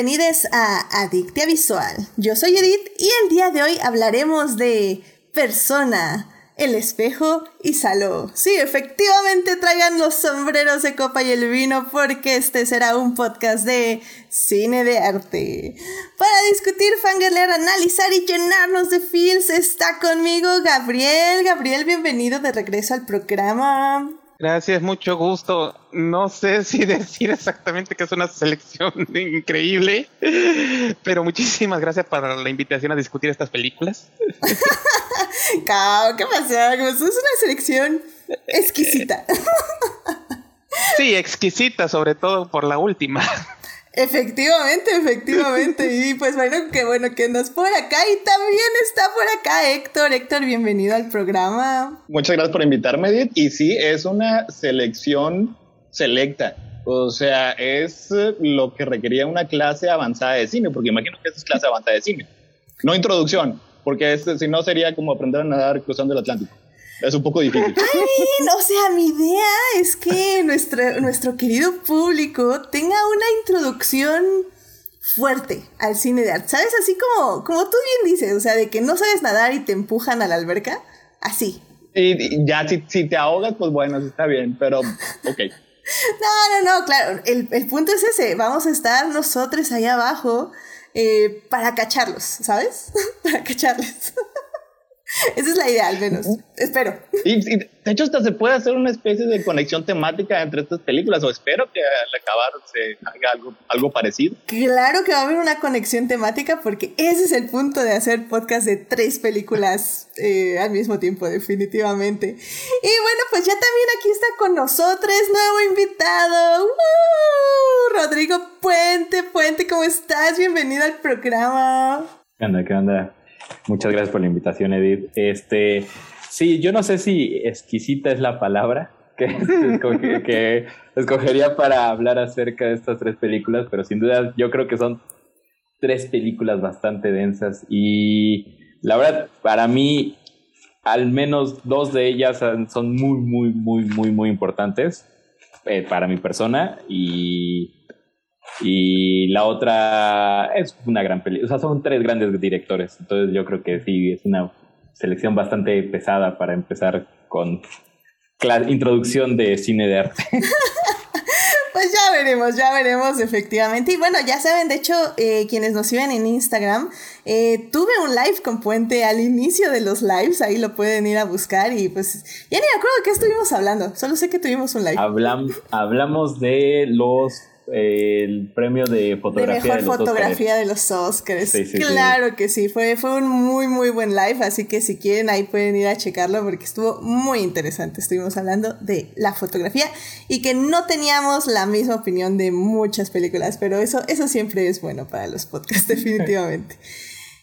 Bienvenidos a Adictia Visual. Yo soy Edith y el día de hoy hablaremos de persona, el espejo y Saló. Sí, efectivamente traigan los sombreros de copa y el vino porque este será un podcast de cine de arte. Para discutir, fangirlear, analizar y llenarnos de feels está conmigo Gabriel. Gabriel, bienvenido de regreso al programa. Gracias, mucho gusto. No sé si decir exactamente que es una selección increíble, pero muchísimas gracias por la invitación a discutir estas películas. ¿qué pasa? Es una selección exquisita. Sí, exquisita, sobre todo por la última. Efectivamente, efectivamente. Y pues bueno, qué bueno que andas por acá. Y también está por acá Héctor. Héctor, bienvenido al programa. Muchas gracias por invitarme, Edith. Y sí, es una selección selecta. O sea, es lo que requería una clase avanzada de cine, porque imagino que esa es clase avanzada de cine. No introducción, porque si no sería como aprender a nadar cruzando el Atlántico. Es un poco difícil. Ay, o sea, mi idea es que nuestro, nuestro querido público tenga una introducción fuerte al cine de arte. ¿Sabes? Así como, como tú bien dices, o sea, de que no sabes nadar y te empujan a la alberca. Así. Y, ya si, si, te ahogas, pues bueno, está bien, pero ok. No, no, no, claro, el, el punto es ese, vamos a estar nosotros ahí abajo eh, para cacharlos, ¿sabes? para cacharles. Esa es la idea, al menos. Espero. Y, de hecho, hasta se puede hacer una especie de conexión temática entre estas películas, o espero que al acabar se haga algo, algo parecido. Claro que va a haber una conexión temática, porque ese es el punto de hacer podcast de tres películas eh, al mismo tiempo, definitivamente. Y bueno, pues ya también aquí está con nosotros, nuevo invitado. Rodrigo Puente, Puente, ¿cómo estás? Bienvenido al programa. ¿Qué onda? ¿Qué onda? Muchas gracias por la invitación, Edith. Este, sí, yo no sé si exquisita es la palabra que, escogería para hablar acerca de estas tres películas, pero sin duda yo creo que son tres películas bastante densas y la verdad, para mí, al menos dos de ellas son muy, muy, muy, muy, muy importantes eh, para mi persona y y la otra es una gran película. O sea, son tres grandes directores. Entonces yo creo que sí, es una selección bastante pesada para empezar con la introducción de cine de arte. Pues ya veremos, ya veremos efectivamente. Y bueno, ya saben, de hecho, eh, quienes nos siguen en Instagram, eh, tuve un live con Puente al inicio de los lives, ahí lo pueden ir a buscar y pues ya ni me acuerdo de qué estuvimos hablando, solo sé que tuvimos un live. hablamos de los el premio de fotografía de, mejor fotografía de los Oscars. claro que sí, fue, fue un muy muy buen live, así que si quieren ahí pueden ir a checarlo porque estuvo muy interesante. Estuvimos hablando de la fotografía y que no teníamos la misma opinión de muchas películas, pero eso, eso siempre es bueno para los podcasts, definitivamente.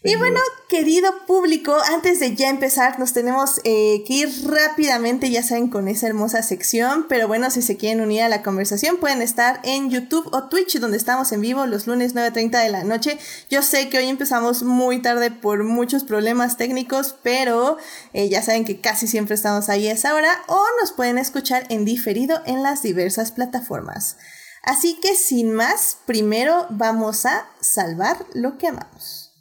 Y bueno, querido público, antes de ya empezar, nos tenemos eh, que ir rápidamente, ya saben, con esa hermosa sección. Pero bueno, si se quieren unir a la conversación, pueden estar en YouTube o Twitch, donde estamos en vivo los lunes 9.30 de la noche. Yo sé que hoy empezamos muy tarde por muchos problemas técnicos, pero eh, ya saben que casi siempre estamos ahí a esa hora o nos pueden escuchar en diferido en las diversas plataformas. Así que sin más, primero vamos a salvar lo que amamos.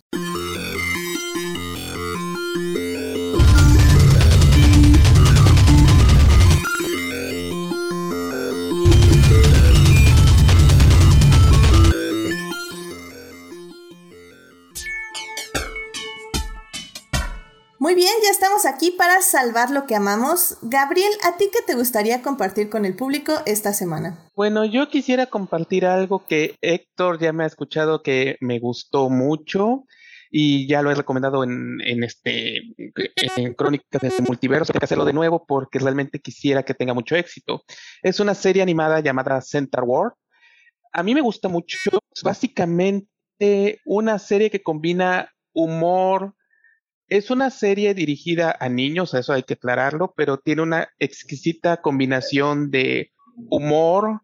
Bien, ya estamos aquí para salvar lo que amamos. Gabriel, ¿a ti qué te gustaría compartir con el público esta semana? Bueno, yo quisiera compartir algo que Héctor ya me ha escuchado que me gustó mucho y ya lo he recomendado en, este en Crónicas de Multiverso, hay que hacerlo de nuevo porque realmente quisiera que tenga mucho éxito. Es una serie animada llamada Center War. A mí me gusta mucho, es básicamente una serie que combina humor, es una serie dirigida a niños, eso hay que aclararlo, pero tiene una exquisita combinación de humor,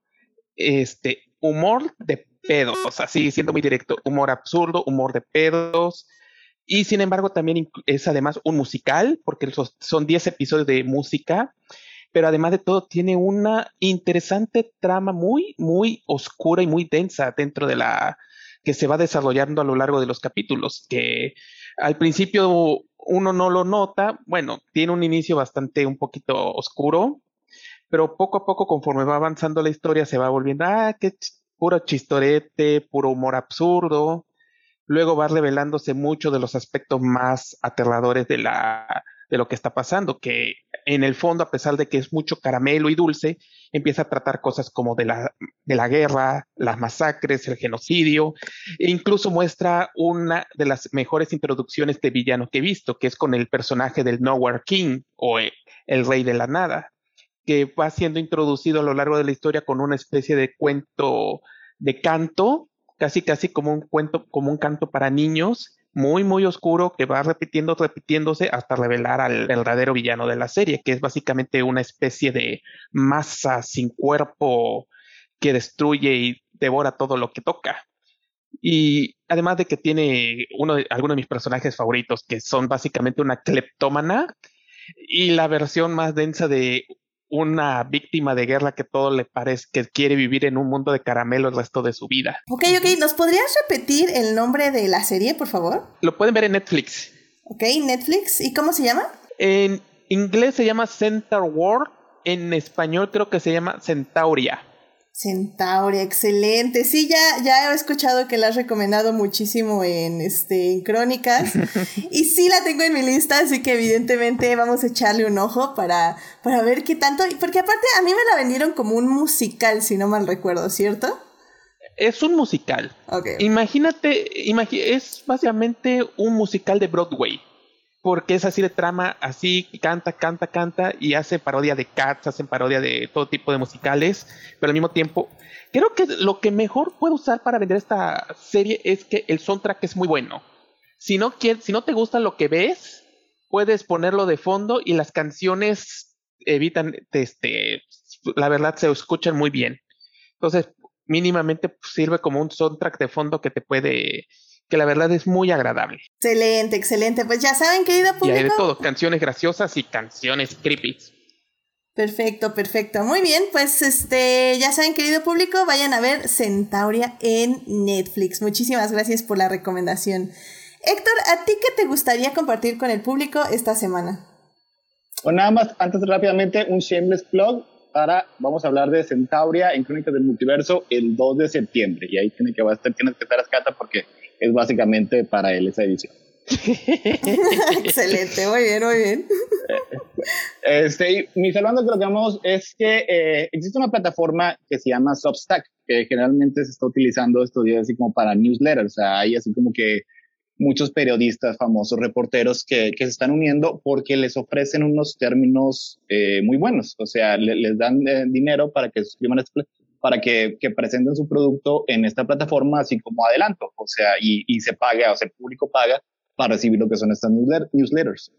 este, humor de pedos, así siendo muy directo, humor absurdo, humor de pedos, y sin embargo también es además un musical, porque son 10 episodios de música, pero además de todo tiene una interesante trama muy, muy oscura y muy densa dentro de la, que se va desarrollando a lo largo de los capítulos, que al principio uno no lo nota, bueno, tiene un inicio bastante un poquito oscuro, pero poco a poco conforme va avanzando la historia se va volviendo, ah, qué puro chistorete, puro humor absurdo, luego va revelándose mucho de los aspectos más aterradores de la de lo que está pasando, que en el fondo, a pesar de que es mucho caramelo y dulce, empieza a tratar cosas como de la, de la guerra, las masacres, el genocidio, e incluso muestra una de las mejores introducciones de villano que he visto, que es con el personaje del Nowhere King o el Rey de la Nada, que va siendo introducido a lo largo de la historia con una especie de cuento de canto, casi casi como un cuento, como un canto para niños, muy, muy oscuro que va repitiendo, repitiéndose hasta revelar al verdadero villano de la serie, que es básicamente una especie de masa sin cuerpo que destruye y devora todo lo que toca. Y además de que tiene uno algunos de mis personajes favoritos, que son básicamente una cleptómana y la versión más densa de una víctima de guerra que todo le parece que quiere vivir en un mundo de caramelo el resto de su vida. Ok, ok, ¿nos podrías repetir el nombre de la serie, por favor? Lo pueden ver en Netflix. Ok, Netflix. ¿Y cómo se llama? En inglés se llama Center War, en español creo que se llama Centauria. Centauria, excelente. Sí, ya, ya he escuchado que la has recomendado muchísimo en, este, en Crónicas. y sí la tengo en mi lista, así que evidentemente vamos a echarle un ojo para, para ver qué tanto. Porque aparte a mí me la vendieron como un musical, si no mal recuerdo, ¿cierto? Es un musical. Imagínate, es básicamente un musical de Broadway porque es así de trama, así canta, canta, canta y hace parodia de Cats, hacen parodia de todo tipo de musicales, pero al mismo tiempo, creo que lo que mejor puedo usar para vender esta serie es que el soundtrack es muy bueno. Si no, si no te gusta lo que ves, puedes ponerlo de fondo y las canciones evitan, este, la verdad se escuchan muy bien. Entonces, mínimamente sirve como un soundtrack de fondo que te puede que la verdad es muy agradable. Excelente, excelente. Pues ya saben, querido público. Y hay de todo, canciones graciosas y canciones creepy. Perfecto, perfecto. Muy bien, pues este, ya saben, querido público, vayan a ver Centauria en Netflix. Muchísimas gracias por la recomendación. Héctor, ¿a ti qué te gustaría compartir con el público esta semana? Bueno, nada más, antes rápidamente, un shameless plug para, vamos a hablar de Centauria en Crónicas del Multiverso el 2 de septiembre. Y ahí tiene que, estar, tienes que estar escata porque es básicamente para él esa edición. Excelente, muy bien, muy bien. Este, mis hablando de lo que vamos es que eh, existe una plataforma que se llama Substack, que generalmente se está utilizando estos días así como para newsletters. O sea, hay así como que muchos periodistas, famosos reporteros que, que se están uniendo porque les ofrecen unos términos eh, muy buenos. O sea, les dan eh, dinero para que suscriban a este para que, que, presenten su producto en esta plataforma así como adelanto, o sea, y, y se paga, o sea, el público paga para recibir lo que son estas newsletters.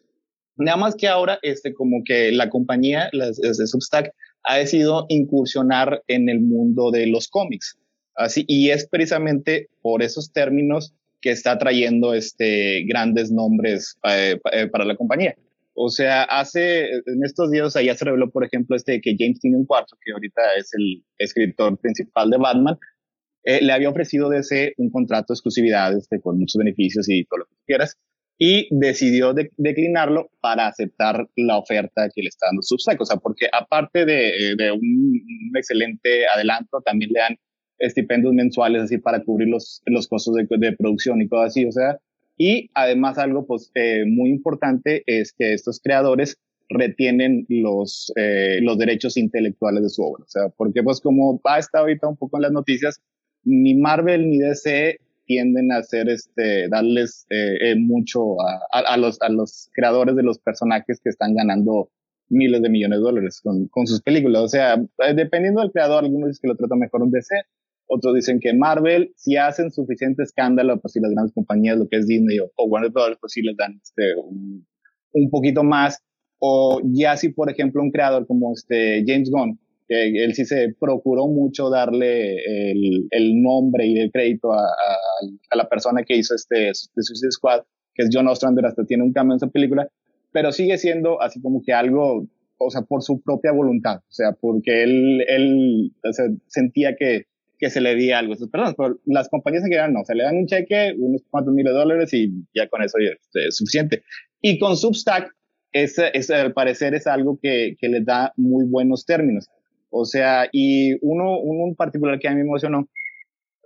Nada más que ahora, este, como que la compañía, de Substack, ha decidido incursionar en el mundo de los cómics. Así, y es precisamente por esos términos que está trayendo este, grandes nombres eh, eh, para la compañía. O sea, hace, en estos días, ya se reveló, por ejemplo, este que James tiene un cuarto, que ahorita es el escritor principal de Batman, eh, le había ofrecido DC un contrato de exclusividad este, con muchos beneficios y todo lo que quieras, y decidió declinarlo para aceptar la oferta que le está dando Substack. O sea, porque aparte de, de un, un, excelente adelanto, también le dan estipendios mensuales así para cubrir los, los costos de, de producción y todo así. O sea, y además algo pues, eh, muy importante es que estos creadores retienen los, eh, los derechos intelectuales de su obra. O sea, porque pues como ha estado ahorita un poco en las noticias, ni Marvel ni DC tienden a hacer este, darles eh, mucho a, a, los, a los creadores de los personajes que están ganando miles de millones de dólares con, con sus películas. O sea, dependiendo del creador, algunos dicen que lo trata mejor un DC, otros dicen que Marvel, si hacen suficiente escándalo, pues si las grandes compañías, lo que es Disney o, Warner Bros., pues sí les dan este, un, un, poquito más. O ya si, por ejemplo, un creador como este James Gunn, que él sí se procuró mucho darle el, el nombre y el crédito a, a, a, la persona que hizo este de Suicide Squad, que es John Ostrander, hasta tiene un cambio en esa película, pero sigue siendo así como que algo, o sea, por su propia voluntad, o sea, porque él, él o sea, sentía que que se le di algo a esas personas, pero las compañías en general no, se le dan un cheque, unos cuantos miles de dólares y ya con eso es suficiente. Y con Substack, ese, ese, al parecer es algo que, que les da muy buenos términos. O sea, y uno, un particular que a mí me emocionó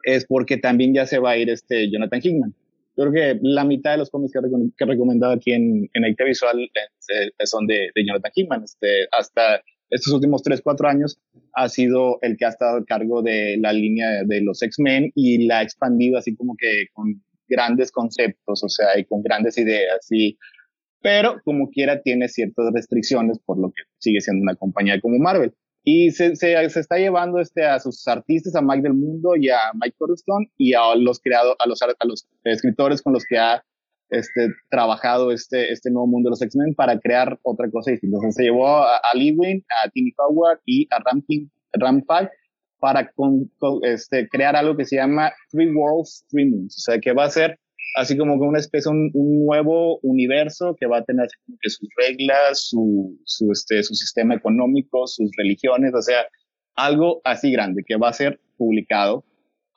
es porque también ya se va a ir este Jonathan Hickman. Creo que la mitad de los cómics que, he recomendado aquí en, en Visual eh, son de, de Jonathan Hickman. Este, hasta estos últimos 3, 4 años ha sido el que ha estado a cargo de la línea de los X-Men y la ha expandido así como que con grandes conceptos, o sea, y con grandes ideas. Y, pero como quiera tiene ciertas restricciones por lo que sigue siendo una compañía como Marvel. Y se, se, se, está llevando este, a sus artistas, a Mike del Mundo y a Mike Coruscant y a los creados, a los, a los escritores con los que ha este, trabajado este, este nuevo mundo de los X-Men para crear otra cosa distinta. Entonces se llevó a, a Lee Wayne, a Timmy Howard y a Ramping, Rampage para con, este, crear algo que se llama Three Worlds, Three Moons. O sea, que va a ser así como que una especie, un, un nuevo universo que va a tener sus reglas, su, su, este, su sistema económico, sus religiones, o sea, algo así grande que va a ser publicado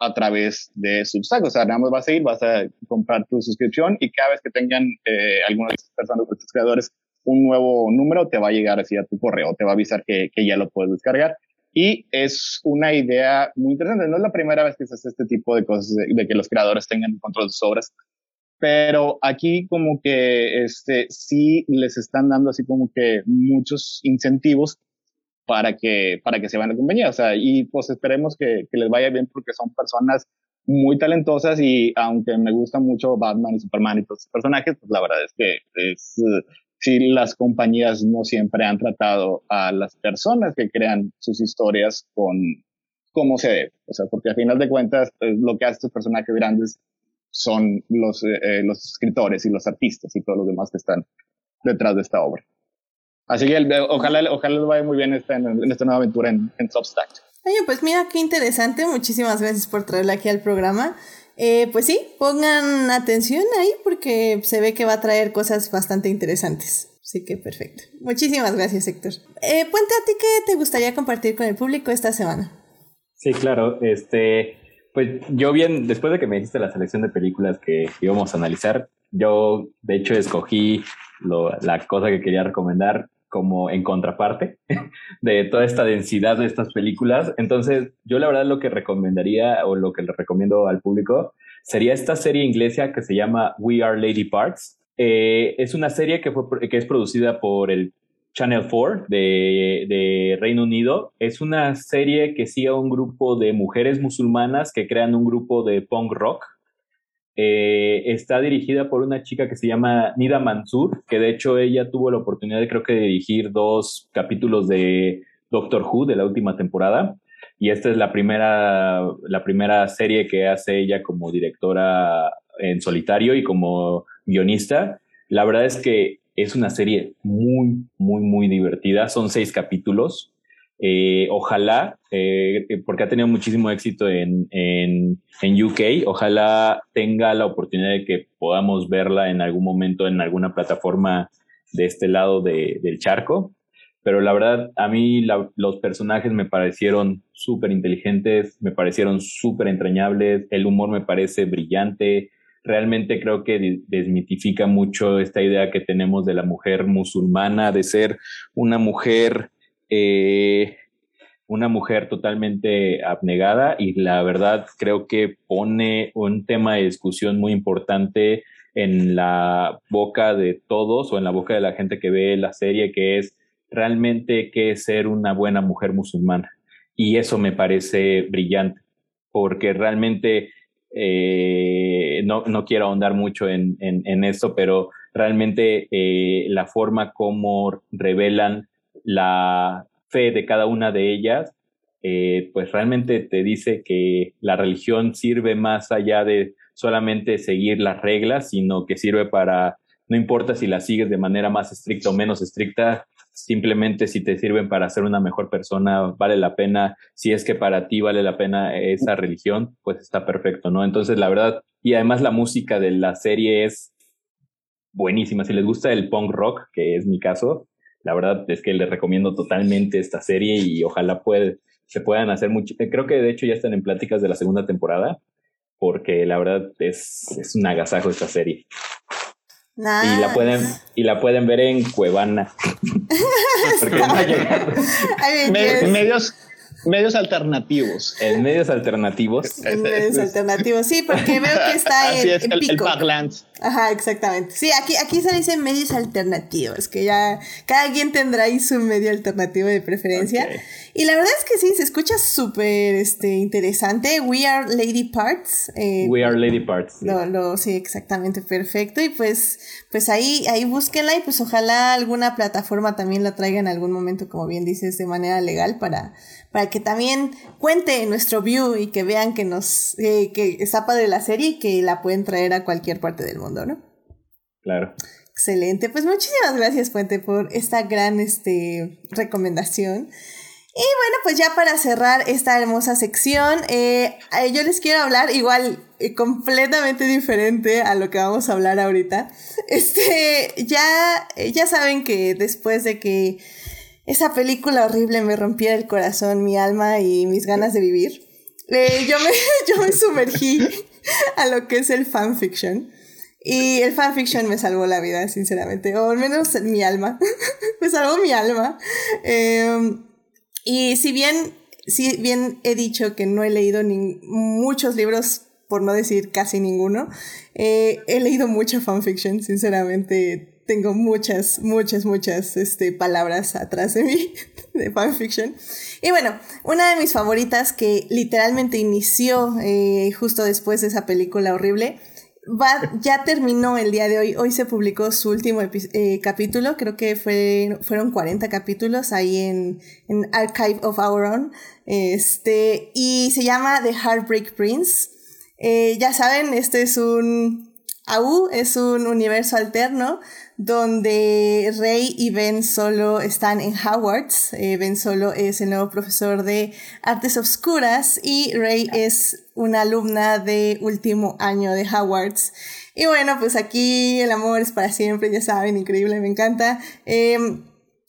a través de Substack. O sea, nada más vas a ir, vas a comprar tu suscripción y cada vez que tengan eh, de estas personas, de creadores, un nuevo número, te va a llegar así a tu correo, te va a avisar que, que ya lo puedes descargar. Y es una idea muy interesante. No es la primera vez que se hace este tipo de cosas, de, que los creadores tengan control de sus obras. Pero aquí como que este, sí les están dando así como que muchos incentivos para que, para que se vayan a la compañía. O sea, y pues esperemos que, que les vaya bien porque son personas muy talentosas y aunque me gusta mucho Batman y Superman y todos esos personajes, pues la verdad es que es, sí las compañías no siempre han tratado a las personas que crean sus historias con como se debe. O sea, porque al final de cuentas eh, lo que hacen estos personajes grandes son los, eh, eh, los escritores y los artistas y todos los demás que están detrás de esta obra. Así que ojalá, ojalá les vaya muy bien esta, en, esta nueva aventura en, en Substack. Oye, pues mira qué interesante. Muchísimas gracias por traerla aquí al programa. Eh, pues sí, pongan atención ahí porque se ve que va a traer cosas bastante interesantes. Así que perfecto. Muchísimas gracias, Héctor. Eh, Puente, ¿a ti qué te gustaría compartir con el público esta semana? Sí, claro. Este, pues yo bien, después de que me dijiste la selección de películas que íbamos a analizar, yo de hecho escogí la cosa que quería recomendar como en contraparte de toda esta densidad de estas películas. Entonces, yo la verdad lo que recomendaría o lo que le recomiendo al público sería esta serie inglesa que se llama We Are Lady Parts. Eh, es una serie que, fue, que es producida por el Channel 4 de, de, Reino Unido. Es una serie que sigue a un grupo de mujeres musulmanas que crean un grupo de punk rock eh, está dirigida por una chica que se llama Nida Mansur, que de hecho ella tuvo la oportunidad de creo que dirigir dos capítulos de Doctor Who de la última temporada. Y esta es la primera, la primera serie que hace ella como directora en solitario y como guionista. La verdad es que es una serie muy, muy, muy divertida. Son seis capítulos. Eh, ojalá, eh, porque ha tenido muchísimo éxito en, en, en, UK, ojalá tenga la oportunidad de que podamos verla en algún momento en alguna plataforma de este lado de, del charco. Pero la verdad, a mí los personajes me parecieron súper inteligentes, me parecieron súper entrañables, el humor me parece brillante. Realmente creo que desmitifica mucho esta idea que tenemos de la mujer musulmana, de ser una mujer eh, una mujer totalmente abnegada y la verdad creo que pone un tema de discusión muy importante en la boca de todos o en la boca de la gente que ve la serie, que es realmente qué ser una buena mujer musulmana. Y eso me parece brillante, porque realmente eh, no, no, quiero ahondar mucho en, en, en esto, pero realmente eh, la forma como revelan la fe de cada una de ellas, eh, pues realmente te dice que la religión sirve más allá de solamente seguir las reglas, sino que sirve para, no importa si las sigues de manera más estricta o menos estricta, simplemente si te sirven para ser una mejor persona, vale la pena, si es que para ti vale la pena esa religión, pues está perfecto, ¿no? Entonces, la verdad, y además la música de la serie es buenísima. Si les gusta el punk rock, que es mi caso, la verdad es que les recomiendo totalmente esta serie y ojalá puede, se puedan hacer mucho. Eh, creo que de hecho ya están en pláticas de la segunda temporada, porque la verdad es, es un agasajo esta serie. Y la pueden y la pueden ver en Cuevana. Porque medios Medios alternativos. En medios alternativos. En medios alternativos, sí, porque veo que está en, es, el, Parklands. Ajá, exactamente. Sí, aquí, aquí se dice medios alternativos, que ya cada quien tendrá ahí su medio alternativo de preferencia. Y la verdad es que sí, se escucha súper este, interesante. We Are Lady Parts. Eh, We Are Lady Parts. Sí. Lo, sí, exactamente, perfecto. Y pues, pues ahí, ahí búsquenla y pues ojalá alguna plataforma también la traiga en algún momento, como bien dices, de manera legal para para que también cuente nuestro view y que vean que nos eh, que está padre la serie y que la pueden traer a cualquier parte del mundo, ¿no? Claro. Excelente, pues muchísimas gracias Puente por esta gran este, recomendación. Y bueno, pues ya para cerrar esta hermosa sección, eh, eh, yo les quiero hablar igual completamente diferente a lo que vamos a hablar ahorita. Este, ya, ya saben que después de que esa película horrible me rompía el corazón, mi alma y mis ganas de vivir. Eh, yo, me, yo me sumergí a lo que es el fanfiction. Y el fanfiction me salvó la vida, sinceramente. O al menos mi alma. me salvó mi alma. Em, y si bien, si bien he dicho que no he leído ni muchos libros, por no decir casi ninguno, eh, he leído mucha fanfiction, sinceramente tengo muchas, muchas, muchas este, palabras atrás de mí de fanfiction. Y bueno, una de mis favoritas que literalmente inició eh, justo después de esa película horrible, va, ya terminó el día de hoy. Hoy se publicó su último eh, capítulo, creo que fue, fueron 40 capítulos ahí en, en Archive of Our Own. Este, y se llama The Heartbreak Prince. Eh, ya saben, este es un... AU es un universo alterno donde Rey y Ben Solo están en Hogwarts. Eh, ben Solo es el nuevo profesor de artes obscuras y Rey es una alumna de último año de Hogwarts. Y bueno, pues aquí el amor es para siempre, ya saben, increíble, me encanta. Em,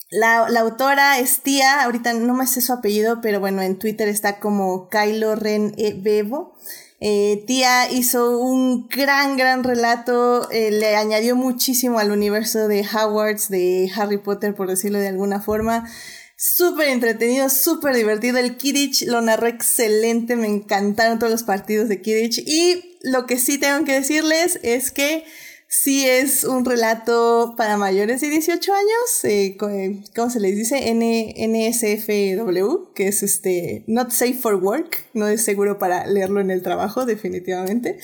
la, la, autora es tía, ahorita no me sé su apellido, pero bueno, en Twitter está como Kylo Ren e Bebo. Eh, Tía hizo un gran, gran relato, eh, le añadió muchísimo al universo de Howards, de Harry Potter, por decirlo de alguna forma. Súper entretenido, súper divertido. El Kidditch lo narró excelente, me encantaron todos los partidos de Kidditch. Y lo que sí tengo que decirles es que sí es un relato para mayores de 18 años, eh, eh, ¿cómo se les dice? N NSFW, que es este, not safe for work, no es seguro para leerlo en el trabajo, definitivamente.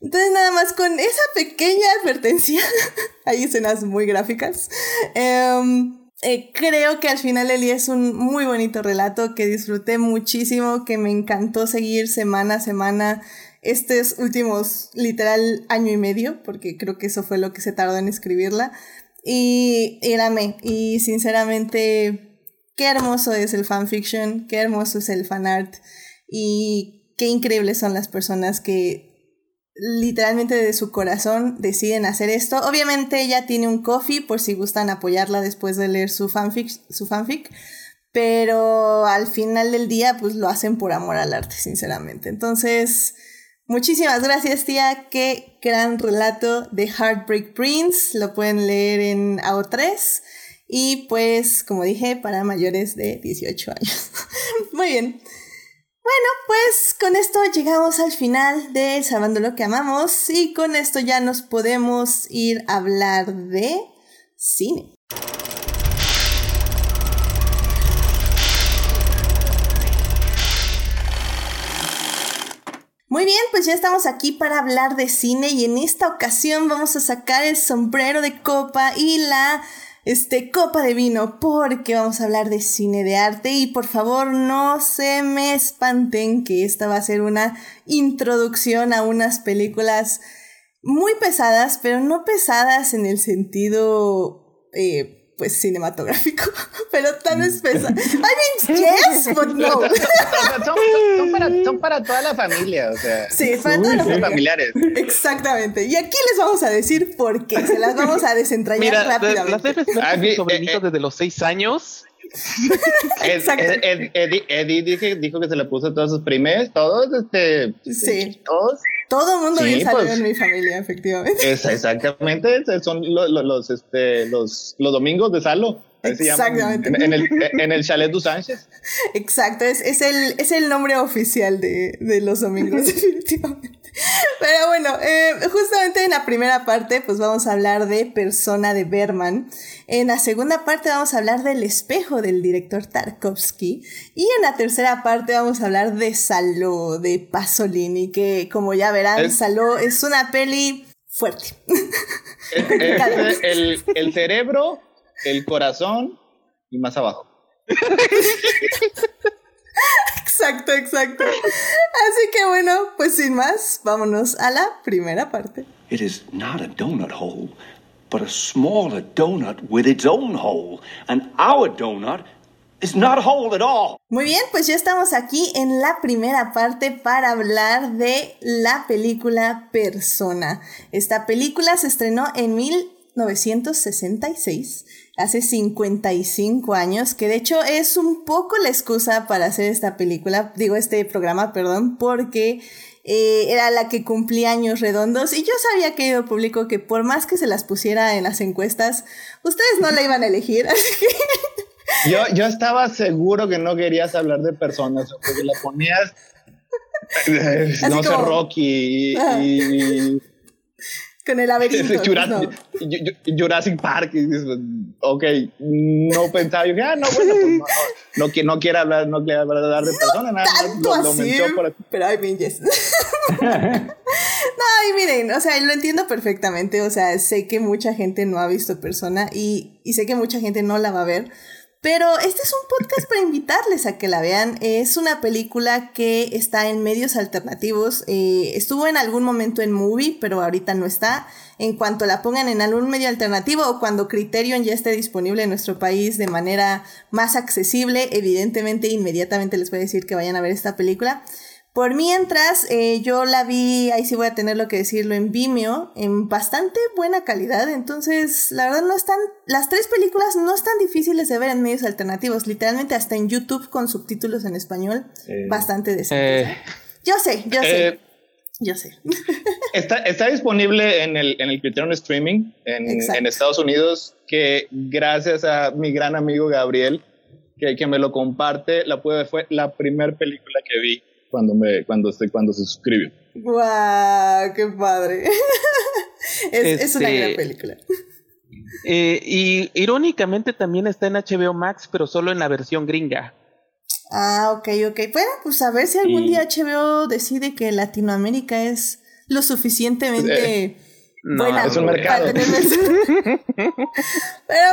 Entonces nada más con esa pequeña advertencia, hay escenas muy gráficas, em, eh, creo que al final el día es un muy bonito relato que disfruté muchísimo, que me encantó seguir semana a semana estos últimos literal año y medio, porque creo que eso fue lo que se tardó en escribirla. Y, y Y sinceramente, qué hermoso es el fanfiction, qué hermoso es el fanart. Y qué increíbles son las personas que literalmente de su corazón deciden hacer esto. Obviamente ella tiene un coffee por si gustan apoyarla después de leer su fanfic, su fanfic, pero al final del día pues lo hacen por amor al arte, sinceramente. Entonces, Muchísimas gracias, tía. Qué gran relato de Heartbreak Prince. Lo pueden leer en AO3. Y pues, como dije, para mayores de 18 años. Muy bien. Bueno, pues con esto llegamos al final de Sabando lo que amamos. Y con esto ya nos podemos ir a hablar de cine. Muy bien, pues ya estamos aquí para hablar de cine y en esta ocasión vamos a sacar el sombrero de copa y la este, copa de vino porque vamos a hablar de cine de arte. Y por favor no se me espanten que esta va a ser una introducción a unas películas muy pesadas, pero no pesadas en el sentido eh, pues cinematográfico, pero tan espesa. I mean, yes, but no. son, para, son, para, toda la familia, o sea. Sí, para todos los familiares. Exactamente. Y aquí les vamos a decir por qué. Se las vamos a desentrañar Mira, rápidamente. Las son sobrinitos desde los seis años Eddie, dijo que se le puso todos sus primes, todos, este. Sí. Todos. Todo el mundo bien salió pues. en mi familia, efectivamente. exactamente, son los, este, los, los domingos de Salo. Exactamente. En, el, en el Chalet du Sánchez. Exacto, es, es, el, es el nombre oficial de, de los domingos, definitivamente. Pero bueno, eh, justamente en la primera parte, pues vamos a hablar de Persona de Berman. En la segunda parte vamos a hablar del espejo del director Tarkovsky. Y en la tercera parte vamos a hablar de Saló, de Pasolini, que como ya verán, Saló es una peli fuerte. el, el cerebro el corazón y más abajo. exacto, exacto. Así que bueno, pues sin más, vámonos a la primera parte. It is not a donut hole, but a smaller donut with its own hole. And our donut is not a hole at all. Muy bien, pues ya estamos aquí en la primera parte para hablar de la película Persona. Esta película se estrenó en 1966 hace 55 años, que de hecho es un poco la excusa para hacer esta película, digo este programa, perdón, porque eh, era la que cumplía años redondos. Y yo sabía, querido público, que por más que se las pusiera en las encuestas, ustedes no la iban a elegir, así que... Yo, yo estaba seguro que no querías hablar de personas, porque la ponías, no sé, Rocky y con el laberinto. Jurassic, Jurassic Park. Ok, no pensaba. Yo ah, no, bueno, pues no, no, no, quiere hablar, no quiere hablar de persona, nada tanto lo, así, Pero hay pinches. no, y miren, o sea, lo entiendo perfectamente. O sea, sé que mucha gente no ha visto persona y, y sé que mucha gente no la va a ver. Pero este es un podcast para invitarles a que la vean. Es una película que está en medios alternativos. Eh, estuvo en algún momento en Movie, pero ahorita no está. En cuanto la pongan en algún medio alternativo o cuando Criterion ya esté disponible en nuestro país de manera más accesible, evidentemente inmediatamente les voy a decir que vayan a ver esta película. Por mientras, eh, yo la vi, ahí sí voy a tener lo que decirlo, en Vimeo, en bastante buena calidad. Entonces, la verdad no están, las tres películas no están difíciles de ver en medios alternativos. Literalmente hasta en YouTube con subtítulos en español, eh, bastante decentes. Eh, yo sé, yo sé. Yo sé. Está, está disponible en el, en el Criterion Streaming en, en, Estados Unidos, que gracias a mi gran amigo Gabriel, que, que me lo comparte, la pude, fue la primera película que vi cuando, me, cuando, se, cuando se suscribió. ¡Guau! ¡Qué padre! es, una gran este, película. Eh, y irónicamente también está en HBO Max, pero solo en la versión gringa. Ah, ok, ok. Bueno, pues a ver si algún día HBO decide que Latinoamérica es lo suficientemente eh, buena es un mercado. Pero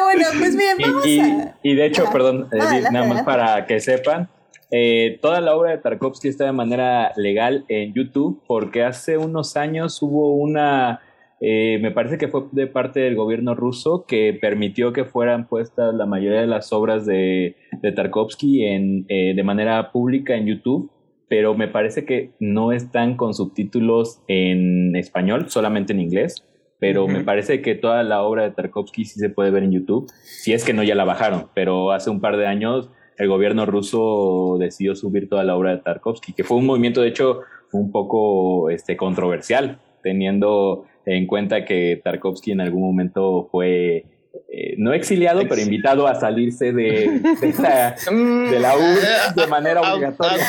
bueno, pues bien, vamos y, a... Y de hecho, perdón, nada más para que sepan, eh, toda la obra de Tarkovsky está de manera legal en YouTube porque hace unos años hubo una, eh, me parece que fue de parte del gobierno ruso que permitió que fueran puestas la mayoría de las obras de, de Tarkovsky en, eh, de manera pública en YouTube, pero me parece que no están con subtítulos en español, solamente en inglés. Pero me parece que toda la obra de Tarkovsky sí se puede ver en YouTube, si es que no ya la bajaron, pero hace un par de años el gobierno ruso decidió subir toda la obra de Tarkovsky, que fue un movimiento, de hecho, un poco este, controversial, teniendo en cuenta que Tarkovsky en algún momento fue eh, no exiliado, pero invitado a salirse de, de, la, U de manera obligatoria.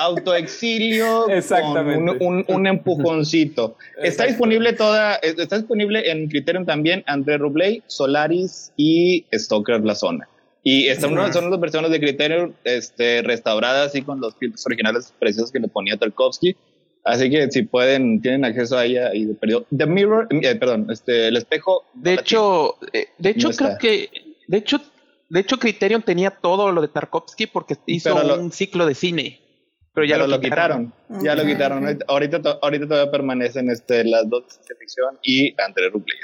autoexilio Exactamente. Con un, empujoncito. Está disponible toda, está disponible en Criterion también André Rubley, Solaris y Stoker La Zona. Y esta una, son las versiones de Criterion este, restauradas así con los filtros originales preciosos que le ponía Tarkovsky. Así que si pueden, tienen acceso a ella y de periodo. The Mirror, eh, perdón, este, el espejo. De hecho, eh, de hecho creo que, de hecho, de hecho Criterion tenía todo lo de Tarkovsky porque hizo un ciclo de cine. Pero ya lo, quitaron. Ya lo quitaron. Ahorita, ahorita todavía permanecen este, las dos de ficción y André Rupley.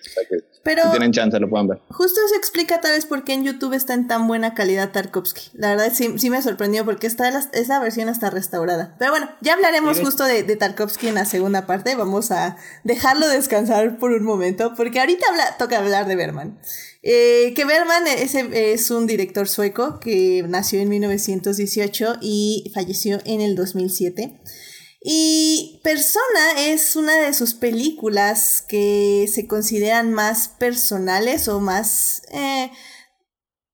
Pero si tienen chance, lo pueden ver. Justo eso explica tal vez por qué en YouTube está en tan buena calidad Tarkovsky. La verdad sí, sí me sorprendió porque está esa versión está restaurada. Pero bueno, ya hablaremos justo de, de, Tarkovsky en la segunda parte. Vamos a dejarlo descansar por un momento porque ahorita toca hablar de Berman. Eh, que Berman es, es un director sueco que nació en 1918 y falleció en el 2007. Y Persona es una de sus películas que se consideran más personales o más... Eh,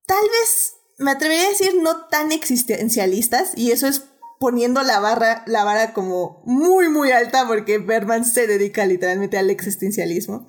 tal vez, me atrevería a decir, no tan existencialistas. Y eso es poniendo la barra, la vara como muy, muy alta porque Berman se dedica literalmente al existencialismo.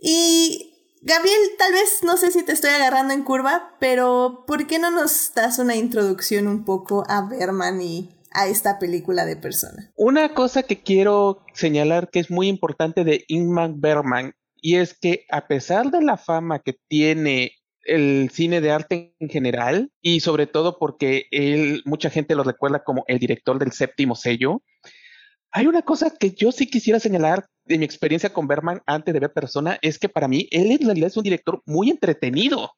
Y Gabriel, tal vez no sé si te estoy agarrando en curva, pero ¿por qué no nos das una introducción un poco a Berman y a esta película de persona. Una cosa que quiero señalar que es muy importante de Ingmar Bergman y es que a pesar de la fama que tiene el cine de arte en general y sobre todo porque él mucha gente lo recuerda como el director del séptimo sello, hay una cosa que yo sí quisiera señalar de mi experiencia con Bergman antes de ver Persona es que para mí él en realidad es un director muy entretenido.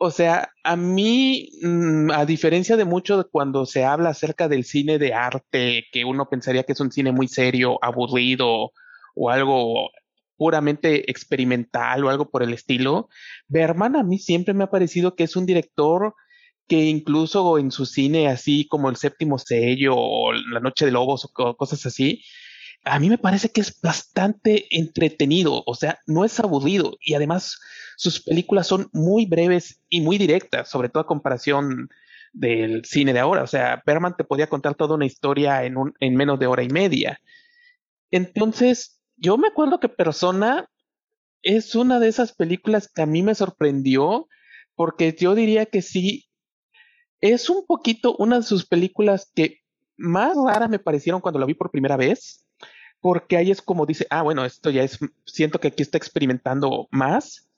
O sea, a mí, mm, a diferencia de mucho cuando se habla acerca del cine de arte, que uno pensaría que es un cine muy serio, aburrido o algo puramente experimental o algo por el estilo, Berman a mí siempre me ha parecido que es un director que incluso en su cine así como El séptimo sello o La noche de lobos o cosas así, a mí me parece que es bastante entretenido, o sea, no es aburrido y además sus películas son muy breves y muy directas, sobre todo a comparación del cine de ahora. O sea, Berman te podía contar toda una historia en, menos de hora y media. Entonces, yo me acuerdo que Persona es una de esas películas que a mí me sorprendió, porque yo diría que sí, es un poquito una de sus películas que más raras me parecieron cuando la vi por primera vez porque ahí es como dice, ah, bueno, esto ya es, siento que aquí está experimentando más.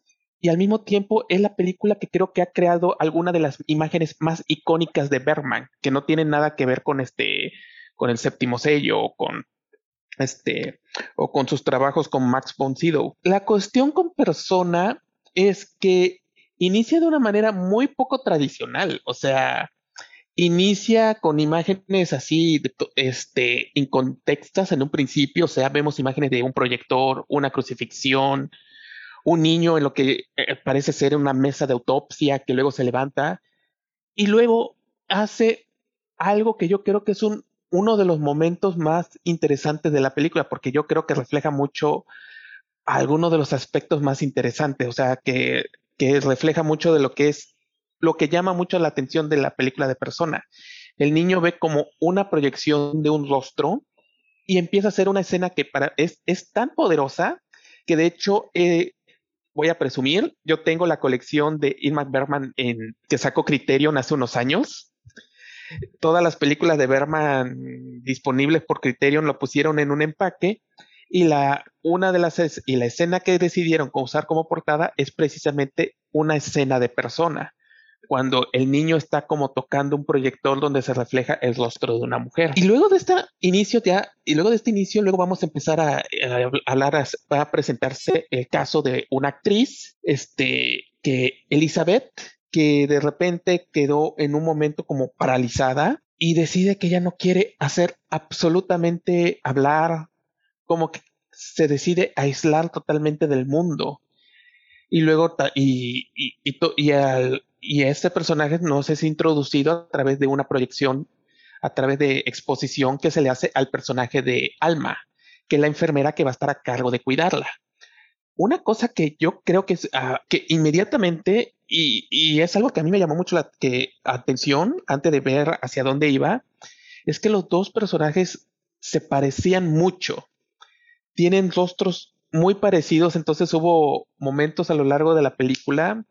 Y al mismo tiempo es la película que creo que ha creado alguna de las imágenes más icónicas de Bergman, que no tienen nada que ver con este, con el séptimo sello o con este, o con sus trabajos con Max von Sydow. La cuestión con Persona es que inicia de una manera muy poco tradicional, o sea, inicia con imágenes así, este, incontextas en un principio, o sea, vemos imágenes de un proyector, una crucifixión, un niño en lo que eh, parece ser una mesa de autopsia que luego se levanta y luego hace algo que yo creo que es un, uno de los momentos más interesantes de la película, porque yo creo que refleja mucho algunos de los aspectos más interesantes, o sea, que, que refleja mucho de lo que es lo que llama mucho la atención de la película de persona. El niño ve como una proyección de un rostro y empieza a hacer una escena que para, es, es tan poderosa que de hecho eh, voy a presumir, yo tengo la colección de Ingmar Bergman en, que sacó Criterion hace unos años. Todas las películas de Bergman disponibles por Criterion lo pusieron en un empaque y la una de las y la escena que decidieron usar como portada es precisamente una escena de persona cuando el niño está como tocando un proyector donde se refleja el rostro de una mujer. Y luego de este inicio ya, y luego de este inicio, luego vamos a empezar a, hablar, a, a, presentarse el caso de una actriz, este, que Elizabeth, que de repente quedó en un momento como paralizada y decide que ya no quiere hacer absolutamente hablar, como que se decide aislar totalmente del mundo. Y luego, y, y, y, y al, y este personaje no es introducido a través de una proyección, a través de exposición que se le hace al personaje de Alma, que es la enfermera que va a estar a cargo de cuidarla. Una cosa que yo creo que, es, ah, que inmediatamente, y, y, es algo que a mí me llamó mucho la atención antes de ver hacia dónde iba, es que los dos personajes se parecían mucho. Tienen rostros muy parecidos, entonces hubo momentos a lo largo de la película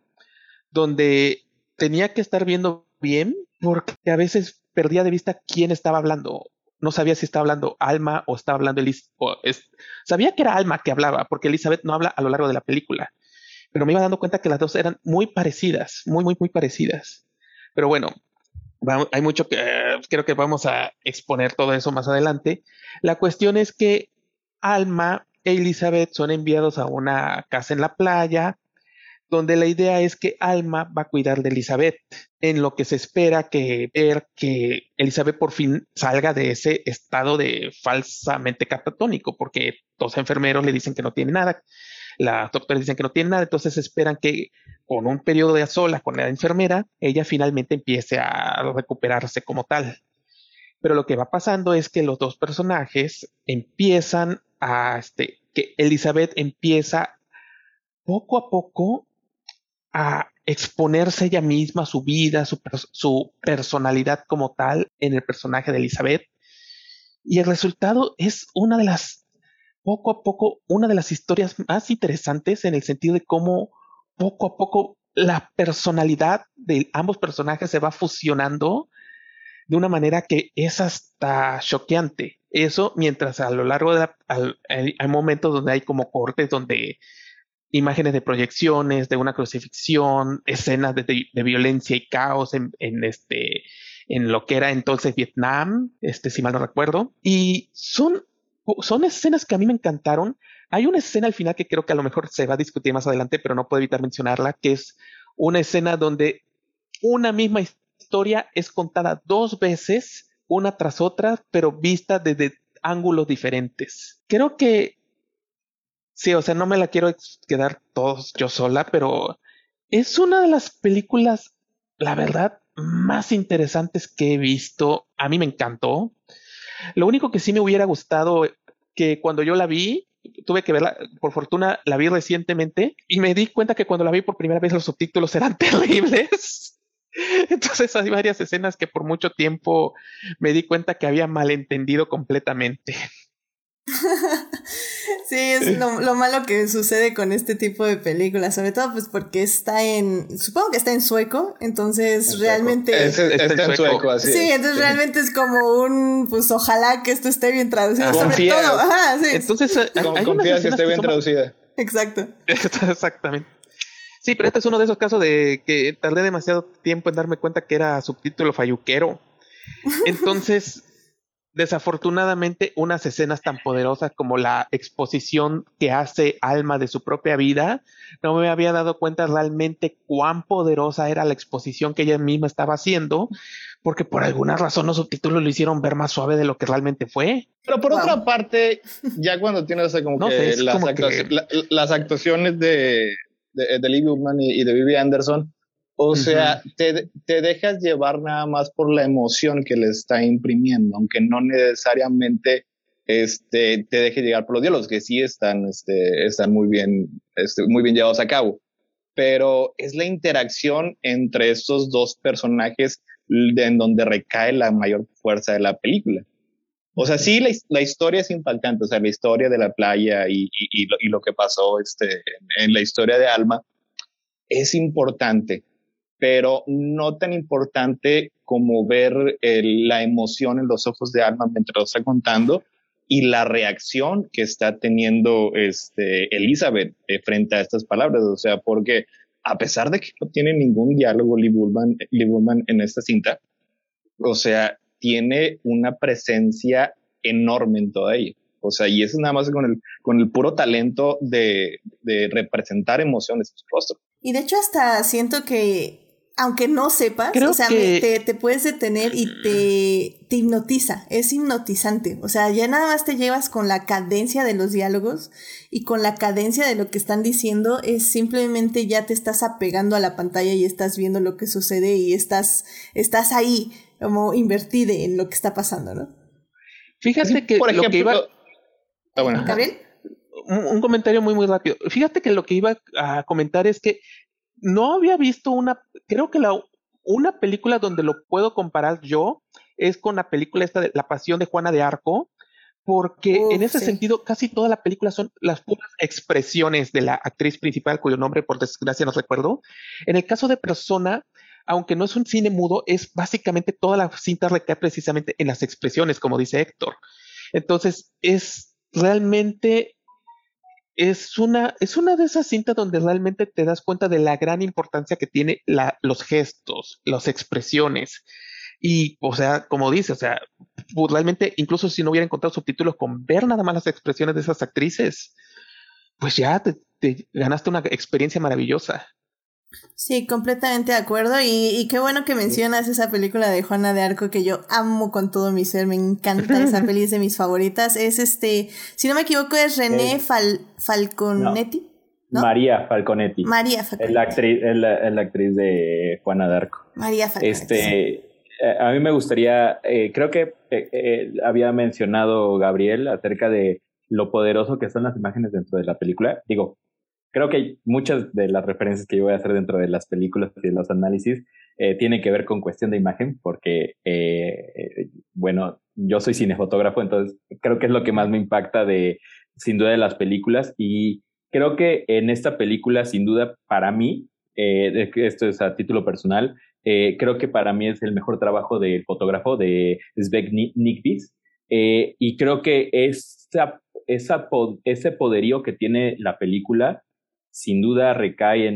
donde tenía que estar viendo bien porque a veces perdía de vista quién estaba hablando. No sabía si estaba hablando Alma o estaba hablando Elizabeth. Sabía que era Alma que hablaba porque Elizabeth no habla a lo largo de la película. Pero me iba dando cuenta que las dos eran muy parecidas, muy, muy, muy parecidas. Pero bueno, hay mucho que creo que vamos a exponer todo eso más adelante. La cuestión es que Alma Elizabeth son enviados a una casa en la playa, donde la idea es que Alma va a cuidar de Elizabeth, en lo que se espera que ver que Elizabeth por fin salga de ese estado de falsamente catatónico, porque dos enfermeros le dicen que no tiene nada, las doctores dicen que no tiene nada, entonces esperan que con un periodo de sola con la enfermera, ella finalmente empiece a recuperarse como tal. Pero lo que va pasando es que los dos personajes empiezan a, este, que Elizabeth empieza poco a poco a exponerse ella misma, su vida, su, su, personalidad como tal en el personaje de Elizabeth. Y el resultado es una de las, poco a poco, una de las historias más interesantes en el sentido de cómo poco a poco la personalidad de ambos personajes se va fusionando de una manera que es hasta choqueante. Eso mientras a lo largo de la, hay, momentos donde hay como cortes donde imágenes de proyecciones, de una crucifixión, escenas de, violencia y caos en, este, en lo que era entonces Vietnam, este, si mal no recuerdo. Y son, son escenas que a mí me encantaron. Hay una escena al final que creo que a lo mejor se va a discutir más adelante, pero no puedo evitar mencionarla, que es una escena donde una misma historia es contada dos veces, una tras otra, pero vista desde ángulos diferentes. Creo que sí, o sea, no me la quiero quedar todos yo sola, pero es una de las películas, la verdad, más interesantes que he visto. A mí me encantó. Lo único que sí me hubiera gustado que cuando yo la vi, tuve que verla, por fortuna la vi recientemente y me di cuenta que cuando la vi por primera vez los subtítulos eran terribles. Entonces hay varias escenas que por mucho tiempo me di cuenta que había malentendido completamente. sí, es lo, malo que sucede con este tipo de películas, sobre todo pues porque está en, supongo que está en sueco, entonces realmente... está, en sueco, así. Sí, entonces realmente es como un, pues ojalá que esto esté bien traducido. Sobre todo, ajá, sí. Entonces, confías que esté bien traducida. Exacto. Exactamente. Sí, pero este es uno de esos casos de que tardé demasiado tiempo en darme cuenta que era subtítulo falluquero. Entonces, desafortunadamente, unas escenas tan poderosas como la exposición que hace Alma de su propia vida, no me había dado cuenta realmente cuán poderosa era la exposición que ella misma estaba haciendo, porque por alguna razón los subtítulos lo hicieron ver más suave de lo que realmente fue. Pero por otra parte, ya cuando tienes como que, las actuaciones de, de, de Lee y, de Vivi Anderson. O sea, te, te, dejas llevar nada más por la emoción que le está imprimiendo, aunque no necesariamente este, te deje llegar por los diálogos, que sí están, este, están muy, bien, este, muy bien llevados a cabo. Pero es la interacción entre estos dos personajes en donde recae la mayor fuerza de la película. O sea, sí, la, historia es impactante, o sea, la historia de la playa y, lo, que pasó este, en, la historia de Alma es importante, pero no tan importante como ver la emoción en los ojos de Alma mientras lo está contando y la reacción que está teniendo este, Elizabeth eh, frente a estas palabras. O sea, porque a pesar de que no tiene ningún diálogo Lee Bullman en esta cinta, o sea, tiene una presencia enorme en toda ella. O sea, y eso nada más con el, con el puro talento de, de representar emociones en su rostro. Y de hecho hasta siento que aunque no sepas, o sea, te, te, puedes detener y te, te, hipnotiza, es hipnotizante. O sea, ya nada más te llevas con la cadencia de los diálogos y con la cadencia de lo que están diciendo, es simplemente ya te estás apegando a la pantalla y estás viendo lo que sucede y estás, estás ahí como invertida en lo que está pasando, ¿no? Fíjate que Por ejemplo, lo que iba... Ah, bueno. Un, comentario muy, muy rápido. Fíjate que lo que iba a comentar es que no había visto una, creo que la, una película donde lo puedo comparar yo es con la película esta de La Pasión de Juana de Arco, porque en ese sentido casi toda la película son las puras expresiones de la actriz principal, cuyo nombre por desgracia no recuerdo. En el caso de Persona, aunque no es un cine mudo, es básicamente toda la cinta recae precisamente en las expresiones, como dice Héctor. Entonces, es realmente es una, es una de esas cintas donde realmente te das cuenta de la gran importancia que tiene los gestos, las expresiones. Y, o sea, como dice, o sea, realmente, incluso si no hubiera encontrado subtítulos, con ver nada más las expresiones de esas actrices, pues ya te, ganaste una experiencia maravillosa. Sí, completamente de acuerdo. Y, qué bueno que mencionas esa película de Juana de Arco que yo amo con todo mi ser. Me encanta esa peli, es de mis favoritas. Es este, si no me equivoco, es René Falconetti. María Falconetti. María Falconetti. Es la actriz, es la, actriz de Juana de Arco. María Falconetti. Este, eh, a mí me gustaría, eh, creo que eh, había mencionado Gabriel acerca de lo poderoso que son las imágenes dentro de la película. Digo, creo que muchas de las referencias que yo voy a hacer dentro de las películas y de los análisis eh, tienen que ver con cuestión de imagen, porque, eh, bueno, yo soy cinefotógrafo, entonces creo que es lo que más me impacta de, sin duda, de las películas. Y creo que en esta película, sin duda, para mí, eh, esto es a título personal, eh, creo que para mí es el mejor trabajo del fotógrafo de Sveg Nikvis. y creo que esa, esa, ese poderío que tiene la película sin duda recae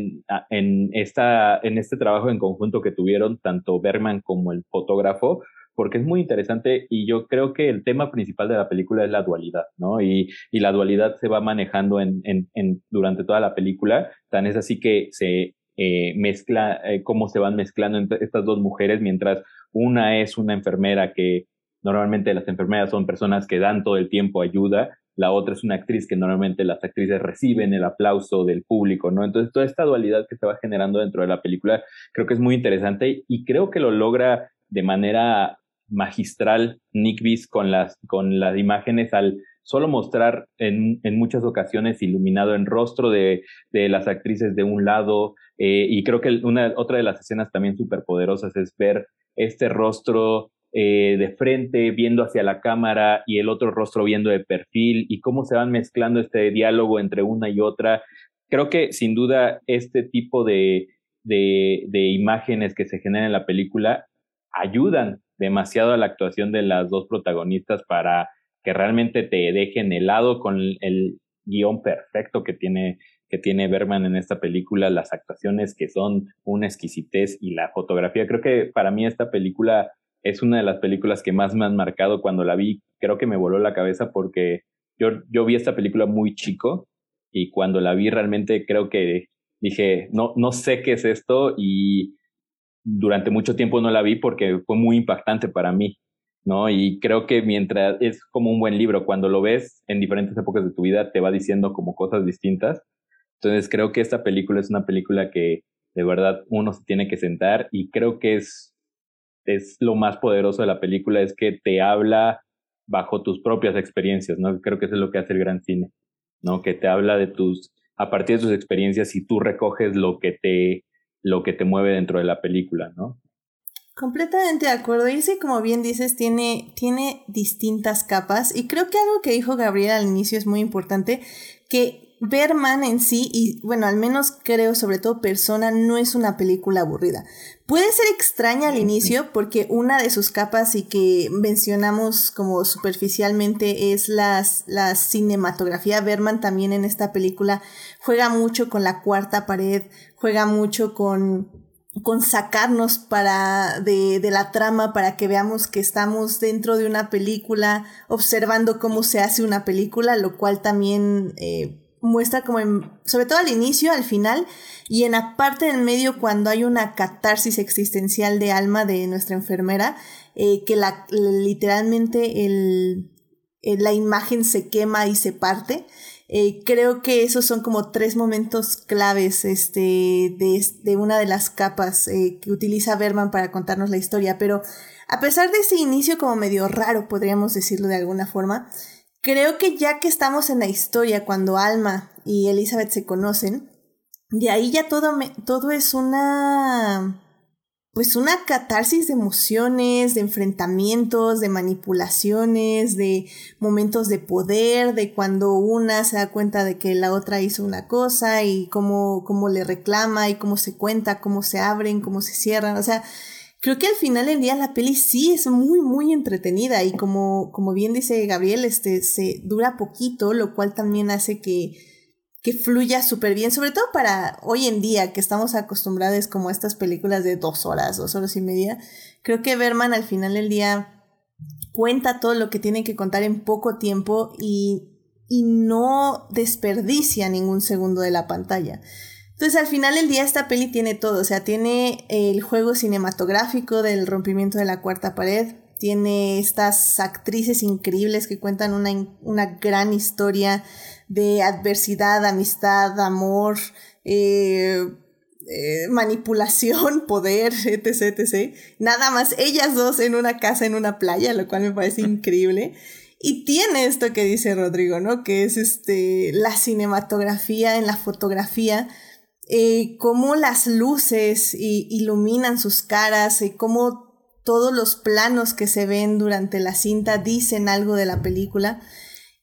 en, esta, en este trabajo en conjunto que tuvieron tanto Bergman como el fotógrafo, porque es muy interesante y yo creo que el tema principal de la película es la dualidad, ¿no? Y, y la dualidad se va manejando en, en, en, durante toda la película, tan es así que se eh, mezcla, eh, cómo se van mezclando entre estas dos mujeres, mientras una es una enfermera que normalmente las enfermeras son personas que dan todo el tiempo ayuda la otra es una actriz que normalmente las actrices reciben el aplauso del público, ¿no? Entonces, toda esta dualidad que se va generando dentro de la película creo que es muy interesante y creo que lo logra de manera magistral Nick Biss con las, con las imágenes al solo mostrar en, en muchas ocasiones iluminado en rostro de, de las actrices de un lado eh, y creo que una, otra de las escenas también súper poderosas es ver este rostro eh, de frente, viendo hacia la cámara y el otro rostro viendo de perfil y cómo se van mezclando este diálogo entre una y otra. Creo que sin duda este tipo de, de, imágenes que se generan en la película ayudan demasiado a la actuación de las dos protagonistas para que realmente te dejen helado con el, guion perfecto que tiene que tiene Berman en esta película, las actuaciones que son una exquisitez y la fotografía. Creo que para mí esta película es una de las películas que más me han marcado cuando la vi. Creo que me voló la cabeza porque yo, yo vi esta película muy chico y cuando la vi realmente creo que dije, no, no sé qué es esto y durante mucho tiempo no la vi porque fue muy impactante para mí, ¿no? Y creo que mientras es como un buen libro, cuando lo ves en diferentes épocas de tu vida te va diciendo como cosas distintas. Entonces creo que esta película es una película que de verdad uno se tiene que sentar y creo que es es lo más poderoso de la película, es que te habla bajo tus propias experiencias, ¿no? Creo que eso es lo que hace el gran cine, ¿no? Que te habla de tus, a partir de tus experiencias y tú recoges lo que te, lo que te mueve dentro de la película, ¿no? Completamente de acuerdo. Y sí, como bien dices, tiene, tiene distintas capas. Y creo que algo que dijo Gabriel al inicio es muy importante, que Berman en sí, y bueno, al menos creo, sobre todo Persona, no es una película aburrida. Puede ser extraña al inicio porque una de sus capas y que mencionamos como superficialmente es las, la cinematografía. Berman también en esta película juega mucho con la cuarta pared, juega mucho con, con sacarnos para de, de la trama para que veamos que estamos dentro de una película, observando cómo se hace una película, lo cual también... Eh, muestra como en, sobre todo al inicio, al final, y en la parte del medio cuando hay una catarsis existencial de alma de nuestra enfermera, eh, que la, literalmente el, la imagen se quema y se parte. Eh, creo que esos son como tres momentos claves este, de, una de las capas eh, que utiliza Berman para contarnos la historia, pero a pesar de ese inicio como medio raro, podríamos decirlo de alguna forma, Creo que ya que estamos en la historia, cuando Alma y Elizabeth se conocen, de ahí ya todo, me, todo es una pues una catarsis de emociones, de enfrentamientos, de manipulaciones, de momentos de poder, de cuando una se da cuenta de que la otra hizo una cosa y cómo, cómo le reclama y cómo se cuenta, cómo se abren, cómo se cierran. O sea, creo que al final del día la peli sí es muy, muy entretenida y como, como bien dice Gabriel, este, se dura poquito, lo cual también hace que, que fluya súper bien, sobre todo para hoy en día que estamos acostumbrados como a estas películas de dos horas, dos horas y media. Creo que Berman al final del día cuenta todo lo que tiene que contar en poco tiempo y, y no desperdicia ningún segundo de la pantalla. Entonces al final del día esta peli tiene todo, o sea, tiene el juego cinematográfico del rompimiento de la cuarta pared, tiene estas actrices increíbles que cuentan una, una gran historia de adversidad, amistad, amor, eh, eh, manipulación, poder, etc, etc. Nada más ellas dos en una casa, en una playa, lo cual me parece increíble. Y tiene esto que dice Rodrigo, ¿no? Que es este, la cinematografía en la fotografía eh, cómo las luces iluminan sus caras, y cómo todos los planos que se ven durante la cinta dicen algo de la película.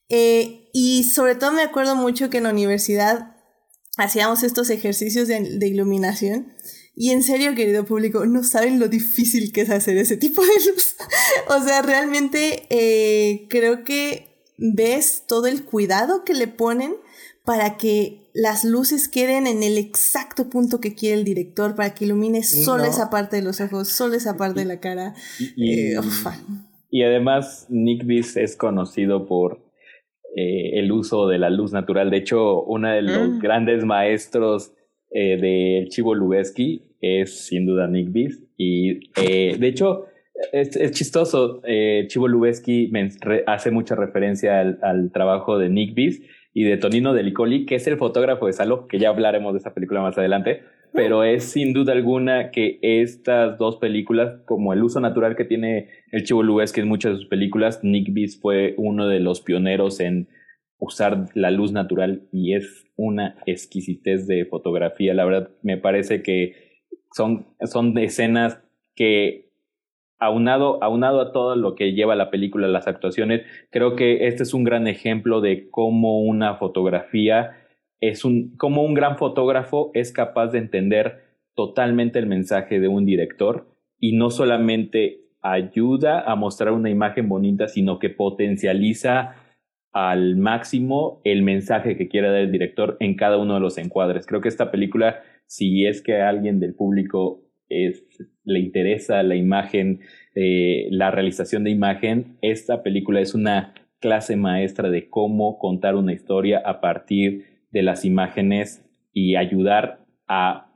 Eh, y sobre todo me acuerdo mucho que en la universidad hacíamos estos ejercicios de, iluminación. Y en serio, querido público, no saben lo difícil que es hacer ese tipo de luz. o sea, realmente eh, creo que ves todo el cuidado que le ponen para que las luces queden en el exacto punto que quiere el director, para que ilumine solo esa parte de los ojos, solo esa parte de la cara. Y, eh, además, Nick Biss es conocido por eh, el uso de la luz natural. De hecho, uno de los mm. grandes maestros eh, del Chivo Lubeski es sin duda Nick Biss. Y de hecho, es, chistoso. Chivo Lubeski hace mucha referencia al, al trabajo de Nick Biss y de Tonino Delicoli, que es el fotógrafo de Salo, que ya hablaremos de esa película más adelante, pero es sin duda alguna que estas dos películas, como el uso natural que tiene el Chivo que en muchas de sus películas, Nick Beats fue uno de los pioneros en usar la luz natural y es una exquisitez de fotografía. La verdad, me parece que son, son escenas que aunado, a todo lo que lleva la película, las actuaciones, creo que este es un gran ejemplo de cómo una fotografía es un, cómo un gran fotógrafo es capaz de entender totalmente el mensaje de un director y no solamente ayuda a mostrar una imagen bonita, sino que potencializa al máximo el mensaje que quiere dar el director en cada uno de los encuadres. Creo que esta película, si es que alguien del público le interesa la imagen, eh, la realización de imagen, esta película es una clase maestra de cómo contar una historia a partir de las imágenes y ayudar a,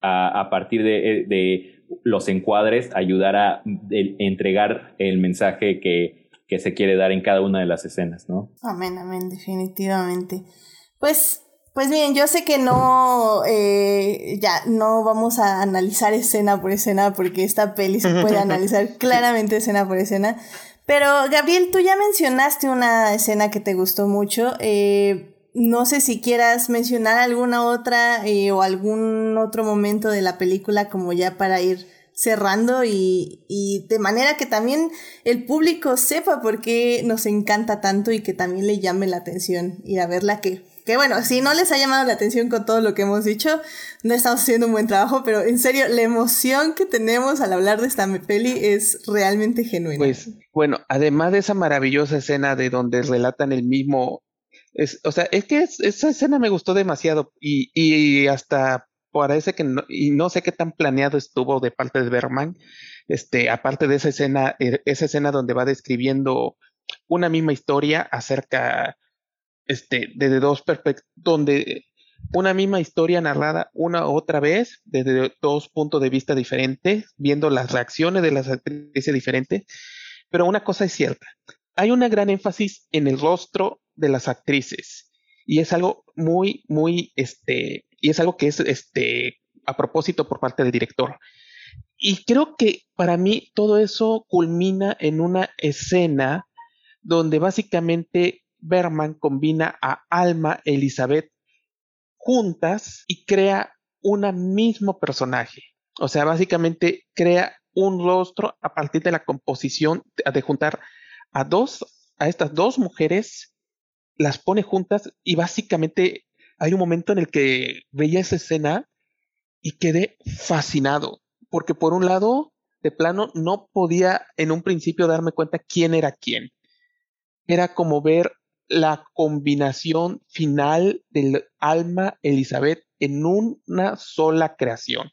a, partir de, de, los encuadres, ayudar a entregar el mensaje que, que se quiere dar en cada una de las escenas, ¿no? Amén, amén, definitivamente. Pues pues bien, yo sé que no, eh, ya, no vamos a analizar escena por escena porque esta peli se puede analizar claramente escena por escena. Pero Gabriel, tú ya mencionaste una escena que te gustó mucho. Eh, no sé si quieras mencionar alguna otra eh, o algún otro momento de la película como ya para ir cerrando y, y de manera que también el público sepa por qué nos encanta tanto y que también le llame la atención ir a verla que que bueno, si no les ha llamado la atención con todo lo que hemos dicho, no estamos haciendo un buen trabajo, pero en serio, la emoción que tenemos al hablar de esta peli es realmente genuina. Pues bueno, además de esa maravillosa escena de donde relatan el mismo, es, o sea, es que esa escena me gustó demasiado y, y hasta parece que no, y no sé qué tan planeado estuvo de parte de Berman, este, aparte de esa escena, eh, esa escena donde va describiendo una misma historia acerca este, desde dos perspectivas, donde una misma historia narrada una otra vez desde dos puntos de vista diferentes, viendo las reacciones de las actrices diferentes. Pero una cosa es cierta, hay una gran énfasis en el rostro de las actrices y es algo muy, muy, este, y es algo que es, este, a propósito por parte del director. Y creo que para mí todo eso culmina en una escena donde básicamente Berman combina a Alma e Elizabeth juntas y crea un mismo personaje. O sea, básicamente crea un rostro a partir de la composición de juntar a dos, a estas dos mujeres, las pone juntas y básicamente hay un momento en el que veía esa escena y quedé fascinado, porque por un lado, de plano, no podía en un principio darme cuenta quién era quién. Era como ver la combinación final del alma Elizabeth en una sola creación.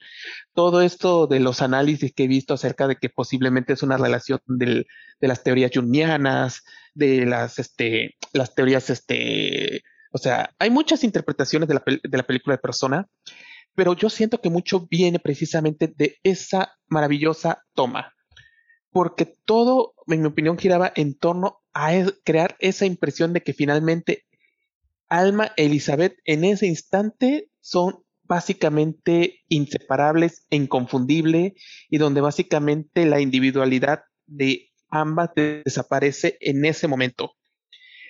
Todo esto de los análisis que he visto acerca de que posiblemente es una relación de las teorías jungianas, de las, este, las teorías, este, o sea, hay muchas interpretaciones de la, de la película de persona, pero yo siento que mucho viene precisamente de esa maravillosa toma, porque todo, en mi opinión, giraba en torno a crear esa impresión de que finalmente Alma e Elizabeth en ese instante son básicamente inseparables e inconfundible y donde básicamente la individualidad de ambas desaparece en ese momento.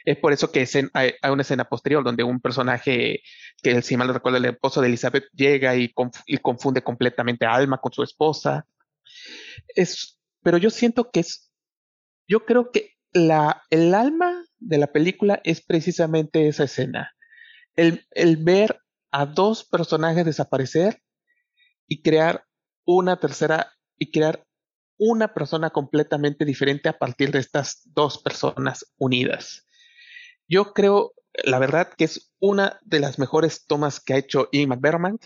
Es por eso que hay, una escena posterior donde un personaje que, si mal no recuerdo, el esposo de Elizabeth llega y, confunde completamente a Alma con su esposa. Es, pero yo siento que es, yo creo que la, el alma de la película es precisamente esa escena. El, ver a dos personajes desaparecer y crear una tercera y crear una persona completamente diferente a partir de estas dos personas unidas. Yo creo, la verdad, que es una de las mejores tomas que ha hecho Ian McBerman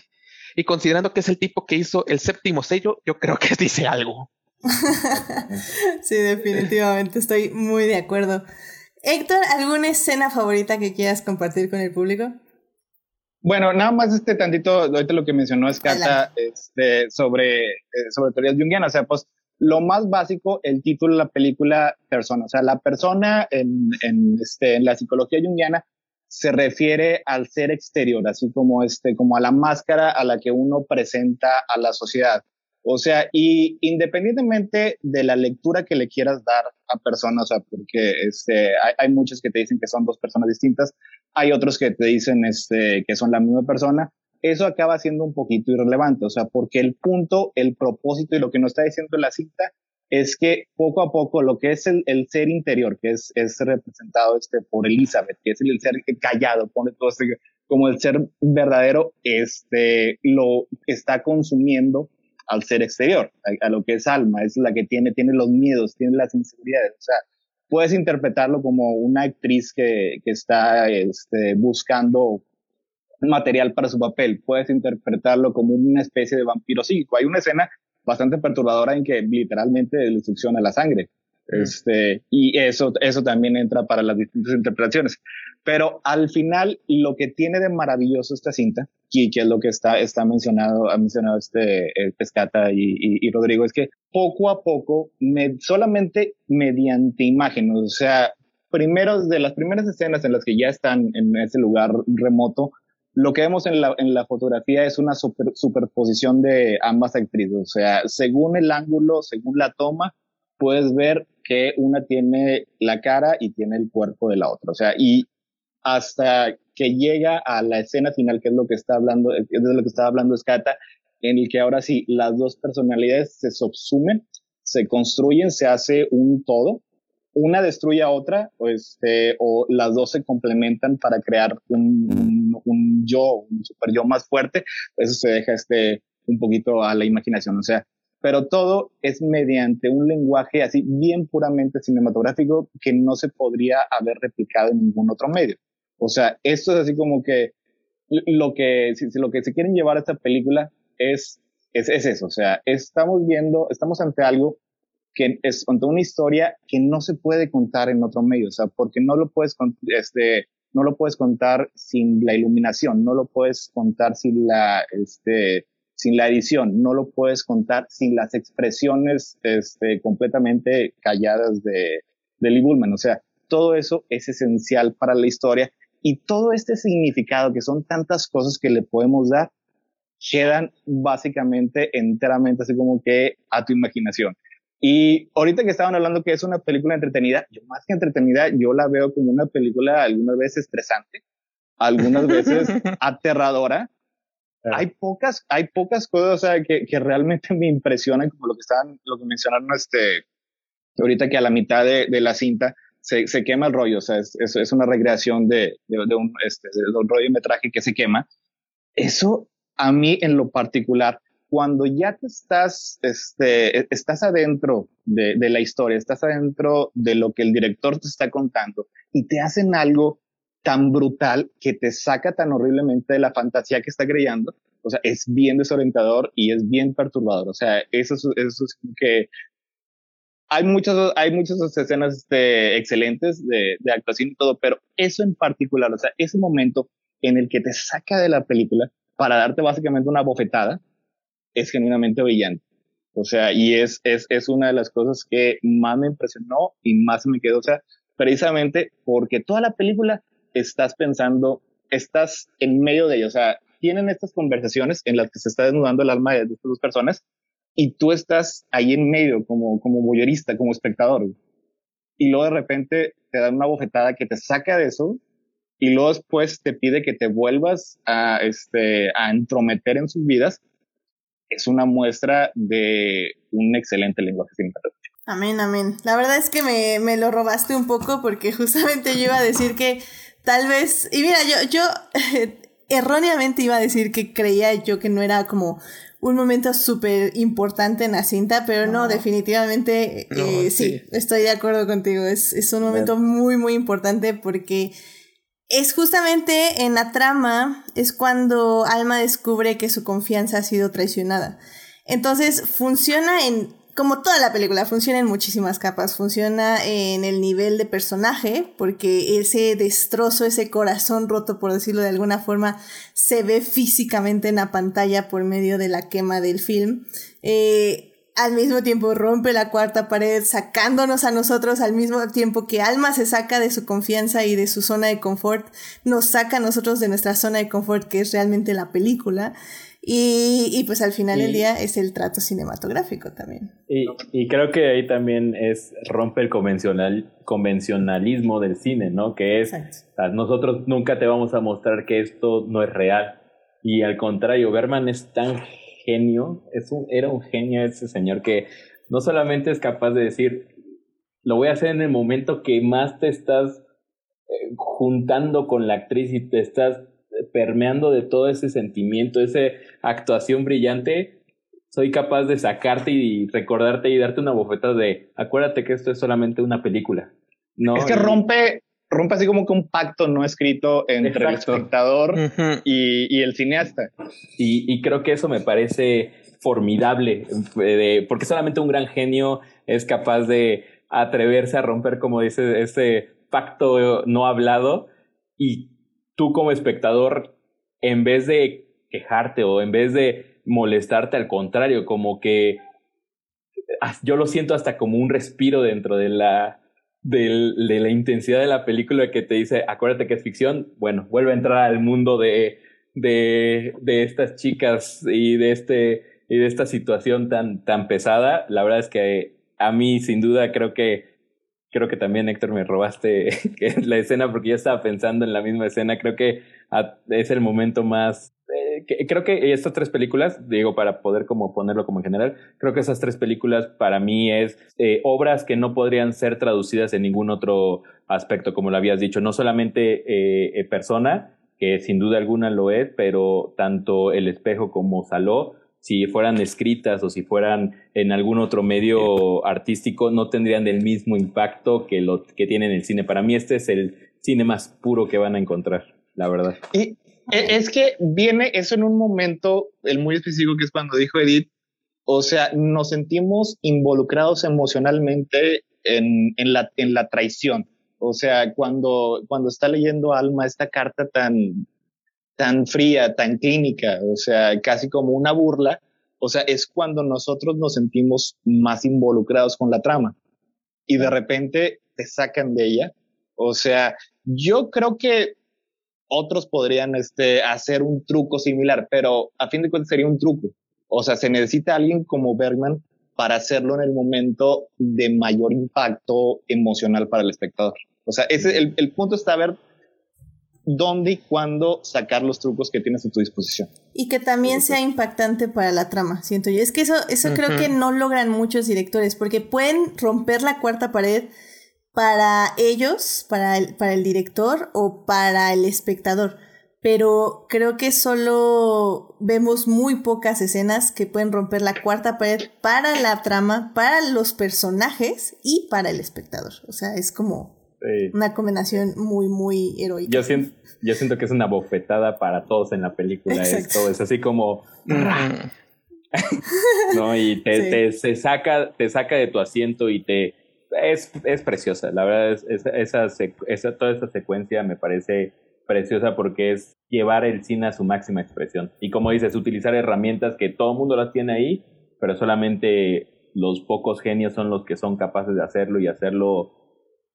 y considerando que es el tipo que hizo el séptimo sello, yo creo que dice algo. sí, definitivamente, estoy muy de acuerdo. Héctor, ¿alguna escena favorita que quieras compartir con el público? Bueno, nada más este tantito, ahorita lo que mencionó Escata este, sobre, eh, sobre teorías junguianas, o sea, pues lo más básico, el título de la película persona, o sea, la persona en, en, este, en la psicología junguiana se refiere al ser exterior, así como, este, como a la máscara a la que uno presenta a la sociedad. O sea, y independientemente de la lectura que le quieras dar a personas, o sea, porque este, hay, hay, muchos que te dicen que son dos personas distintas, hay otros que te dicen este, que son la misma persona, eso acaba siendo un poquito irrelevante, o sea, porque el punto, el propósito y lo que nos está diciendo la cinta es que poco a poco lo que es el, el ser interior, que es, es representado este, por Elizabeth, que es el, ser callado, pone todo este, como el ser verdadero, este, lo está consumiendo al ser exterior, a, lo que es alma, es la que tiene, tiene los miedos, tiene las inseguridades. O sea, puedes interpretarlo como una actriz que, que está este, buscando material para su papel, puedes interpretarlo como una especie de vampiro psíquico. Hay una escena bastante perturbadora en que literalmente le succiona la sangre. Este, y eso, eso también entra para las distintas interpretaciones. Pero al final, lo que tiene de maravilloso esta cinta, y que es lo que está, está mencionado, ha mencionado este Pescata y, y, Rodrigo, es que poco a poco, me, solamente mediante imágenes, o sea, primero, de las primeras escenas en las que ya están en ese lugar remoto, lo que vemos en la, en la fotografía es una superposición de ambas actrices. O sea, según el ángulo, según la toma, puedes ver que una tiene la cara y tiene el cuerpo de la otra. O sea, y hasta que llega a la escena final, que es lo que está hablando, es de lo que estaba hablando Scata, en el que ahora sí, las dos personalidades se subsumen, se construyen, se hace un todo, una destruye a otra, o, este, o las dos se complementan para crear un, un, yo, un super yo más fuerte. Eso se deja este, un poquito a la imaginación. O sea, pero todo es mediante un lenguaje así bien puramente cinematográfico que no se podría haber replicado en ningún otro medio. O sea, esto es así como que lo que, lo que se quieren llevar a esta película es, es, es eso. O sea, estamos viendo, estamos ante algo que es ante una historia que no se puede contar en otro medio. O sea, porque no lo puedes, este, no lo puedes contar sin la iluminación, no lo puedes contar sin la, este, sin la edición, no lo puedes contar sin las expresiones este, completamente calladas de, de Lee Bullman. O sea, todo eso es esencial para la historia y todo este significado que son tantas cosas que le podemos dar quedan básicamente enteramente así como que a tu imaginación. Y ahorita que estaban hablando que es una película entretenida, yo más que entretenida, yo la veo como una película algunas veces estresante, algunas veces aterradora, hay pocas, hay pocas cosas que, que, realmente me impresionan, como lo que estaban, lo que mencionaron este, ahorita que a la mitad de, de la cinta se, se, quema el rollo, o sea, es, es, una recreación de, de, un, este, de un rollo metraje que se quema. Eso a mí en lo particular cuando ya te estás, este, e, estás adentro de, de, la historia, estás adentro de lo que el director te está contando y te hacen algo tan brutal que te saca tan horriblemente de la fantasía que está creando, o sea, es bien desorientador y es bien perturbador. O sea, eso es, eso es que hay muchas, hay muchas escenas este, excelentes de, de actuación y todo, pero eso en particular, o sea, ese momento en el que te saca de la película para darte básicamente una bofetada, es genuinamente brillante. O sea, y es, es, es una de las cosas que más me impresionó y más me quedó. O sea, precisamente porque toda la película estás pensando, estás en medio de ellos. O sea, tienen estas conversaciones en las que se está desnudando el alma de, estas dos personas y tú estás ahí en medio como, como boyerista, como espectador. Y luego de repente te dan una bofetada que te saca de eso y luego después te pide que te vuelvas a, este, a entrometer en sus vidas. Es una muestra de un excelente lenguaje cinematográfico. Amén, amén. La verdad es que me, me lo robaste un poco porque justamente yo iba a decir que tal vez, y mira, yo, yo erróneamente iba a decir que creía yo que no era como un momento súper importante en la cinta, pero no, definitivamente eh, sí. estoy de acuerdo contigo. Es, es un momento muy, muy importante porque es justamente en la trama, es cuando Alma descubre que su confianza ha sido traicionada. Entonces funciona en como toda la película, funciona en muchísimas capas. Funciona en el nivel de personaje, porque ese destrozo, ese corazón roto, por decirlo de alguna forma, se ve físicamente en la pantalla por medio de la quema del film. Eh, al mismo tiempo rompe la cuarta pared, sacándonos a nosotros al mismo tiempo que Alma se saca de su confianza y de su zona de confort, nos saca a nosotros de nuestra zona de confort, que es realmente la película. Y, y pues al final del día es el trato cinematográfico también. Y, y, creo que ahí también es rompe el convencional, convencionalismo del cine, ¿no? Que es, nosotros nunca te vamos a mostrar que esto no es real. Y al contrario, Berman es tan genio, es un, era un genio ese señor que no solamente es capaz de decir, lo voy a hacer en el momento que más te estás eh, juntando con la actriz y te estás permeando de todo ese sentimiento, esa actuación brillante, soy capaz de sacarte y recordarte y darte una bofetada de, acuérdate que esto es solamente una película. No, es que rompe, rompe así como que un pacto no escrito entre el espectador y, el cineasta. Y, y, creo que eso me parece formidable, porque solamente un gran genio es capaz de atreverse a romper, como dice, ese pacto no hablado y tú como espectador, en vez de quejarte o en vez de molestarte, al contrario, como que yo lo siento hasta como un respiro dentro de la, de, la intensidad de la película que te dice, acuérdate que es ficción, bueno, vuelve a entrar al mundo de, de, de estas chicas y de, este, y de esta situación tan, tan pesada. La verdad es que a mí, sin duda, creo que creo que también Héctor me robaste la escena porque yo estaba pensando en la misma escena, creo que es el momento más eh, creo que estas tres películas, digo, para poder como ponerlo como en general, creo que esas tres películas para mí es eh, obras que no podrían ser traducidas en ningún otro aspecto, como lo habías dicho, no solamente eh, persona, que sin duda alguna lo es, pero tanto El espejo como Saló si fueran escritas o si fueran en algún otro medio artístico, no tendrían el mismo impacto que lo que tiene en el cine. Para mí este es el cine más puro que van a encontrar, la verdad. Y e, es que viene eso en un momento, el muy específico que es cuando dijo Edith, o sea, nos sentimos involucrados emocionalmente en, en, la, en la traición. O sea, cuando, cuando está leyendo Alma esta carta tan, tan fría, tan clínica, o sea, casi como una burla, o sea, es cuando nosotros nos sentimos más involucrados con la trama y de repente te sacan de ella. O sea, yo creo que otros podrían este, hacer un truco similar, pero a fin de cuentas sería un truco. O sea, se necesita alguien como Bergman para hacerlo en el momento de mayor impacto emocional para el espectador. O sea, ese, el, punto está a ver dónde y cuándo sacar los trucos que tienes a tu disposición. Y que también sea impactante para la trama, siento yo. Es que eso, eso creo que no logran muchos directores, porque pueden romper la cuarta pared para ellos, para el, para el director o para el espectador. pero creo que solo vemos muy pocas escenas que pueden romper la cuarta pared para la trama, para los personajes y para el espectador. O sea, es como una combinación muy, muy heroica. Yo siento, yo siento que es una bofetada para todos en la película. Esto es así como... ¿no? Y te, te, saca, te saca de tu asiento y te... Es, es preciosa, la verdad, es, esa, esa, toda esta secuencia me parece preciosa porque es llevar el cine a su máxima expresión. Y como dices, utilizar herramientas que todo el mundo las tiene ahí, pero solamente los pocos genios son los que son capaces de hacerlo y hacerlo,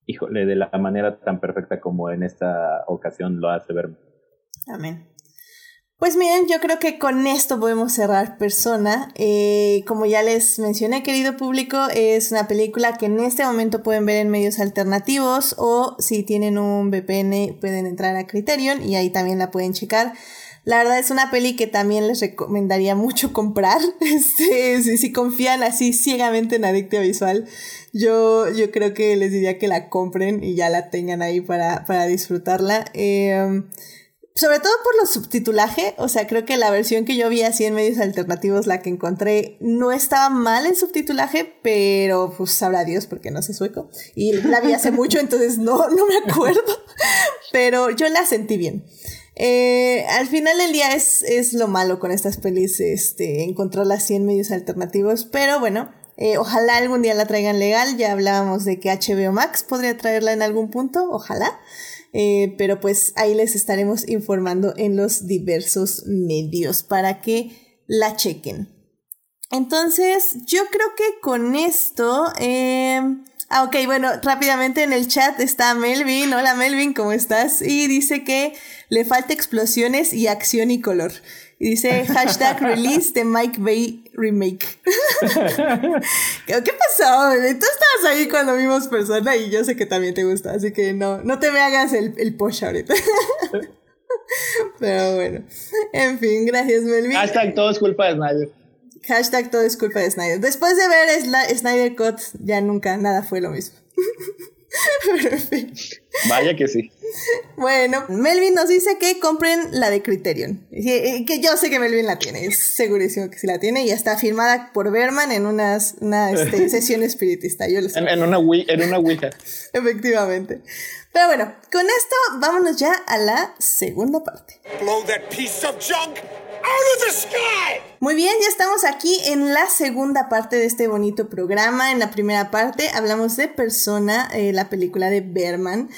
híjole, de la manera tan perfecta como en esta ocasión lo hace ver. Amén. Pues miren, yo creo que con esto podemos cerrar Persona. Eh, como ya les mencioné, querido público, es una película que en este momento pueden ver en medios alternativos o si tienen un VPN pueden entrar a Criterion y ahí también la pueden checar. La verdad es una peli que también les recomendaría mucho comprar. Este, si, confían así ciegamente en Adictia Visual, yo, yo creo que les diría que la compren y ya la tengan ahí para, para disfrutarla. Eh, sobre todo por los subtitulaje, o sea, creo que la versión que yo vi así en medios alternativos, la que encontré, no estaba mal en subtitulaje, pero pues sabrá Dios porque no sé sueco. Y la vi hace mucho, entonces no, no me acuerdo, pero yo la sentí bien. Eh, al final del día es, es lo malo con estas pelis, este, encontrarlas así en medios alternativos, pero bueno, eh, ojalá algún día la traigan legal, ya hablábamos de que HBO Max podría traerla en algún punto, ojalá. Eh, pero pues ahí les estaremos informando en los diversos medios para que la chequen. Entonces, yo creo que con esto... ah, ok, bueno, rápidamente en el chat está Melvin. Hola Melvin, ¿cómo estás? Y dice que le falta explosiones y acción y color. Y dice hashtag release de Mike Bay remake. ¿Qué pasó? Tú estabas ahí cuando vimos persona y yo sé que también te gusta, así que no, no te me hagas el, el posh ahorita. Pero bueno. En fin, gracias, Melvin. Hashtag todo es culpa de Snyder. Hashtag todo es culpa de Snyder. Después de ver Snyder Cut, ya nunca nada fue lo mismo. Vaya que sí. Bueno, Melvin nos dice que compren la de Criterion. Que yo sé que Melvin la tiene, es segurísimo que sí la tiene y está firmada por Berman en unas, una este, sesión espiritista. Yo en, en, una en una Ouija. Efectivamente. Pero bueno, con esto vámonos ya a la segunda parte. Blow that piece of junk muy bien, ya estamos aquí en la segunda parte de este bonito programa. En la primera parte hablamos de Persona, eh, la película de Berman.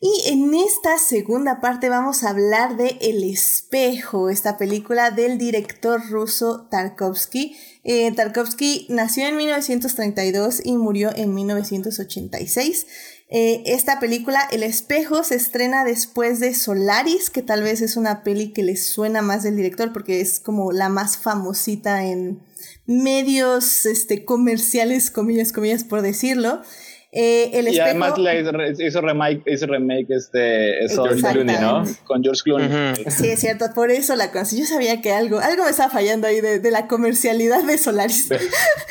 Y en esta segunda parte vamos a hablar de El espejo, esta película del director ruso Tarkovsky. Eh, Tarkovsky nació en 1932 y murió en 1986. Eh, esta película, El espejo, se estrena después de Solaris, que tal vez es una peli que les suena más del director porque es como la más famosita en medios este, comerciales, comillas, comillas, por decirlo. Eh, el y además hizo, remake, hizo remake este, George Clooney, ¿no? Con George Clooney. Sí, es cierto, por eso la conocí. Yo sabía que algo, algo me estaba fallando ahí de, de la comercialidad de Solaris.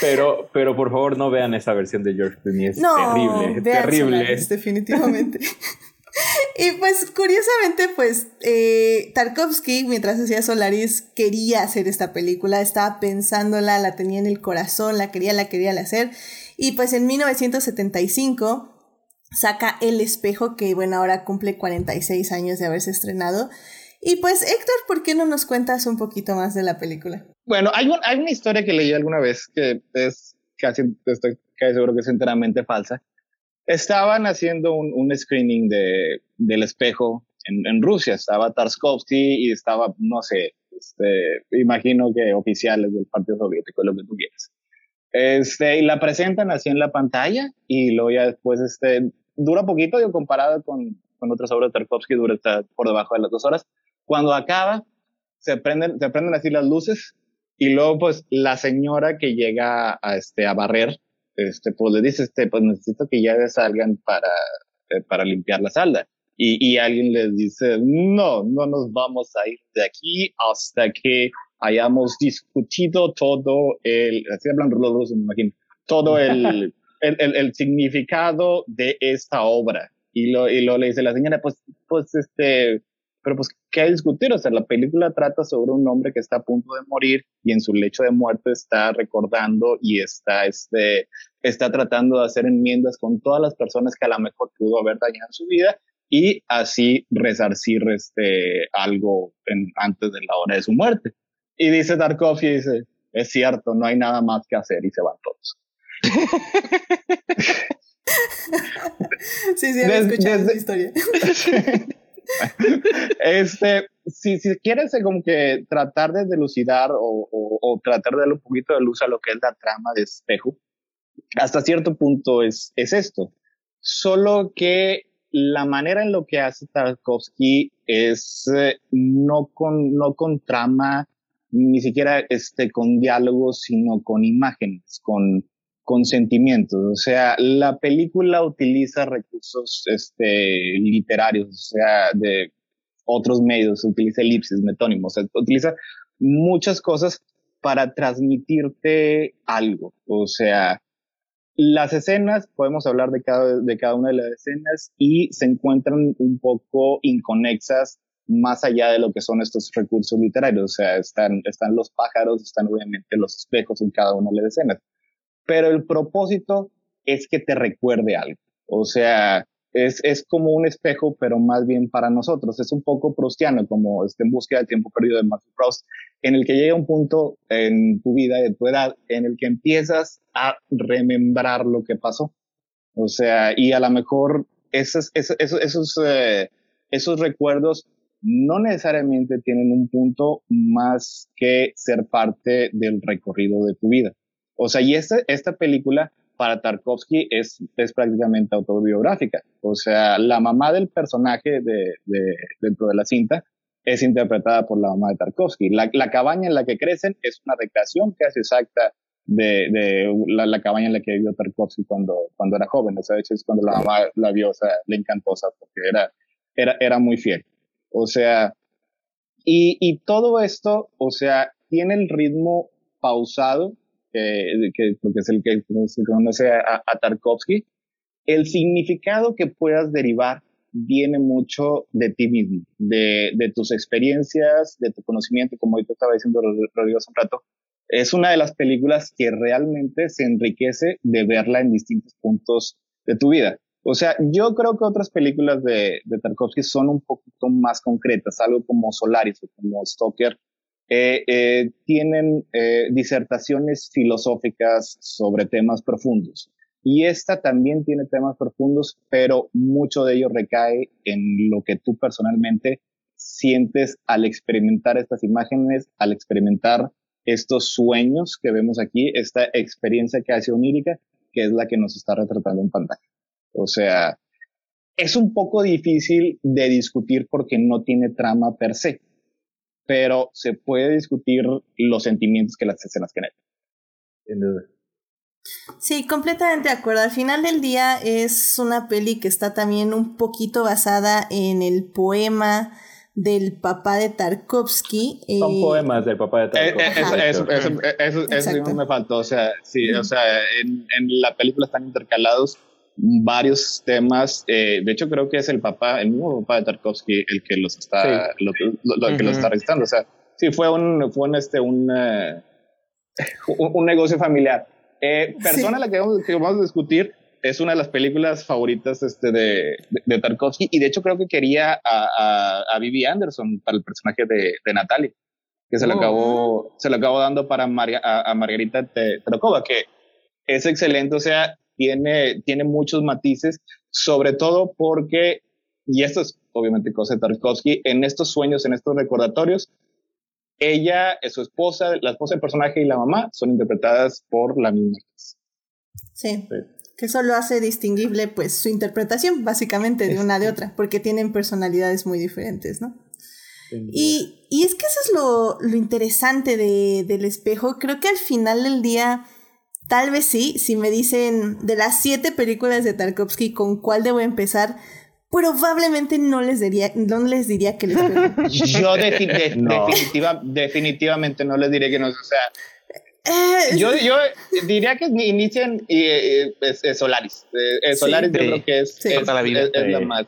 Pero, pero por favor no vean esa versión de George Clooney, es terrible, terrible. Solaris, definitivamente. y pues curiosamente, pues eh, Tarkovsky, mientras hacía Solaris, quería hacer esta película, estaba pensándola, la tenía en el corazón, la quería, la quería hacer. Y pues en 1975 saca El espejo, que bueno, ahora cumple 46 años de haberse estrenado. Y pues Héctor, ¿por qué no nos cuentas un poquito más de la película? Bueno, hay, una historia que leí alguna vez que es casi, estoy casi seguro que es enteramente falsa. Estaban haciendo un, screening de, del espejo en, Rusia. Estaba Tarskovsky y estaba, no sé, este, imagino que oficiales del Partido Soviético, lo que tú quieras. Este, y la presentan así en la pantalla y luego ya después, este, dura poquito, yo comparado con, con otras obras de Tarkovsky, dura está por debajo de las dos horas. Cuando acaba, se prenden, se prenden así las luces y luego pues la señora que llega a, este, a barrer, este, pues le dice, este, pues necesito que ya salgan para, eh, para limpiar la salda. Y, y alguien les dice, no, no nos vamos a ir de aquí hasta que hayamos discutido todo el, así hablan los me imagino, todo el, el, el, significado de esta obra. Y lo, y lo le dice la señora, pues, pues este, pero pues, ¿qué discutir? O sea, la película trata sobre un hombre que está a punto de morir y en su lecho de muerte está recordando y está, este, está tratando de hacer enmiendas con todas las personas que a lo mejor pudo haber dañado su vida y así resarcir este, algo antes de la hora de su muerte. Y dice Tarkovsky, dice, es cierto, no hay nada más que hacer y se van todos. sí, sí, he escuchado esa historia. este, si, si quieres eh, como que tratar de delucidar o, o, tratar de darle un poquito de luz a lo que es la trama de espejo, hasta cierto punto es, es esto. Solo que la manera en lo que hace Tarkovsky es eh, no, con, no con trama, ni siquiera este, con diálogos, sino con imágenes, con, con sentimientos. O sea, la película utiliza recursos este, literarios, o sea, de otros medios, utiliza elipsis, metónimos, utiliza muchas cosas para transmitirte algo. O sea, las escenas, podemos hablar de cada, de cada una de las escenas y se encuentran un poco inconexas más allá de lo que son estos recursos literarios. O sea, están, están los pájaros, están obviamente los espejos en cada una de las escenas pero el propósito es que te recuerde algo. O sea, es, es como un espejo, pero más bien para nosotros. Es un poco proustiano, como este en búsqueda del tiempo perdido de Matthew Proust, en el que llega un punto en tu vida, de tu edad, en el que empiezas a remembrar lo que pasó. O sea, y a lo mejor esos, esos, esos, eh, esos recuerdos no necesariamente tienen un punto más que ser parte del recorrido de tu vida. O sea, y esta, esta película para Tarkovsky es, es prácticamente autobiográfica. O sea, la mamá del personaje de, de, dentro de la cinta es interpretada por la mamá de Tarkovsky. La, la cabaña en la que crecen es una recreación casi exacta de, de la, la, cabaña en la que vivió Tarkovsky cuando, cuando era joven. O sea, de hecho es cuando la mamá la vio, o sea, le encantó, o porque era, era, era muy fiel. O sea, y, y todo esto, o sea, tiene el ritmo pausado que, porque es el que se conoce a, Tarkovsky, el significado que puedas derivar viene mucho de ti mismo, de, de tus experiencias, de tu conocimiento, como ahorita estaba diciendo Rodrigo hace un rato. Es una de las películas que realmente se enriquece de verla en distintos puntos de tu vida. O sea, yo creo que otras películas de, Tarkovsky son un poquito más concretas, algo como Solaris o como Stoker, eh, tienen eh, disertaciones filosóficas sobre temas profundos. Y esta también tiene temas profundos, pero mucho de ello recae en lo que tú personalmente sientes al experimentar estas imágenes, al experimentar estos sueños que vemos aquí, esta experiencia hace onírica, que es la que nos está retratando en pantalla. O sea, es un poco difícil de discutir porque no tiene trama per se pero se puede discutir los sentimientos que las escenas generan. Sin duda. Sí, completamente de acuerdo. Al final del día es una peli que está también un poquito basada en el poema del papá de Tarkovsky. Son eh, poemas del papá de eh, eh, Tarkovsky. eso, eso, me faltó. O sea, sí, o sea, en, en, la película están intercalados varios temas. Eh, de hecho, creo que es el papá, el mismo papá de Tarkovsky, el que los está, lo, que los está registrando. O sea, sí, fue un, fue un, este, un, uh, un, negocio familiar. Eh, persona a la que vamos, que vamos, a discutir es una de las películas favoritas este, de, de, Tarkovsky y de hecho creo que quería a, a, a Vivi Anderson para el personaje de, de Natalie, que se lo, oh. acabó, se lo acabó dando para a, Margarita Tarokova, que es excelente, o sea, tiene, tiene muchos matices, sobre todo porque, y esto es obviamente cosa de Tarkovsky, en estos sueños, en estos recordatorios, ella, su esposa, la esposa del personaje y la mamá son interpretadas por la misma Sí. Que eso lo hace distinguible, pues, su interpretación, básicamente, de una de otra, porque tienen personalidades muy diferentes, ¿no? Y, y, es que eso es lo, lo interesante de, del espejo. Creo que al final del día Tal vez sí, si me dicen de las siete películas de Tarkovsky, ¿con cuál debo empezar? Probablemente no les diría, no les diría que les Yo definitivamente no les diría que no. O sea, eh, yo, yo diría que inicien eh, Solaris. Solaris yo creo que es, es, la, más.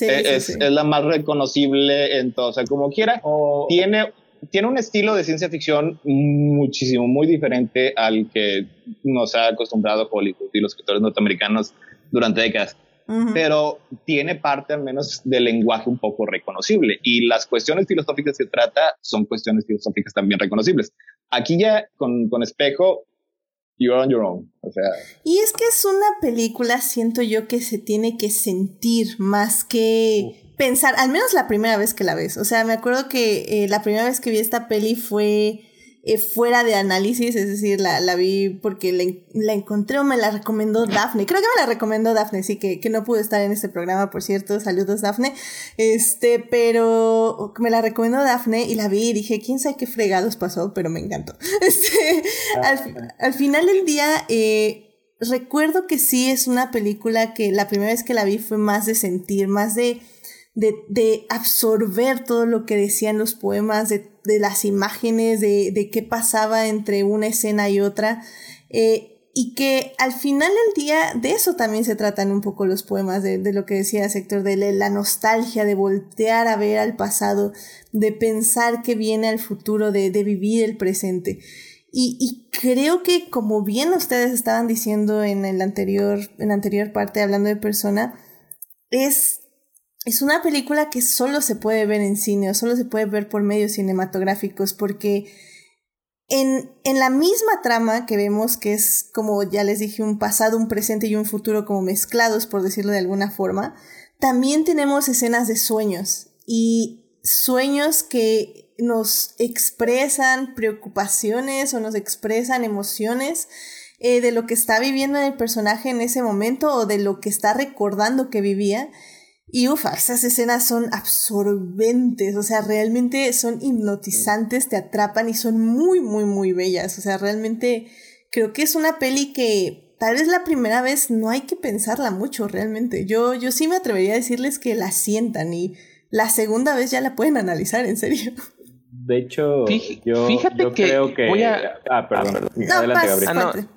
es, es, la más reconocible en todo, o sea, como quiera, tiene, tiene un estilo de ciencia ficción muchísimo, muy diferente al que nos ha acostumbrado Hollywood y los escritores norteamericanos durante décadas. Pero tiene parte al menos del lenguaje un poco reconocible y las cuestiones filosóficas que trata son cuestiones filosóficas también reconocibles. Aquí ya con, con espejo You're on your own. O sea. Y es que es una película, siento yo, que se tiene que sentir más que pensar, al menos la primera vez que la ves. O sea, me acuerdo que eh, la primera vez que vi esta peli fue eh, fuera de análisis, es decir, la, la vi porque la, la, encontré o me la recomendó Daphne. Creo que me la recomendó Daphne, sí, que, que no pudo estar en este programa, por cierto. Saludos, Daphne. Este, pero me la recomendó Daphne y la vi y dije, quién sabe qué fregados pasó, pero me encantó. Este, al, al, final del día, eh, recuerdo que sí es una película que la primera vez que la vi fue más de sentir, más de de, de, absorber todo lo que decían los poemas, de, de las imágenes, de, de, qué pasaba entre una escena y otra. Eh, y que al final del día de eso también se tratan un poco los poemas, de, de lo que decía Sector, de la nostalgia, de voltear a ver al pasado, de pensar que viene al futuro, de, de vivir el presente. Y, y, creo que como bien ustedes estaban diciendo en el anterior, en la anterior parte hablando de persona, es es una película que solo se puede ver en cine o solo se puede ver por medios cinematográficos porque en, en, la misma trama que vemos que es como ya les dije un pasado, un presente y un futuro como mezclados por decirlo de alguna forma, también tenemos escenas de sueños y sueños que nos expresan preocupaciones o nos expresan emociones eh, de lo que está viviendo el personaje en ese momento o de lo que está recordando que vivía y ufa, esas escenas son absorbentes, o sea, realmente son hipnotizantes, te atrapan y son muy, muy, muy bellas. O sea, realmente creo que es una peli que tal vez la primera vez no hay que pensarla mucho, realmente. Yo, yo sí me atrevería a decirles que la sientan y la segunda vez ya la pueden analizar, en serio. De hecho, yo, Fíjate que creo que... Voy a... Ah, perdón. Adelante, Gabriel.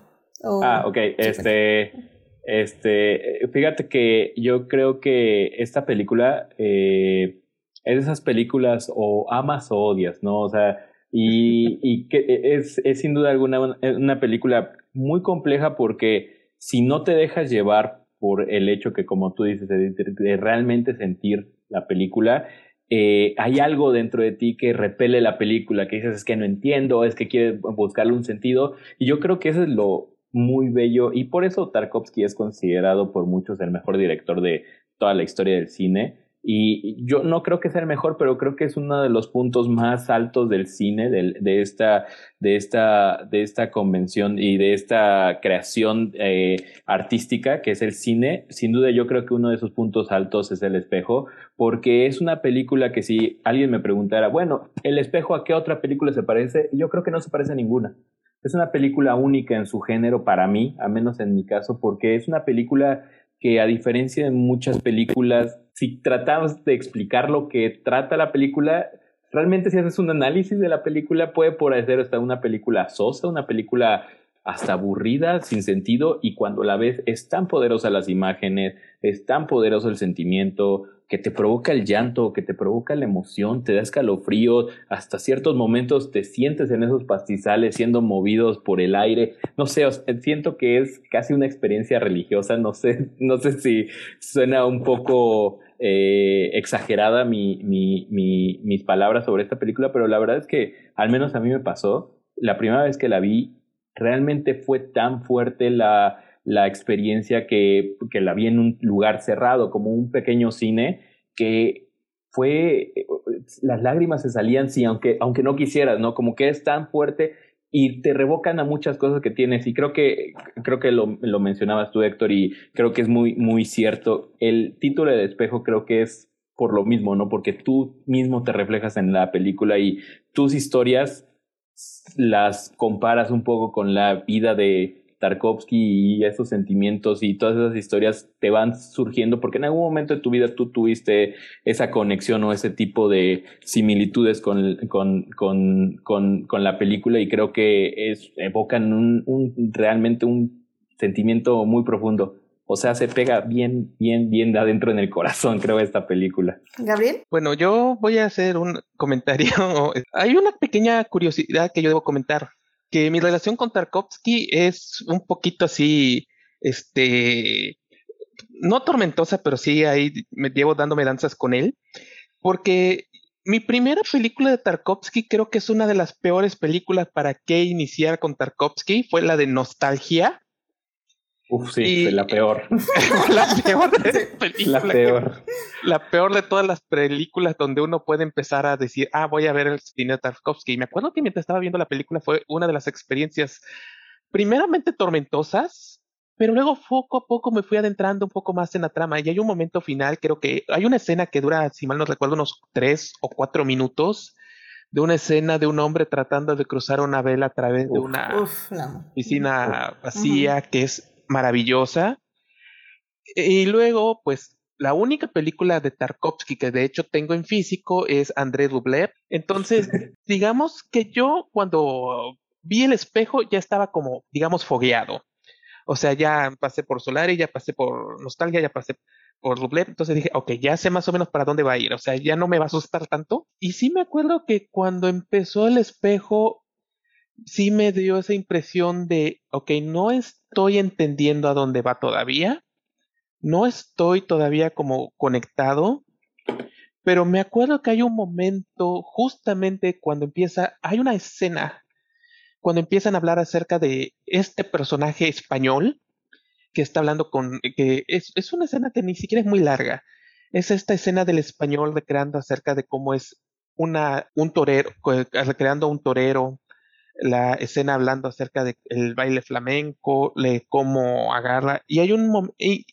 Ah, ok. Este... Este, fíjate que yo creo que esta película eh, es de esas películas o amas o odias, ¿no? O sea, y, que es, es, sin duda alguna una película muy compleja porque si no te dejas llevar por el hecho que, como tú dices, de, realmente sentir la película, eh, hay algo dentro de ti que repele la película, que dices es que no entiendo, es que quiere buscarle un sentido. Y yo creo que eso es lo, muy bello y por eso Tarkovsky es considerado por muchos el mejor director de toda la historia del cine. Y yo no creo que sea el mejor, pero creo que es uno de los puntos más altos del cine, de, de esta, de, esta, de esta convención y de esta creación eh, artística que es el cine. Sin duda yo creo que uno de esos puntos altos es el espejo, porque es una película que si alguien me preguntara, bueno, el espejo a qué otra película se parece, yo creo que no se parece a ninguna. Es una película única en su género para mí, a menos en mi caso, porque es una película que a diferencia de muchas películas, si tratamos de explicar lo que trata la película, realmente si haces un análisis de la película puede parecer hasta una película sosa, una película hasta aburrida, sin sentido, y cuando la ves es tan poderosa las imágenes, es tan poderoso el sentimiento, que te provoca el llanto, que te provoca la emoción, te da escalofrío, hasta ciertos momentos te sientes en esos pastizales siendo movidos por el aire. No sé, siento que es casi una experiencia religiosa, no sé, no sé si suena un poco eh, exagerada mi, mi, mi, mis palabras sobre esta película, pero la verdad es que al menos a mí me pasó. La primera vez que la vi realmente fue tan fuerte la, la experiencia que, que la vi en un lugar cerrado, como un pequeño cine, que fue, las lágrimas se salían, sí, aunque, aunque no quisieras, ¿no? Como que es tan fuerte y te revocan a muchas cosas que tienes. Y creo que, creo que lo, lo mencionabas tú, Héctor, y creo que es muy, muy cierto. El título de espejo creo que es por lo mismo, ¿no? Porque tú mismo te reflejas en la película y tus historias las comparas un poco con la vida de Tarkovsky y esos sentimientos y todas esas historias te van surgiendo porque en algún momento de tu vida tú tuviste esa conexión o ese tipo de similitudes con, con, con, con, con la película y creo que es, evocan un, un, realmente un sentimiento muy profundo. o sea, se pega bien, bien, bien de adentro en el corazón, creo, esta película. Gabriel. Bueno, yo voy a hacer un comentario. Hay una pequeña curiosidad que yo debo comentar, que mi relación con Tarkovsky es un poquito así, este, no tormentosa, pero sí ahí me llevo dándome danzas con él, porque mi primera película de Tarkovsky creo que es una de las peores películas para que iniciar con Tarkovsky, fue la de Nostalgia Uf, sí, la peor. la peor La peor. la peor de todas las películas donde uno puede empezar a decir, ah, voy a ver el cine de Tarkovsky. Y me acuerdo que mientras estaba viendo la película fue una de las experiencias primeramente tormentosas, pero luego poco a poco me fui adentrando un poco más en la trama. Y hay un momento final, creo que hay una escena que dura, si mal no recuerdo, unos tres o cuatro minutos de una escena de un hombre tratando de cruzar una vela a través de una piscina vacía, que es maravillosa. Y luego, pues, la única película de Tarkovsky que de hecho tengo en físico es André Rublev. Entonces, digamos que yo cuando vi el espejo ya estaba como, digamos, fogueado. O sea, ya pasé por Solari, ya pasé por Nostalgia, ya pasé por Rublev. Entonces dije, ok, ya sé más o menos para dónde va a ir. O sea, ya no me va a asustar tanto. Y sí me acuerdo que cuando empezó el espejo, sí me dio esa impresión de, ok, no estoy entendiendo a dónde va todavía, no estoy todavía como conectado, pero me acuerdo que hay un momento justamente cuando empieza, hay una escena, cuando empiezan a hablar acerca de este personaje español que está hablando con, que es, es una escena que ni siquiera es muy larga, es esta escena del español recreando acerca de cómo es una, un torero, recreando a un torero la escena hablando acerca del baile flamenco, de cómo agarra, y hay un y,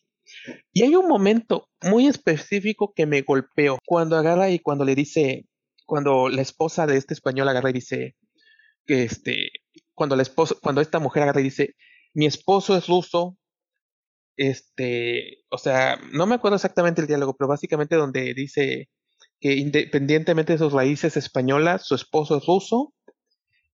y, hay un momento muy específico que me golpeó cuando agarra y cuando le dice, cuando la esposa de este español agarra y dice que este, cuando la esposa, cuando esta mujer agarra y dice, mi esposo es ruso, este, o sea, no me acuerdo exactamente el diálogo, pero básicamente donde dice que independientemente de sus raíces españolas, su esposo es ruso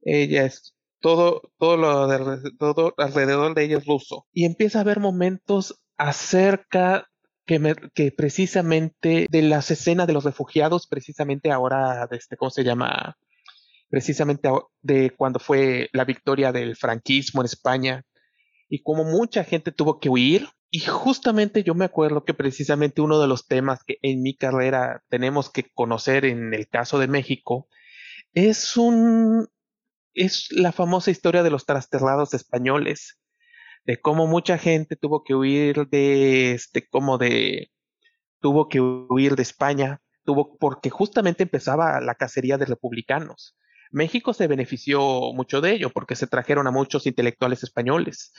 ella es todo, todo lo de, todo alrededor de ella es ruso. Y empieza a haber momentos acerca que, que precisamente de las escenas de los refugiados, precisamente ahora, este, ¿cómo se llama? Precisamente de cuando fue la victoria del franquismo en España y como mucha gente tuvo que huir. Y justamente yo me acuerdo que precisamente uno de los temas que en mi carrera tenemos que conocer en el caso de México es un es la famosa historia de los trasterrados españoles, de cómo mucha gente tuvo que huir de este, como de, tuvo que huir de España, tuvo, porque justamente empezaba la cacería de republicanos. México se benefició mucho de ello porque se trajeron a muchos intelectuales españoles,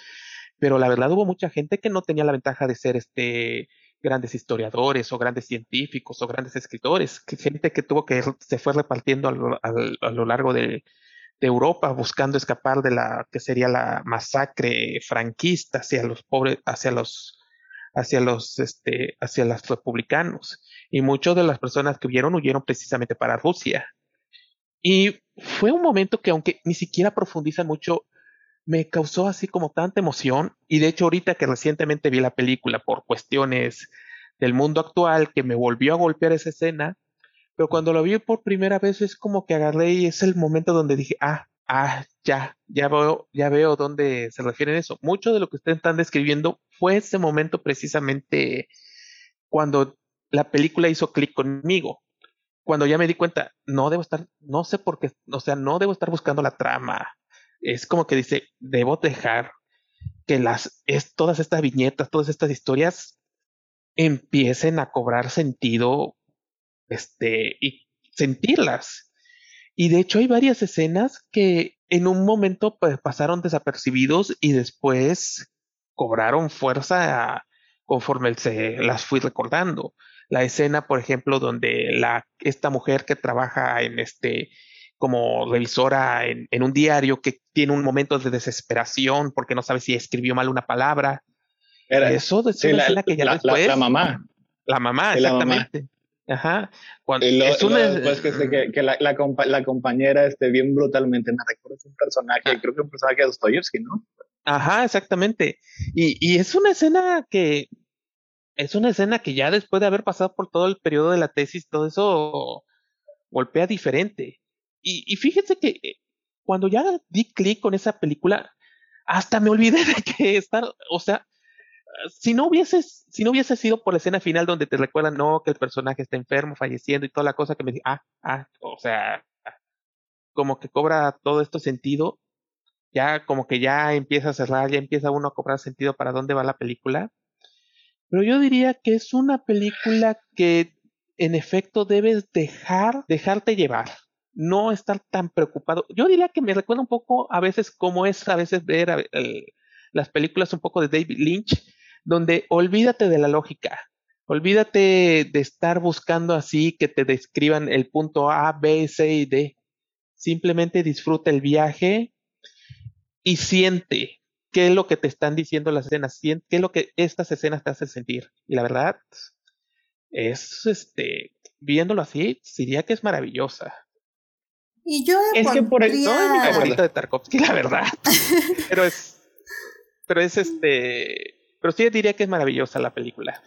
pero la verdad hubo mucha gente que no tenía la ventaja de ser este grandes historiadores o grandes científicos o grandes escritores, gente que tuvo que se fue repartiendo a lo largo de, de Europa buscando escapar de la que sería la masacre franquista hacia los pobres, hacia los, hacia los, este, hacia los republicanos. Y muchas de las personas que huyeron huyeron precisamente para Rusia. Y fue un momento que aunque ni siquiera profundiza mucho, me causó así como tanta emoción. Y de hecho ahorita que recientemente vi la película por cuestiones del mundo actual, que me volvió a golpear esa escena, pero cuando lo vi por primera vez es como que agarré y es el momento donde dije, ah, ah, ya, ya veo, ya veo dónde se refieren eso. Mucho de lo que ustedes están describiendo fue ese momento precisamente cuando la película hizo clic conmigo. Cuando ya me di cuenta, no debo estar, no sé por qué, o sea, no debo estar buscando la trama. Es como que dice, debo dejar que las, es, todas estas viñetas, todas estas historias empiecen a cobrar sentido este, y sentirlas. Y de hecho hay varias escenas que en un momento pues, pasaron desapercibidos y después cobraron fuerza conforme se las fui recordando. La escena, por ejemplo, donde la, esta mujer que trabaja en este como revisora en, en, un diario que tiene un momento de desesperación porque no sabe si escribió mal una palabra. Era, Eso es una escena que ya después. La, mamá. La mamá, exactamente. Ajá. Cuando, es una... después que, que, la, la, compañera esté bien brutalmente, me recuerda un personaje, ah. creo que un personaje de Dostoyevsky, ¿no? Ajá, exactamente. Y, y es una escena que es una escena que ya después de haber pasado por todo el periodo de la tesis, todo eso golpea diferente. Y, y fíjense que eh, cuando ya di clic con esa película, hasta me olvidé de que estar, o sea, si no hubieses, si no hubiese sido por la escena final donde te recuerdan, no, que el personaje está enfermo, falleciendo y toda la cosa que me ah, ah, o sea, como que cobra todo esto sentido, ya como que ya empieza a cerrar, ya empieza uno a cobrar sentido para dónde va la película. Pero yo diría que es una película que en efecto debes dejar, dejarte llevar, no estar tan preocupado. Yo diría que me recuerda un poco a veces como es a veces ver las películas un poco de David Lynch, donde olvídate de la lógica, olvídate de estar buscando así que te describan el punto A, B, C y D. Simplemente disfruta el viaje y siente, qué es lo que te están diciendo las escenas, qué es lo que estas escenas te hacen sentir. Y la verdad, es este, viéndolo así, diría que es maravillosa. Y yo es que por el, no es mi favorita de Tarkovsky, la verdad. pero es, pero es este, pero sí diría que es maravillosa la película.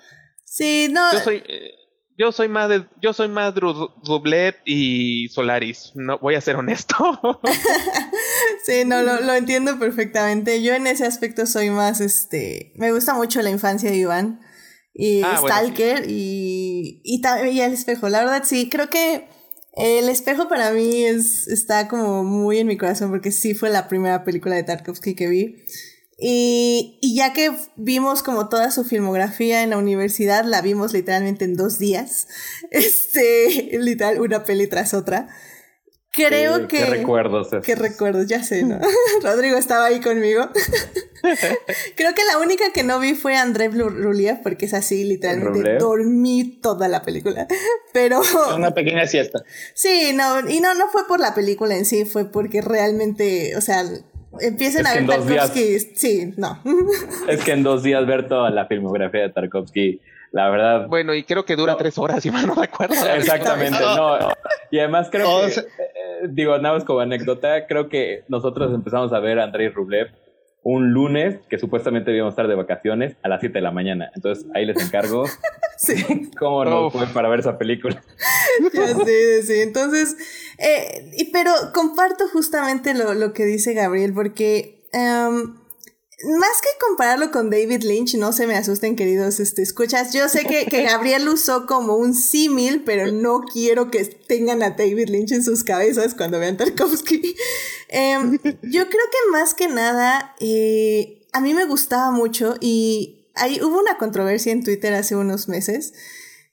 Sí, no. Yo soy, eh, yo soy más de, yo soy más Rublet y Solaris. No, voy a ser honesto. sí, no, lo, lo, entiendo perfectamente. Yo en ese aspecto soy más, este, me gusta mucho la infancia de Iván y ah, Stalker y, y, y el espejo. La verdad, sí, creo que el espejo para mí es, está como muy en mi corazón porque sí fue la primera película de Tarkovsky que vi. Y, y, ya que vimos como toda su filmografía en la universidad, la vimos literalmente en dos días. Este, literal, una peli tras otra. Creo que. Qué recuerdos. Qué recuerdos, ya sé, ¿no? Rodrigo estaba ahí conmigo. Creo que la única que no vi fue André Ruliev, porque es así, literalmente dormí toda la película. Pero. Una pequeña siesta. Sí, no, y no, no fue por la película en sí, fue porque realmente, o sea, Empiecen a ver Tarkovsky. Sí, no. Es que en dos días ver toda la filmografía de Tarkovsky, la verdad. Bueno, y creo que dura tres horas, si mal no recuerdo. Exactamente, no. Y además creo que, eh, digo, nada más como anécdota, creo que nosotros empezamos a ver a Andrei Rublev un lunes que supuestamente debíamos estar de vacaciones a las 7 de la mañana. Entonces ahí les encargo sí. cómo no fue para ver esa película. Ya sé, sí. Entonces, eh, y, pero comparto justamente lo, lo, que dice Gabriel porque... Um, más que compararlo con David Lynch, no se me asusten, queridos este, escuchas. Yo sé que, que Gabriel usó como un símil, pero no quiero que tengan a David Lynch en sus cabezas cuando vean Tarkovsky. Em, yo creo que más que nada, eh, a mí me gustaba mucho y hay, hubo una controversia en Twitter hace unos meses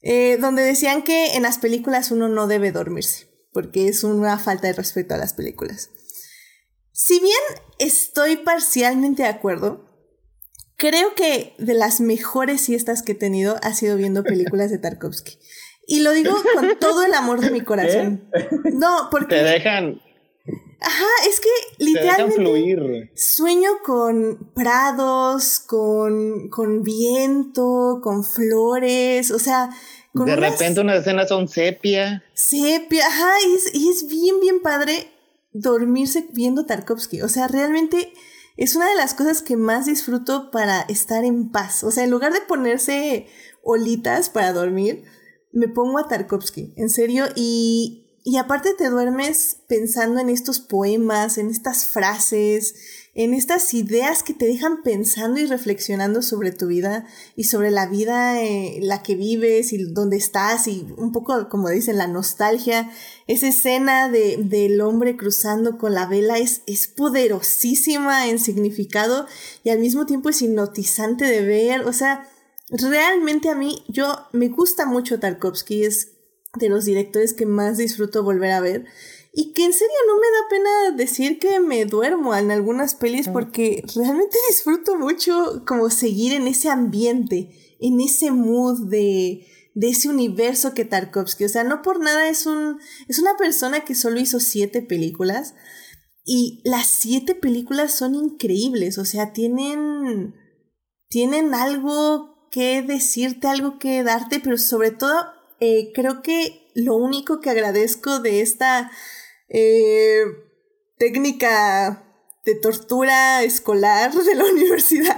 eh, donde decían que en las películas uno no debe dormirse, porque es una falta de respeto a las películas. Si bien estoy parcialmente de acuerdo, creo que de las mejores siestas que he tenido ha sido viendo películas de Tarkovsky. Y lo digo con todo el amor de mi corazón. ¿Eh? No, porque... Te dejan... Ajá, es que literalmente sueño con prados, con, con viento, con flores, o sea... de repente unas escenas son sepia. Sepia, ajá, y es, y es bien, bien padre dormirse viendo Tarkovsky. O sea, realmente es una de las cosas que más disfruto para estar en paz. O sea, en lugar de ponerse olitas para dormir, me pongo a Tarkovsky, en serio, y, y aparte te duermes pensando en estos poemas, en estas frases, en estas ideas que te dejan pensando y reflexionando sobre tu vida y sobre la vida en la que vives y dónde estás y un poco, como dicen, la nostalgia. Esa escena de, del hombre cruzando con la vela es, es poderosísima en significado y al mismo tiempo es hipnotizante de ver. O sea, realmente a mí, yo me gusta mucho Tarkovsky, es de los directores que más disfruto volver a ver. Y que en serio no me da pena decir que me duermo en algunas pelis porque realmente disfruto mucho como seguir en ese ambiente, en ese mood de, de ese universo que Tarkovsky. O sea, no por nada es un. es una persona que solo hizo siete películas. Y las siete películas son increíbles. O sea, tienen. tienen algo que decirte, algo que darte, pero sobre todo, eh, creo que lo único que agradezco de esta eh, técnica de tortura escolar de la universidad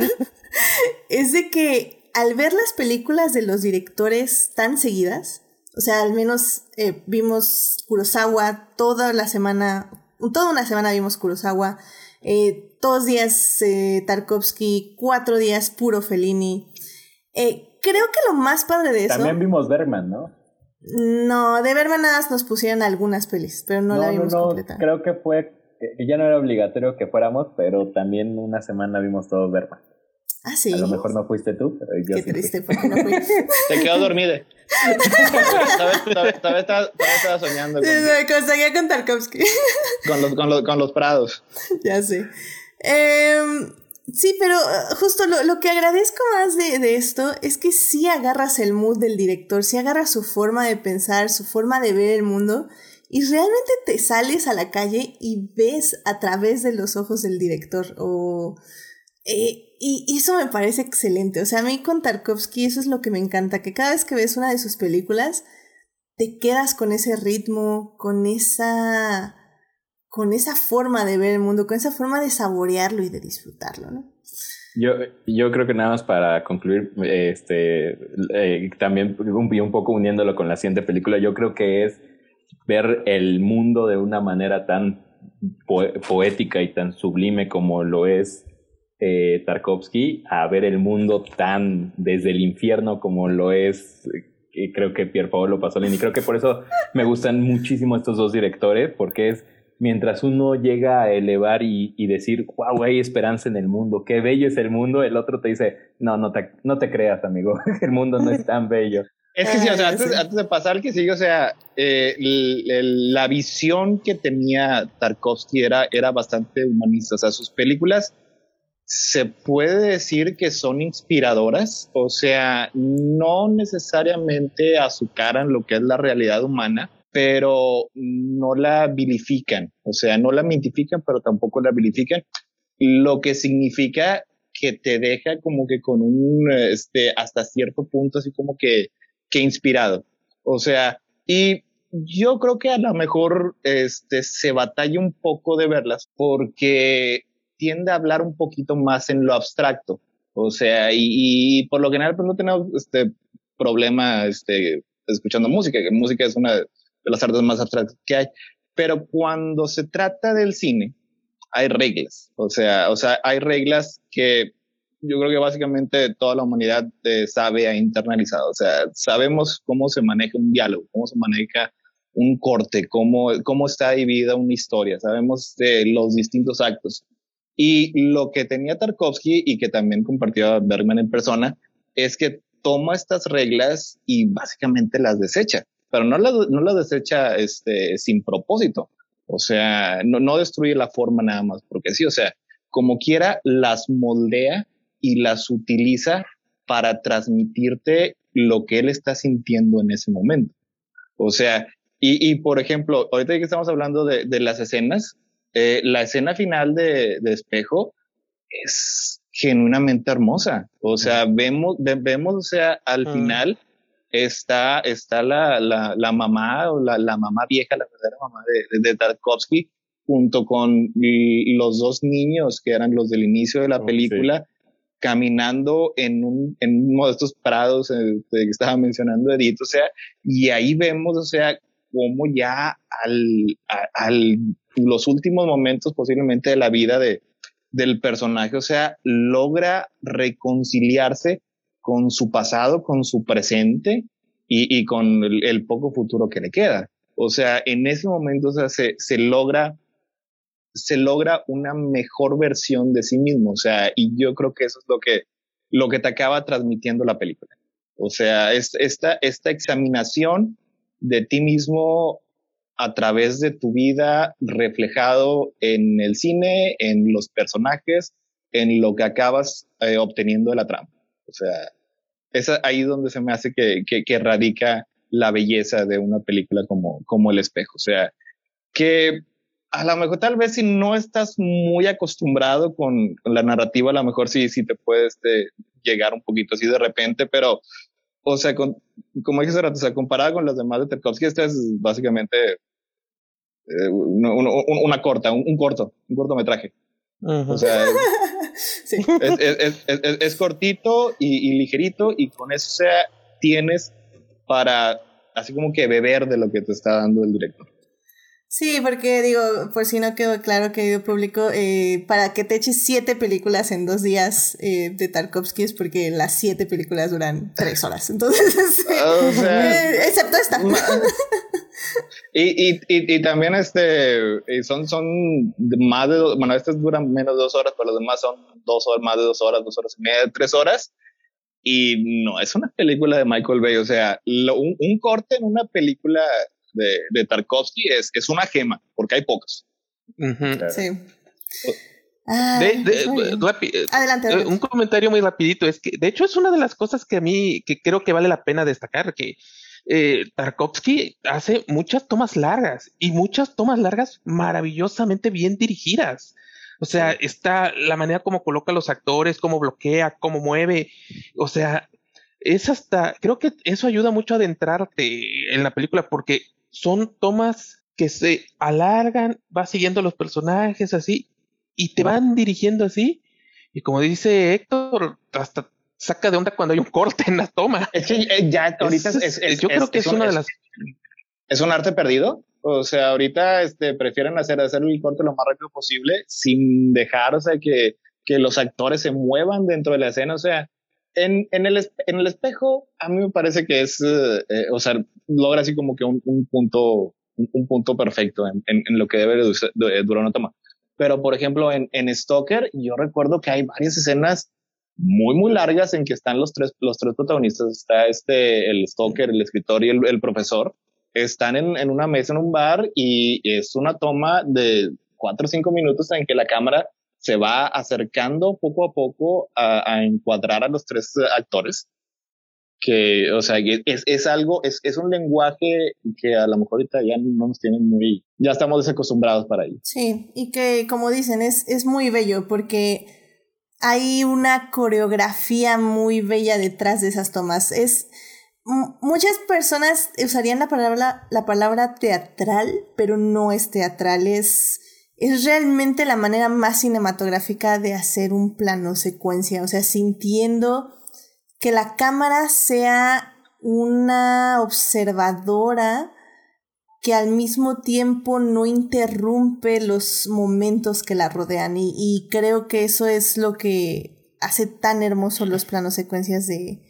es de que al ver las películas de los directores tan seguidas, o sea, al menos eh, vimos Kurosawa toda la semana, toda una semana vimos Kurosawa, eh, dos días eh, Tarkovsky, cuatro días puro Fellini. creo que lo más padre de eso... También vimos Berman, ¿no? No, de Berman nada nos pusieron algunas pelis, pero no, la vimos no, completa. Creo que fue, ya no era obligatorio que fuéramos, pero también una semana vimos todo Berman. Ah, sí. A lo mejor no fuiste tú, pero yo Qué triste, porque no fui. Te quedó dormida. Todavía estaba soñando. Con, sí, seguía con Tarkovsky. Con los, con, los, con los prados. Ya sé. Eh, sí, pero uh, justo lo, lo que agradezco más de, de, esto es que sí agarras el mood del director, sí agarras su forma de pensar, su forma de ver el mundo. Y realmente te sales a la calle y ves a través de los ojos del director. O. Eh, y eso me parece excelente. O sea, a mí con Tarkovsky eso es lo que me encanta, que cada vez que ves una de sus películas, te quedas con ese ritmo, con esa con esa forma de ver el mundo, con esa forma de saborearlo y de disfrutarlo, ¿no? Yo, yo creo que nada más para concluir, este, eh, también un, un poco uniéndolo con la siguiente película, yo creo que es ver el mundo de una manera tan poética y tan sublime como lo es eh, Tarkovsky a ver el mundo tan desde el infierno como lo es eh, creo que Pier Paolo Pasolini. Creo que por eso me gustan muchísimo estos dos directores, porque es mientras uno llega a elevar y, decir, wow, hay esperanza en el mundo, qué bello es el mundo, el otro te dice, no, no te, no te creas, amigo, el mundo no es tan bello. Es que sí, o sea, antes, antes de pasar que sigue, o sea, eh, la visión que tenía Tarkovsky era, era bastante humanista, o sea, sus películas se puede decir que son inspiradoras, o sea, no necesariamente azucaran lo que es la realidad humana, pero no la vilifican, o sea, no la mitifican, pero tampoco la vilifican, lo que significa que te deja como que con un, este, hasta cierto punto, así como que, que inspirado. O sea, y yo creo que a lo mejor, este, se batalla un poco de verlas porque tiende a hablar un poquito más en lo abstracto. O sea, y, por lo general, pues no tenemos este problema, este, escuchando música, que música es una de las artes más abstractas que hay. Pero cuando se trata del cine, hay reglas. O sea, o sea, hay reglas que yo creo que básicamente toda la humanidad eh, sabe e internalizado. O sea, sabemos cómo se maneja un diálogo, cómo se maneja un corte, cómo, cómo está dividida una historia, sabemos de los distintos actos. Y lo que tenía Tarkovsky y que también compartió Bergman en persona es que toma estas reglas y básicamente las desecha, pero no las, no las desecha este, sin propósito. O sea, no, no destruye la forma nada más, porque sí, o sea, como quiera, las moldea y las utiliza para transmitirte lo que él está sintiendo en ese momento. O sea, y, y por ejemplo, ahorita que estamos hablando de, de las escenas, eh, la escena final de, de, Espejo es genuinamente hermosa. O sea, vemos, vemos, o sea, al final está, está la, la, la mamá o la, la, mamá vieja, la verdadera mamá de, de, Tarkovsky, junto con los dos niños que eran los del inicio de la oh, película, caminando en, un, en uno de estos prados eh, que estaba mencionando Edith, o sea, y ahí vemos, o sea, cómo ya al, al los últimos momentos posiblemente de la vida de, del personaje, o sea, logra reconciliarse con su pasado, con su presente y, y con el, poco futuro que le queda. O sea, en ese momento, o sea, se, se logra, se logra una mejor versión de sí mismo. O sea, y yo creo que eso es lo que, lo que te acaba transmitiendo la película. O sea, es, esta, esta examinación de ti mismo a través de tu vida reflejado en el cine, en los personajes, en lo que acabas eh, obteniendo de la trama. O sea, es ahí donde se me hace que, que, radica la belleza de una película como, como El Espejo. O sea, que a lo mejor tal vez si no estás muy acostumbrado con, la narrativa, a lo mejor sí, sí te puedes este, llegar un poquito así de repente, pero o sea, con, como dije hace rato, o sea, comparada con las demás de Tarkovsky, esta es básicamente eh, una, una, corta, un, corto, un cortometraje. O sea, es, cortito y, ligerito y con eso sea, tienes para así como que beber de lo que te está dando el director. Sí, porque digo, por si no quedó claro, querido público, eh, para que te eches siete películas en dos días eh, de Tarkovsky es porque las siete películas duran tres horas. Entonces, eh, excepto esta. Y, y, y, también este son, son más de bueno, estas duran menos de dos horas, pero los demás son dos horas, más de dos horas, dos horas y media, tres horas. Y no es una película de Michael Bay, o sea, un, un, corte en una película de, de Tarkovsky es, es una gema, porque hay pocas. Sí. adelante, Un comentario muy rapidito es que, de hecho, es una de las cosas que a mí que creo que vale la pena destacar, que eh, Tarkovsky hace muchas tomas largas y muchas tomas largas maravillosamente bien dirigidas. O sea, está la manera como coloca a los actores, cómo bloquea, cómo mueve. O sea, es hasta, creo que eso ayuda mucho a adentrarte en la película porque son tomas que se alargan, va siguiendo los personajes así y te van dirigiendo así. Y como dice Héctor, hasta saca de onda cuando hay un corte en la toma. Es que eh, ya ahorita es, yo creo que es, una de las es un arte perdido. O sea, ahorita este, prefieren hacer, hacer el corte lo más rápido posible sin dejar, o sea, que, que los actores se muevan dentro de la escena. O sea, en, en, el, en el espejo, a mí me parece que es, eh, eh, o sea, logra así como que un, un punto, un, punto perfecto en, lo que debe durar una toma. Pero, por ejemplo, en, en Stalker, yo recuerdo que hay varias escenas muy, muy largas en que están los tres, los tres protagonistas. Está este, el Stalker, el escritor y el, profesor. Están en, en, una mesa en un bar y es una toma de cuatro o cinco minutos en que la cámara se va acercando poco a poco a encuadrar a los tres actores. Que, o sea, es, es algo, es, es un lenguaje que a lo mejor ahorita ya no nos tienen muy, ya estamos desacostumbrados para ello. Sí, y que como dicen, es, es muy bello porque hay una coreografía muy bella detrás de esas tomas. Es muchas personas usarían la palabra la palabra teatral, pero no es teatral, es es realmente la manera más cinematográfica de hacer un plano secuencia, o sea, sintiendo que la cámara sea una observadora que al mismo tiempo no interrumpe los momentos que la rodean. Y, creo que eso es lo que hace tan hermosos los planos secuencias de...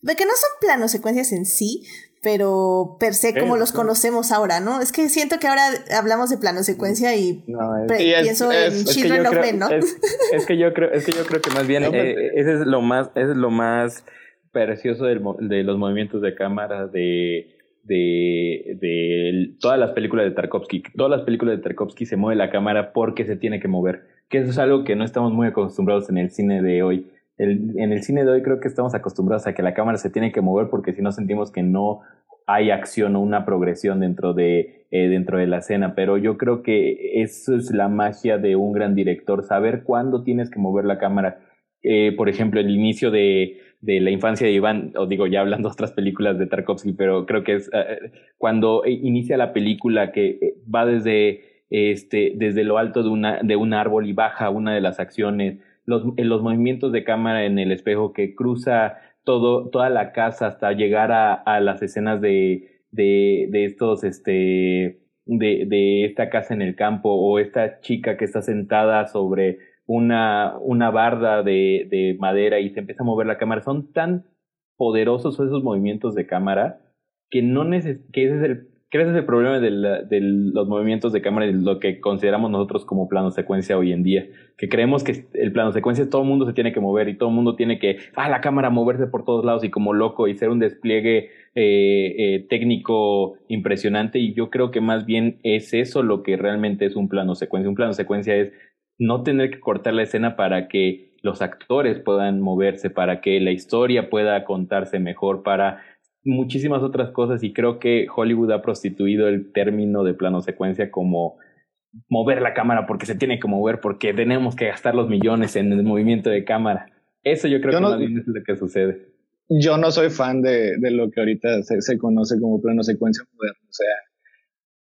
De que no son planos secuencias en sí, pero per se como los conocemos ahora, ¿no? Es que siento que ahora hablamos de plano secuencia y, pienso en Children of Men, ¿no? Es, que yo creo, es que yo creo que más bien eh, ese es lo más, es lo más precioso de los movimientos de cámara de de, de todas las películas de Tarkovsky. Todas las películas de Tarkovsky se mueve la cámara porque se tiene que mover, que eso es algo que no estamos muy acostumbrados en el cine de hoy. en el cine de hoy creo que estamos acostumbrados a que la cámara se tiene que mover porque si no sentimos que no hay acción o una progresión dentro de, eh, dentro de la escena, pero yo creo que eso es la magia de un gran director, saber cuándo tienes que mover la cámara. Eh, por ejemplo, el inicio de, de la infancia de Iván, o digo, ya hablando de otras películas de Tarkovsky, pero creo que es eh, eh, cuando inicia la película que eh, va desde, este, desde lo alto de, una, de un árbol y baja una de las acciones, los, los movimientos de cámara en el espejo que cruza todo, toda la casa hasta llegar a, a las escenas de, de, de estos, este, de, de esta casa en el campo o esta chica que está sentada sobre una, una barda de, de madera y se empieza a mover la cámara. Son tan poderosos esos movimientos de cámara que no neces que ese es el ¿Crees ese problema de, de, los movimientos de cámara y lo que consideramos nosotros como plano secuencia hoy en día? Que creemos que el plano secuencia todo el mundo se tiene que mover y todo el mundo tiene que, ah, la cámara moverse por todos lados y como loco y ser un despliegue eh, eh, técnico impresionante. Y yo creo que más bien es eso lo que realmente es un plano secuencia. Un plano secuencia es no tener que cortar la escena para que los actores puedan moverse, para que la historia pueda contarse mejor, para muchísimas otras cosas y creo que Hollywood ha prostituido el término de plano secuencia como mover la cámara porque se tiene que mover, porque tenemos que gastar los millones en el movimiento de cámara. Eso yo creo que más bien es lo que sucede. Yo no soy fan de, de lo que ahorita se, se, conoce como plano secuencia moderno. O sea,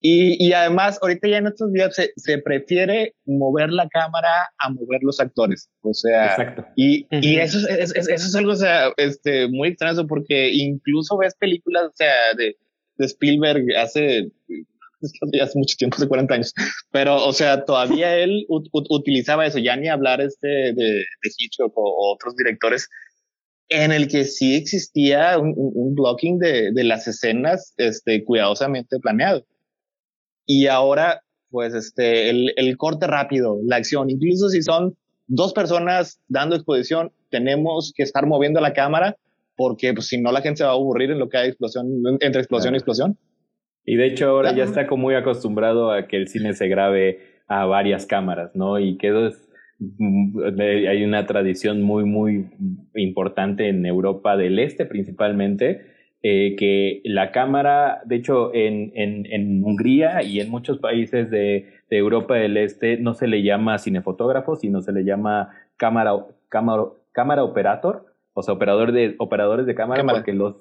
Y, y, además, ahorita ya en estos días se, se, prefiere mover la cámara a mover los actores. O sea, Exacto. y, y eso, es, eso es algo o sea, este, muy extraño porque incluso ves películas o sea, de, de Spielberg hace, hace mucho tiempo, hace 40 años, pero o sea, todavía él utilizaba eso, ya ni hablar este de, de Hitchcock o, o otros directores en el que sí existía un, un blocking de, de, las escenas este, cuidadosamente planeado. Y ahora, pues, este, el, el, corte rápido, la acción, incluso si son dos personas dando exposición, tenemos que estar moviendo la cámara porque pues, si no la gente se va a aburrir en lo que hay explosión, entre explosión claro. y explosión. Y de hecho ahora ya está como muy acostumbrado a que el cine se grabe a varias cámaras, ¿no? Y que eso es hay una tradición muy, muy importante en Europa del Este principalmente, eh, que la cámara, de hecho, en, en, en, Hungría y en muchos países de, de, Europa del Este no se le llama cinefotógrafo, sino se le llama cámara, cámara, cámara operator, o sea, operador de, operadores de cámara, cámara. porque los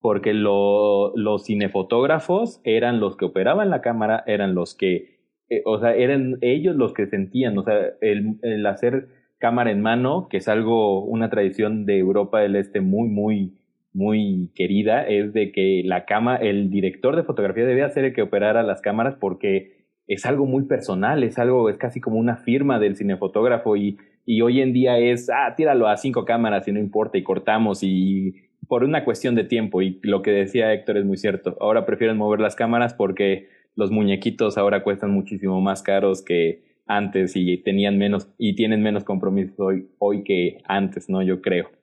porque lo, los cinefotógrafos eran los que operaban la cámara, eran los que eh, o sea, eran ellos los que sentían, o sea, el, el, hacer cámara en mano, que es algo, una tradición de Europa del Este muy, muy, muy querida, es de que la cama, el director de fotografía debía ser el que operara las cámaras porque es algo muy personal, es algo, es casi como una firma del cinefotógrafo y, y hoy en día es, ah, tíralo a cinco cámaras y no importa y cortamos y por una cuestión de tiempo y lo que decía Héctor es muy cierto, ahora prefieren mover las cámaras porque los muñequitos ahora cuestan muchísimo más caros que antes y tenían menos y tienen menos compromiso hoy, hoy que antes, ¿no? Yo creo.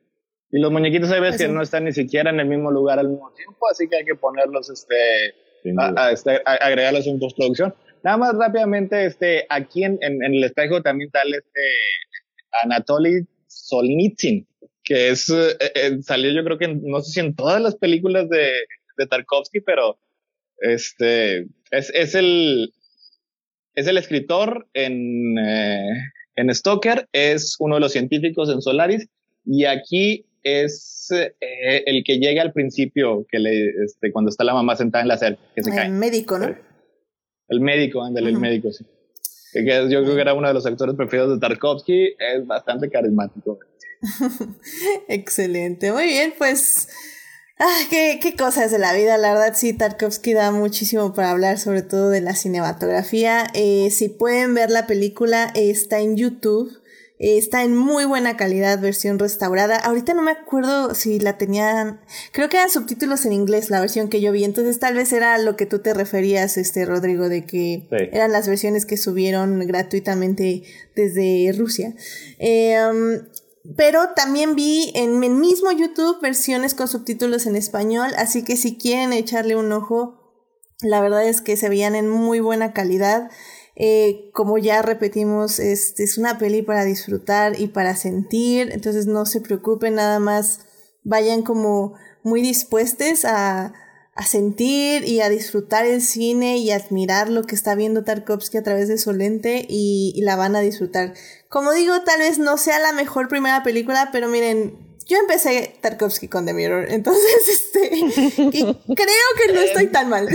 Y los muñequitos hay veces que no están ni siquiera en el mismo lugar al mismo tiempo, así que hay que ponerlos, este, a, a, este, a, agregarlos en postproducción. Nada más rápidamente, este, aquí en, en, en el espejo también tal este Anatoly Solnitsyn, que es, eh, eh, salió yo creo que en, no sé si en todas las películas de, de Tarkovsky, pero este, es, es, el, es el escritor en, eh, en Stoker, es uno de los científicos en Solaris, y aquí es eh, el que llega al principio, que le, este, cuando está la mamá sentada en la cerca, que se el cae. médico, ¿no? El médico, ándale, uh -huh. el médico, sí. Que yo creo que era uno de los actores preferidos de Tarkovsky, es bastante carismático. Excelente, muy bien, pues Ah, qué, qué cosas de la vida, la verdad sí, Tarkovsky da muchísimo para hablar, sobre todo de la cinematografía. Eh, si pueden ver la película, está en YouTube, está en muy buena calidad, versión restaurada. Ahorita no me acuerdo si la tenían, creo que eran subtítulos en inglés la versión que yo vi, entonces tal vez era lo que tú te referías, este Rodrigo, de que sí. eran las versiones que subieron gratuitamente desde Rusia. Um, pero también vi en el mismo YouTube versiones con subtítulos en español, así que si quieren echarle un ojo, la verdad es que se veían en muy buena calidad. Eh, como ya repetimos, es, es una peli para disfrutar y para sentir, entonces no se preocupen, nada más vayan como muy dispuestos a, sentir y a disfrutar el cine y admirar lo que está viendo Tarkovsky a través de su lente y, la van a disfrutar. Como digo, tal vez no sea la mejor primera película, pero miren, yo empecé Tarkovsky con The Mirror, entonces este y creo que no estoy tan mal.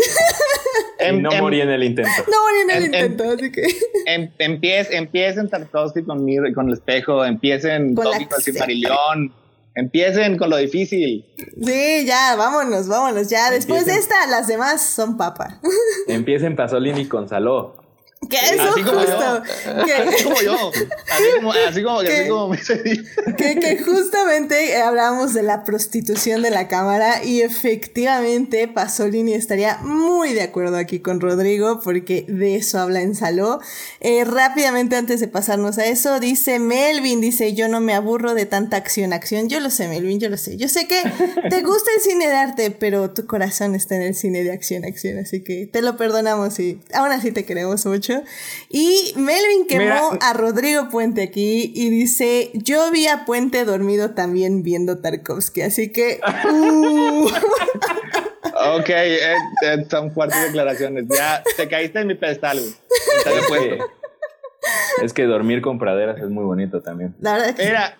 Em, no em, morí en el intento. No morí en el em, intento, así que. Em, empiecen, empiecen Tarkovsky con Mirror, con el espejo, empiecen con el Silmarillion. Empiecen con lo difícil. Sí, ya, vámonos, vámonos. Ya, después Empiecen. de esta, las demás son papa. Empiecen Pasolini con Saló. ¿Qué eso así como justo? Yo. Así como yo. Así como, así como, así como me que, que justamente hablamos de la prostitución de la cámara y efectivamente Pasolini estaría muy de acuerdo aquí con Rodrigo porque de eso habla en Saló. Eh, rápidamente antes de pasarnos a eso, dice Melvin, dice yo no me aburro de tanta acción, acción. Yo lo sé, Melvin, yo lo sé. Yo sé que te gusta el cine de arte, pero tu corazón está en el cine de acción, acción. Así que te lo perdonamos y aún así te queremos mucho. Y Melvin quemó Mira. a Rodrigo Puente aquí y dice, yo vi a Puente dormido también viendo Tarkovsky, así que... Uh. ok, eh, eh, son fuertes declaraciones. Ya te caíste en mi pedestal. Güey. Es que dormir con praderas es muy bonito también. La verdad que Mira,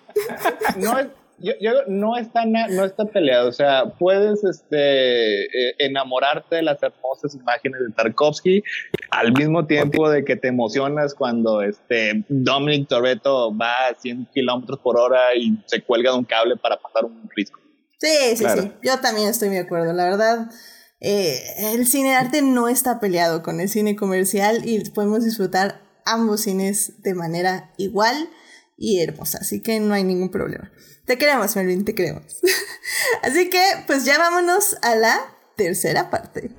no es, yo, yo, no está no está peleado, o sea, puedes este eh, enamorarte de las hermosas imágenes de Tarkovsky al mismo tiempo de que te emocionas cuando este Dominic Toretto va a 100 kilómetros por hora y se cuelga de un cable para pasar un risco. Sí, sí, sí, yo también estoy de acuerdo, la verdad. Eh, el cine de arte no está peleado con el cine comercial y podemos disfrutar ambos cines de manera igual y hermosa, así que no hay ningún problema. Te queremos, Melvin, te queremos. así que, pues ya vámonos a la tercera parte.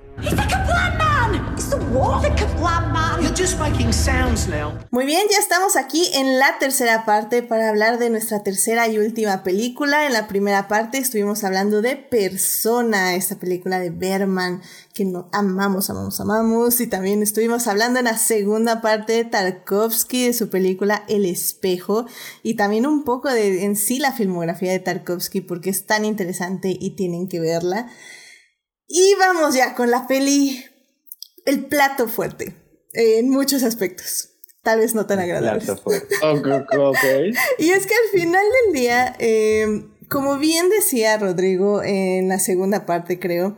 Muy bien, ya estamos aquí en la tercera parte para hablar de nuestra tercera y última película. En la primera parte estuvimos hablando de Persona, esta película de Berman que no, amamos, amamos, amamos. Y también estuvimos hablando en la segunda parte de Tarkovsky, de su película El espejo. Y también un poco de en sí la filmografía de Tarkovsky porque es tan interesante y tienen que verla. Y vamos ya con la peli el plato fuerte en muchos aspectos. Tal vez no tan agradable. y es que al final del día, eh, como bien decía Rodrigo en la segunda parte, creo,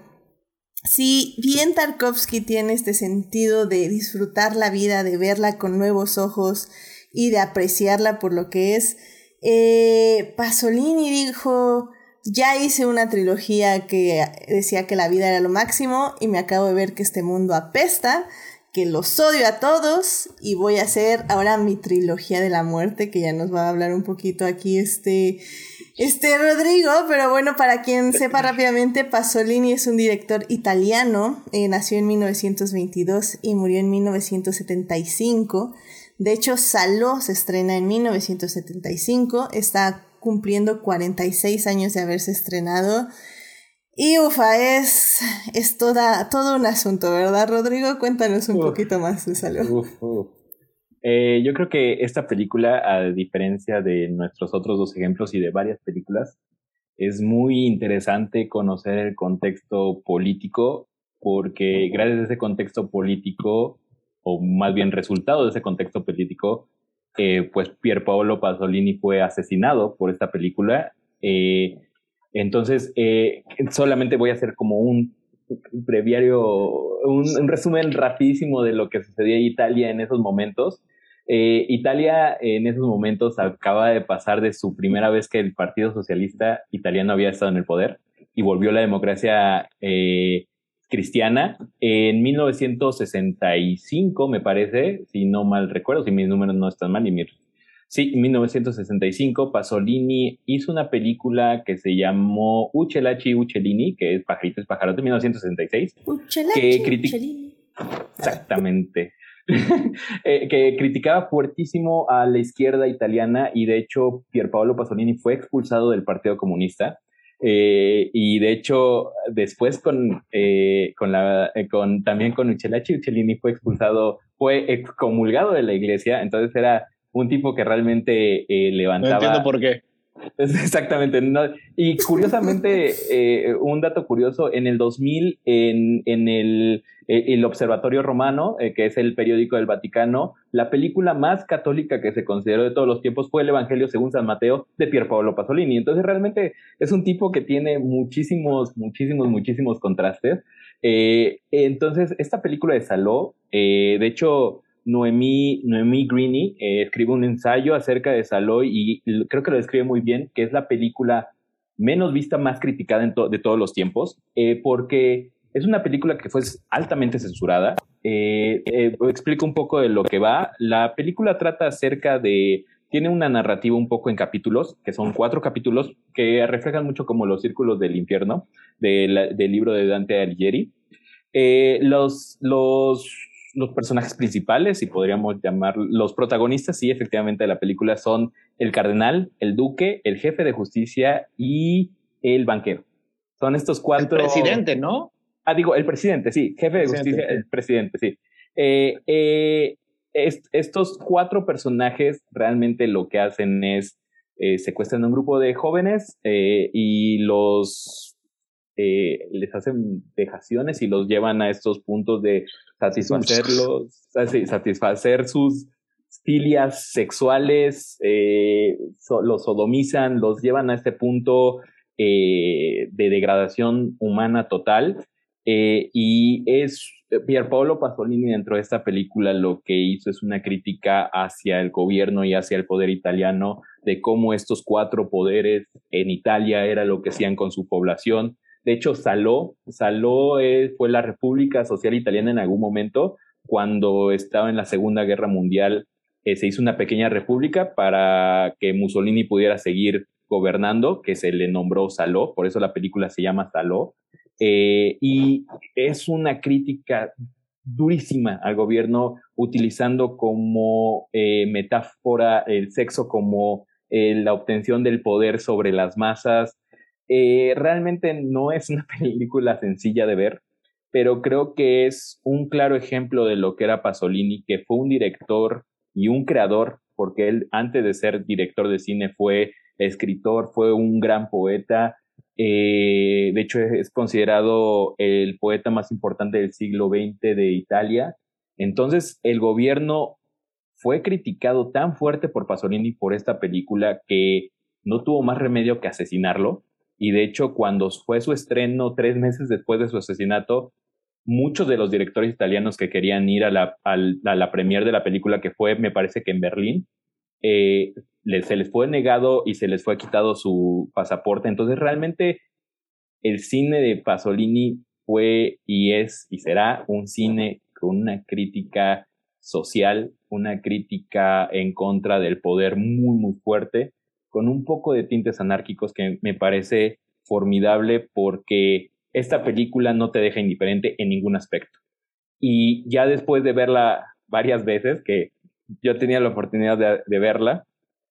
si bien Tarkovsky tiene este sentido de disfrutar la vida, de verla con nuevos ojos y de apreciarla por lo que es, eh, Pasolini dijo, ya hice una trilogía que decía que la vida era lo máximo y me acabo de ver que este mundo apesta, que los odio a todos y voy a hacer ahora mi trilogía de la muerte, que ya nos va a hablar un poquito aquí este, este Rodrigo, pero bueno, para quien sepa rápidamente, Pasolini es un director italiano, eh, nació en 1922 y murió en 1975. De hecho, Saló se estrena en 1975, está cumpliendo 46 años de haberse estrenado. Y ufa, es, es toda, todo un asunto, ¿verdad, Rodrigo? Cuéntanos un poquito más de Salud. Eh, yo creo que esta película, a diferencia de nuestros otros dos ejemplos y de varias películas, es muy interesante conocer el contexto político, porque gracias a ese contexto político, o más bien resultado de ese contexto político, eh, pues Pier Paolo Pasolini fue asesinado por esta película. Eh, entonces, eh, solamente voy a hacer como un breviario, un, resumen rapidísimo de lo que sucedía en Italia en esos momentos. Italia en esos momentos acaba de pasar de su primera vez que el Partido Socialista italiano había estado en el poder y volvió la democracia cristiana. En 1965, me parece, si no mal recuerdo, si mis números no están mal, y mi, sí, en 1965, Pasolini hizo una película que se llamó Uchelachi Uchelini, que es Pajaritos Pajarotes, 1966. Uchelachi que Uchelini. Exactamente. Eh, que criticaba fuertísimo a la izquierda italiana y de hecho Pierpaolo Pasolini fue expulsado del Partido Comunista eh, y de hecho, después con, eh, con la, eh, con, también con Uchelachi, Uchelini fue expulsado, fue excomulgado de la iglesia, entonces era un tipo que realmente levantaba... No entiendo por qué. Exactamente. y curiosamente, eh, un dato curioso, en el 2000, en, en el, eh, el, Observatorio Romano, eh, que es el periódico del Vaticano, la película más católica que se consideró de todos los tiempos fue el Evangelio según San Mateo de Pier Paolo Pasolini. Entonces, realmente es un tipo que tiene muchísimos, muchísimos, muchísimos contrastes. entonces, esta película de Saló, de hecho, Noemí, Noemí Greeny eh, escribe un ensayo acerca de Saloy y creo que lo describe muy bien, que es la película menos vista, más criticada de todos los tiempos, eh, porque es una película que fue altamente censurada. Eh, explico un poco de lo que va. La película trata acerca de tiene una narrativa un poco en capítulos, que son cuatro capítulos que reflejan mucho como los círculos del infierno del libro de Dante Alighieri. los, los los personajes principales, y podríamos llamar los protagonistas, sí, efectivamente, de la película son el cardenal, el duque, el jefe de justicia y el banquero. Son estos cuatro. El presidente, ¿no? Ah, digo, el presidente, sí, jefe de justicia, el presidente, sí. Eh, eh, estos cuatro personajes realmente lo que hacen es eh, secuestran a un grupo de jóvenes y los eh, les hacen dejaciones y los llevan a estos puntos de satisfacerlos, satisfacer sus, filias sexuales, eh, los sodomizan, los llevan a este punto eh, de degradación humana total. Eh, y es Pierpaolo Pasolini dentro de esta película lo que hizo es una crítica hacia el gobierno y hacia el poder italiano de cómo estos cuatro poderes en Italia era lo que hacían con su población. De hecho, Saló, Saló fue la República Social Italiana en algún momento, cuando estaba en la Segunda Guerra Mundial eh, se hizo una pequeña república para que Mussolini pudiera seguir gobernando, que se le nombró Saló, por eso la película se llama Saló, eh, y es una crítica durísima al gobierno utilizando como eh, metáfora el sexo como la obtención del poder sobre las masas. Realmente no es una película sencilla de ver, pero creo que es un claro ejemplo de lo que era Pasolini, que fue un director y un creador, porque él antes de ser director de cine fue escritor, fue un gran poeta, eh, de hecho es considerado el poeta más importante del siglo XX de Italia. Entonces el gobierno fue criticado tan fuerte por Pasolini por esta película que no tuvo más remedio que asesinarlo. Y de hecho, cuando fue su estreno, tres meses después de su asesinato, muchos de los directores italianos que querían ir a la, a la premier de la película, que fue, me parece que en Berlín, eh, se les fue negado y se les fue quitado su pasaporte. Entonces, realmente, el cine de Pasolini fue y es y será un cine con una crítica social, una crítica en contra del poder muy, muy fuerte, con un poco de tintes anárquicos que me parece formidable porque esta película no te deja indiferente en ningún aspecto. Y ya después de verla varias veces, que yo tenía la oportunidad de, verla,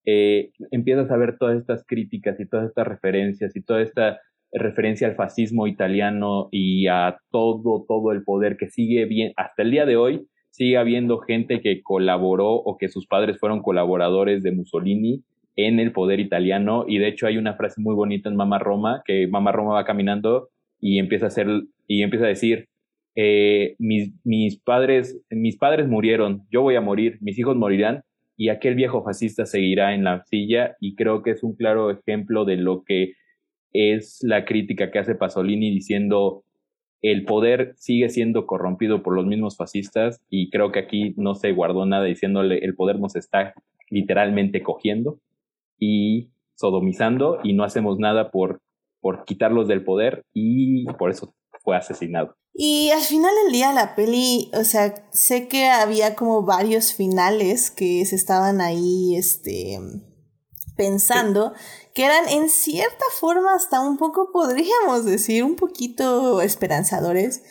eh, empiezas a ver todas estas críticas y todas estas referencias y toda esta referencia al fascismo italiano y a todo, todo el poder que sigue bien, hasta el día de hoy, sigue habiendo gente que colaboró o que sus padres fueron colaboradores de Mussolini en el poder italiano y de hecho hay una frase muy bonita en Mama Roma, que Mama Roma va caminando y empieza a hacer y empieza a decir eh, mis, mis padres mis padres murieron yo voy a morir mis hijos morirán y aquel viejo fascista seguirá en la silla y creo que es un claro ejemplo de lo que es la crítica que hace Pasolini diciendo el poder sigue siendo corrompido por los mismos fascistas y creo que aquí no se guardó nada diciéndole el poder nos está literalmente cogiendo y sodomizando y no hacemos nada por por quitarlos del poder y por eso fue asesinado. Y al final del día la peli, o sea, sé que había como varios finales que se estaban ahí, este, pensando, que eran en cierta forma hasta un poco, podríamos decir, un poquito esperanzadores,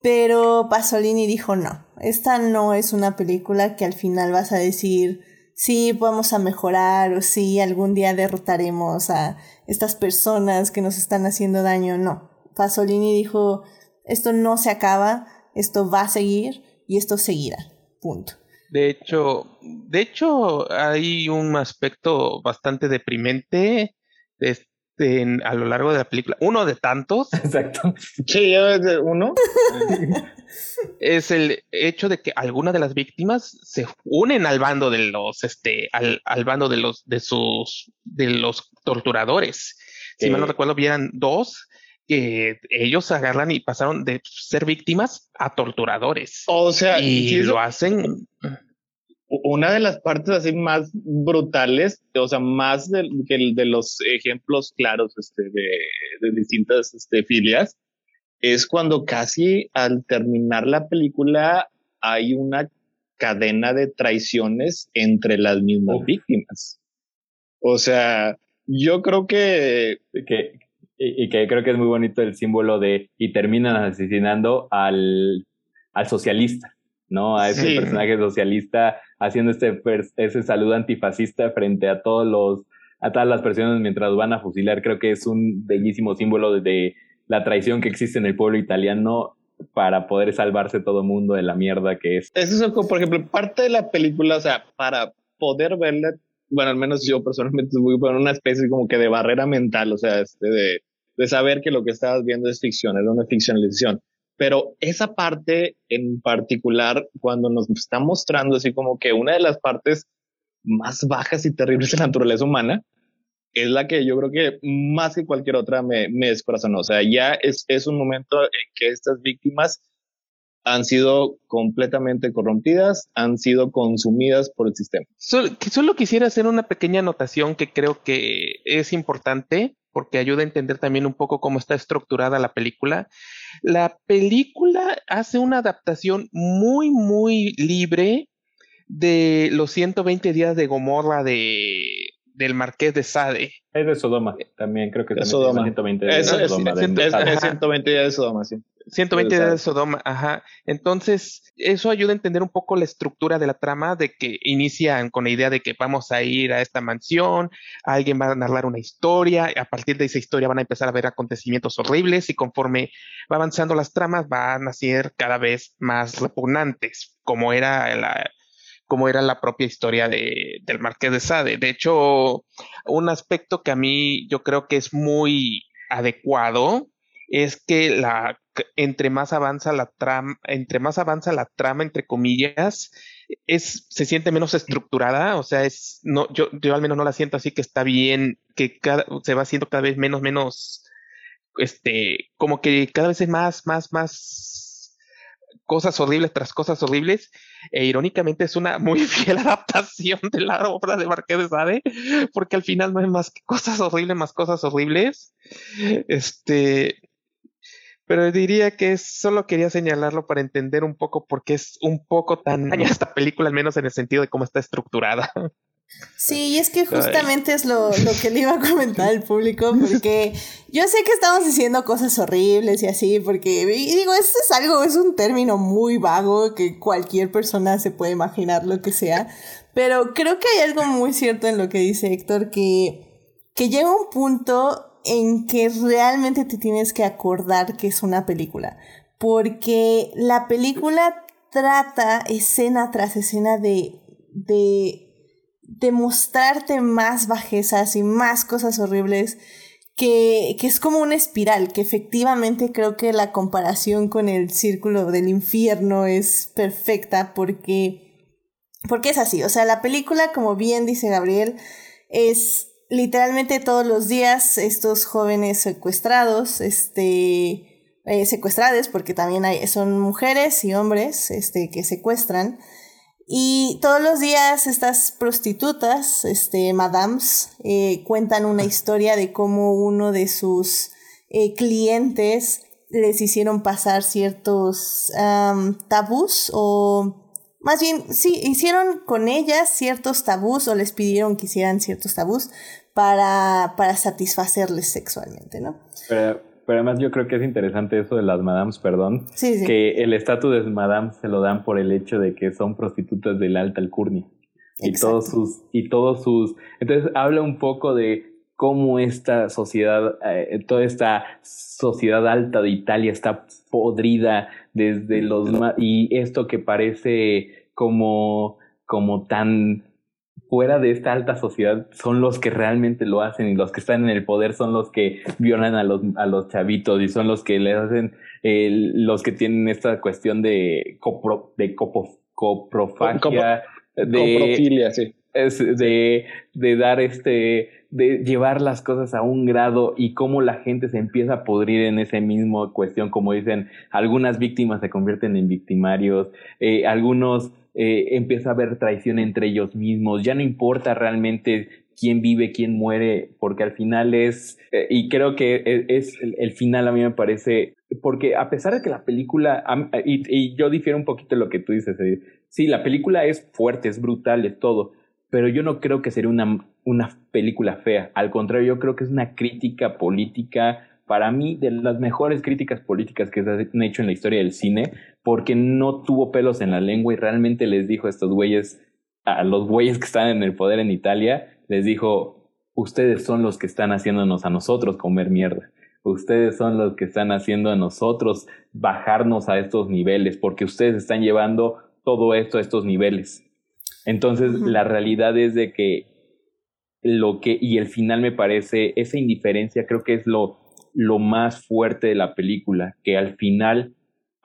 pero Pasolini dijo no, esta no es una película que al final vas a decir, sí, vamos a mejorar o sí, algún día derrotaremos a estas personas que nos están haciendo daño. No, Pasolini dijo, esto no se acaba, esto va a seguir y esto seguirá. Punto. De hecho, de hecho, hay un aspecto bastante deprimente este, a lo largo de la película. Uno de tantos. Exacto. Sí, uno. es el hecho de que algunas de las víctimas se unen al bando de los, este, al, al bando de los, de sus, de los torturadores. Si mal no recuerdo, vieran dos que ellos agarran y pasaron de ser víctimas a torturadores. O sea, y lo hacen. Una de las partes así más brutales, o sea, más de, de los ejemplos claros este, de, de distintas este, filias, es cuando casi al terminar la película hay una cadena de traiciones entre las mismas víctimas. O sea, yo creo que, que y, que creo que es muy bonito el símbolo de y terminan asesinando al, al socialista, ¿no? A ese personaje socialista haciendo este ese saludo antifascista frente a todos los a todas las personas mientras van a fusilar. Creo que es un bellísimo símbolo de la traición que existe en el pueblo italiano para poder salvarse todo el mundo de la mierda que es. Eso es como, por ejemplo, parte de la película, o sea, para poder verla, bueno, al menos yo personalmente voy por una especie como que de barrera mental, o sea, este de, de saber que lo que estabas viendo es ficción, es una ficcionalización. Pero esa parte en particular, cuando nos está mostrando así como que una de las partes más bajas y terribles de la naturaleza humana, es la que yo creo que más que cualquier otra me, me descorazonó. O sea, ya es, es un momento en que estas víctimas han sido completamente corrompidas, han sido consumidas por el sistema. Solo, quisiera hacer una pequeña anotación que creo que es importante porque ayuda a entender también un poco cómo está estructurada la película. La película hace una adaptación muy, muy libre de los 120 días de Gomorra de, del Marqués de Sade. Es de Sodoma, también creo que es de Sodoma. 120 días de Sodoma. Es, 120 días de Sodoma, sí. 120 días de Sodoma, ajá. Entonces, eso ayuda a entender un poco la estructura de la trama, de que inician con la idea de que vamos a ir a esta mansión, alguien va a narrar una historia, a partir de esa historia van a empezar a ver acontecimientos horribles y conforme va avanzando las tramas van a ser cada vez más repugnantes, como era la, como era la propia historia de, del Marqués de Sade. De hecho, un aspecto que a mí yo creo que es muy adecuado es que la entre más avanza la trama, entre más avanza la trama, entre comillas, es, se siente menos estructurada, o sea, es, no, yo, yo al menos no la siento así que está bien, que cada, se va haciendo cada vez menos, menos, este, como que cada vez es más, más, más cosas horribles tras cosas horribles, e irónicamente es una muy fiel adaptación de la obra de Marqués de Sade, porque al final no hay más que cosas horribles, más cosas horribles, este, pero diría que solo quería señalarlo para entender un poco por qué es un poco tan esta película, al menos en el sentido de cómo está estructurada. Sí, y es que justamente es lo, lo, que le iba a comentar al público, porque yo sé que estamos diciendo cosas horribles y así, porque digo, esto es algo, es un término muy vago que cualquier persona se puede imaginar lo que sea, pero creo que hay algo muy cierto en lo que dice Héctor, que, que llega un punto en que realmente te tienes que acordar que es una película. Porque la película trata escena tras escena de, de, mostrarte más bajezas y más cosas horribles. Que, que, es como una espiral, que efectivamente creo que la comparación con el círculo del infierno es perfecta porque, porque es así. O sea, la película, como bien dice Gabriel, es literalmente todos los días estos jóvenes secuestrados, este, eh, porque también hay, son mujeres y hombres, este, que secuestran. Y todos los días estas prostitutas, este, madams, eh, cuentan una historia de cómo uno de sus eh, clientes les hicieron pasar ciertos tabús o más bien, sí, hicieron con ellas ciertos tabús o les pidieron que hicieran ciertos tabús para, para satisfacerles sexualmente, ¿no? Pero, pero además yo creo que es interesante eso de las madams, perdón, que el estatus de madams se lo dan por el hecho de que son prostitutas de la alta alcurnia. Y todos sus, y todos sus, entonces habla un poco de cómo esta sociedad, eh, toda esta sociedad alta de Italia está podrida desde los y esto que parece como como tan fuera de esta alta sociedad son los que realmente lo hacen y los que están en el poder son los que violan a los, a los chavitos y son los que les hacen los que tienen esta cuestión de copro, de coprofagia de sí. de, de dar este de llevar las cosas a un grado y cómo la gente se empieza a podrir en esa misma cuestión, como dicen, algunas víctimas se convierten en victimarios, eh, algunos eh, empieza a haber traición entre ellos mismos, ya no importa realmente quién vive, quién muere, porque al final es, eh, y creo que e, es, el, final a mí me parece, porque a pesar de que la película, y, yo difiero un poquito de lo que tú dices, sí, la película es fuerte, es brutal, es todo, pero yo no creo que sería una, una película fea. Al contrario, yo creo que es una crítica política, para mí, de las mejores críticas políticas que se han hecho en la historia del cine, porque no tuvo pelos en la lengua y realmente les dijo a estos güeyes, a los güeyes que están en el poder en Italia, les dijo, ustedes son los que están haciéndonos a nosotros comer mierda. Ustedes son los que están haciendo a nosotros bajarnos a estos niveles, porque ustedes están llevando todo esto a estos niveles. Entonces, la realidad es de que lo que, y el final me parece, esa indiferencia creo que es lo, lo más fuerte de la película, que al final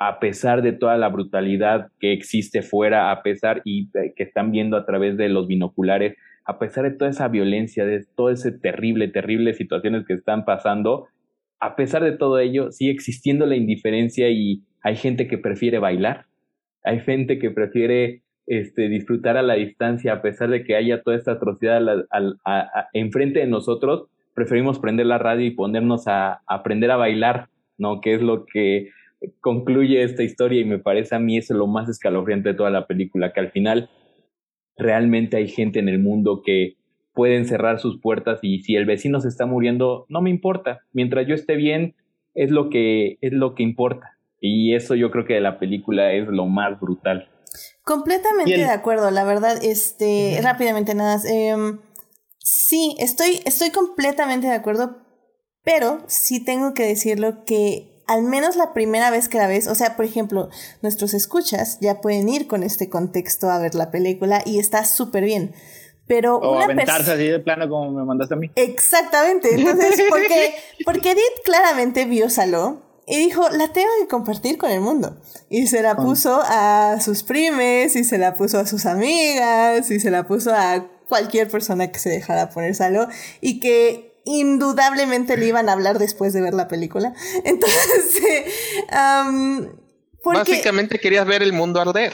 a pesar de toda la brutalidad que existe fuera, a pesar y que están viendo a través de los binoculares, a pesar de toda esa violencia, de todo ese terrible, terrible situaciones que están pasando, a pesar de todo ello, sigue existiendo la indiferencia y hay gente que prefiere bailar, hay gente que prefiere este, disfrutar a la distancia, a pesar de que haya toda esta atrocidad enfrente de nosotros, preferimos prender la radio y ponernos a, aprender a bailar, ¿no? Que es lo que concluye esta historia y me parece a mí eso lo más escalofriante de toda la película, que al final realmente hay gente en el mundo que pueden cerrar sus puertas y si el vecino se está muriendo, no me importa. Mientras yo esté bien, es lo que, es lo que importa. Y eso yo creo que de la película es lo más brutal. Completamente de acuerdo, la verdad, este, rápidamente nada. Em, sí, estoy, estoy completamente de acuerdo, pero sí tengo que decirlo que al menos la primera vez que la ves, o sea, por ejemplo, nuestros escuchas ya pueden ir con este contexto a ver la película y está súper bien. Pero o aventarse así de plano como me mandaste a mí. Exactamente. Entonces, porque, porque Edith claramente vio Saló y dijo, la tengo que compartir con el mundo. Y se la puso a sus primes, y se la puso a sus amigas, y se la puso a cualquier persona que se dejara poner Saló y que indudablemente le iban a hablar después de ver la película. Entonces, básicamente querías ver el mundo arder.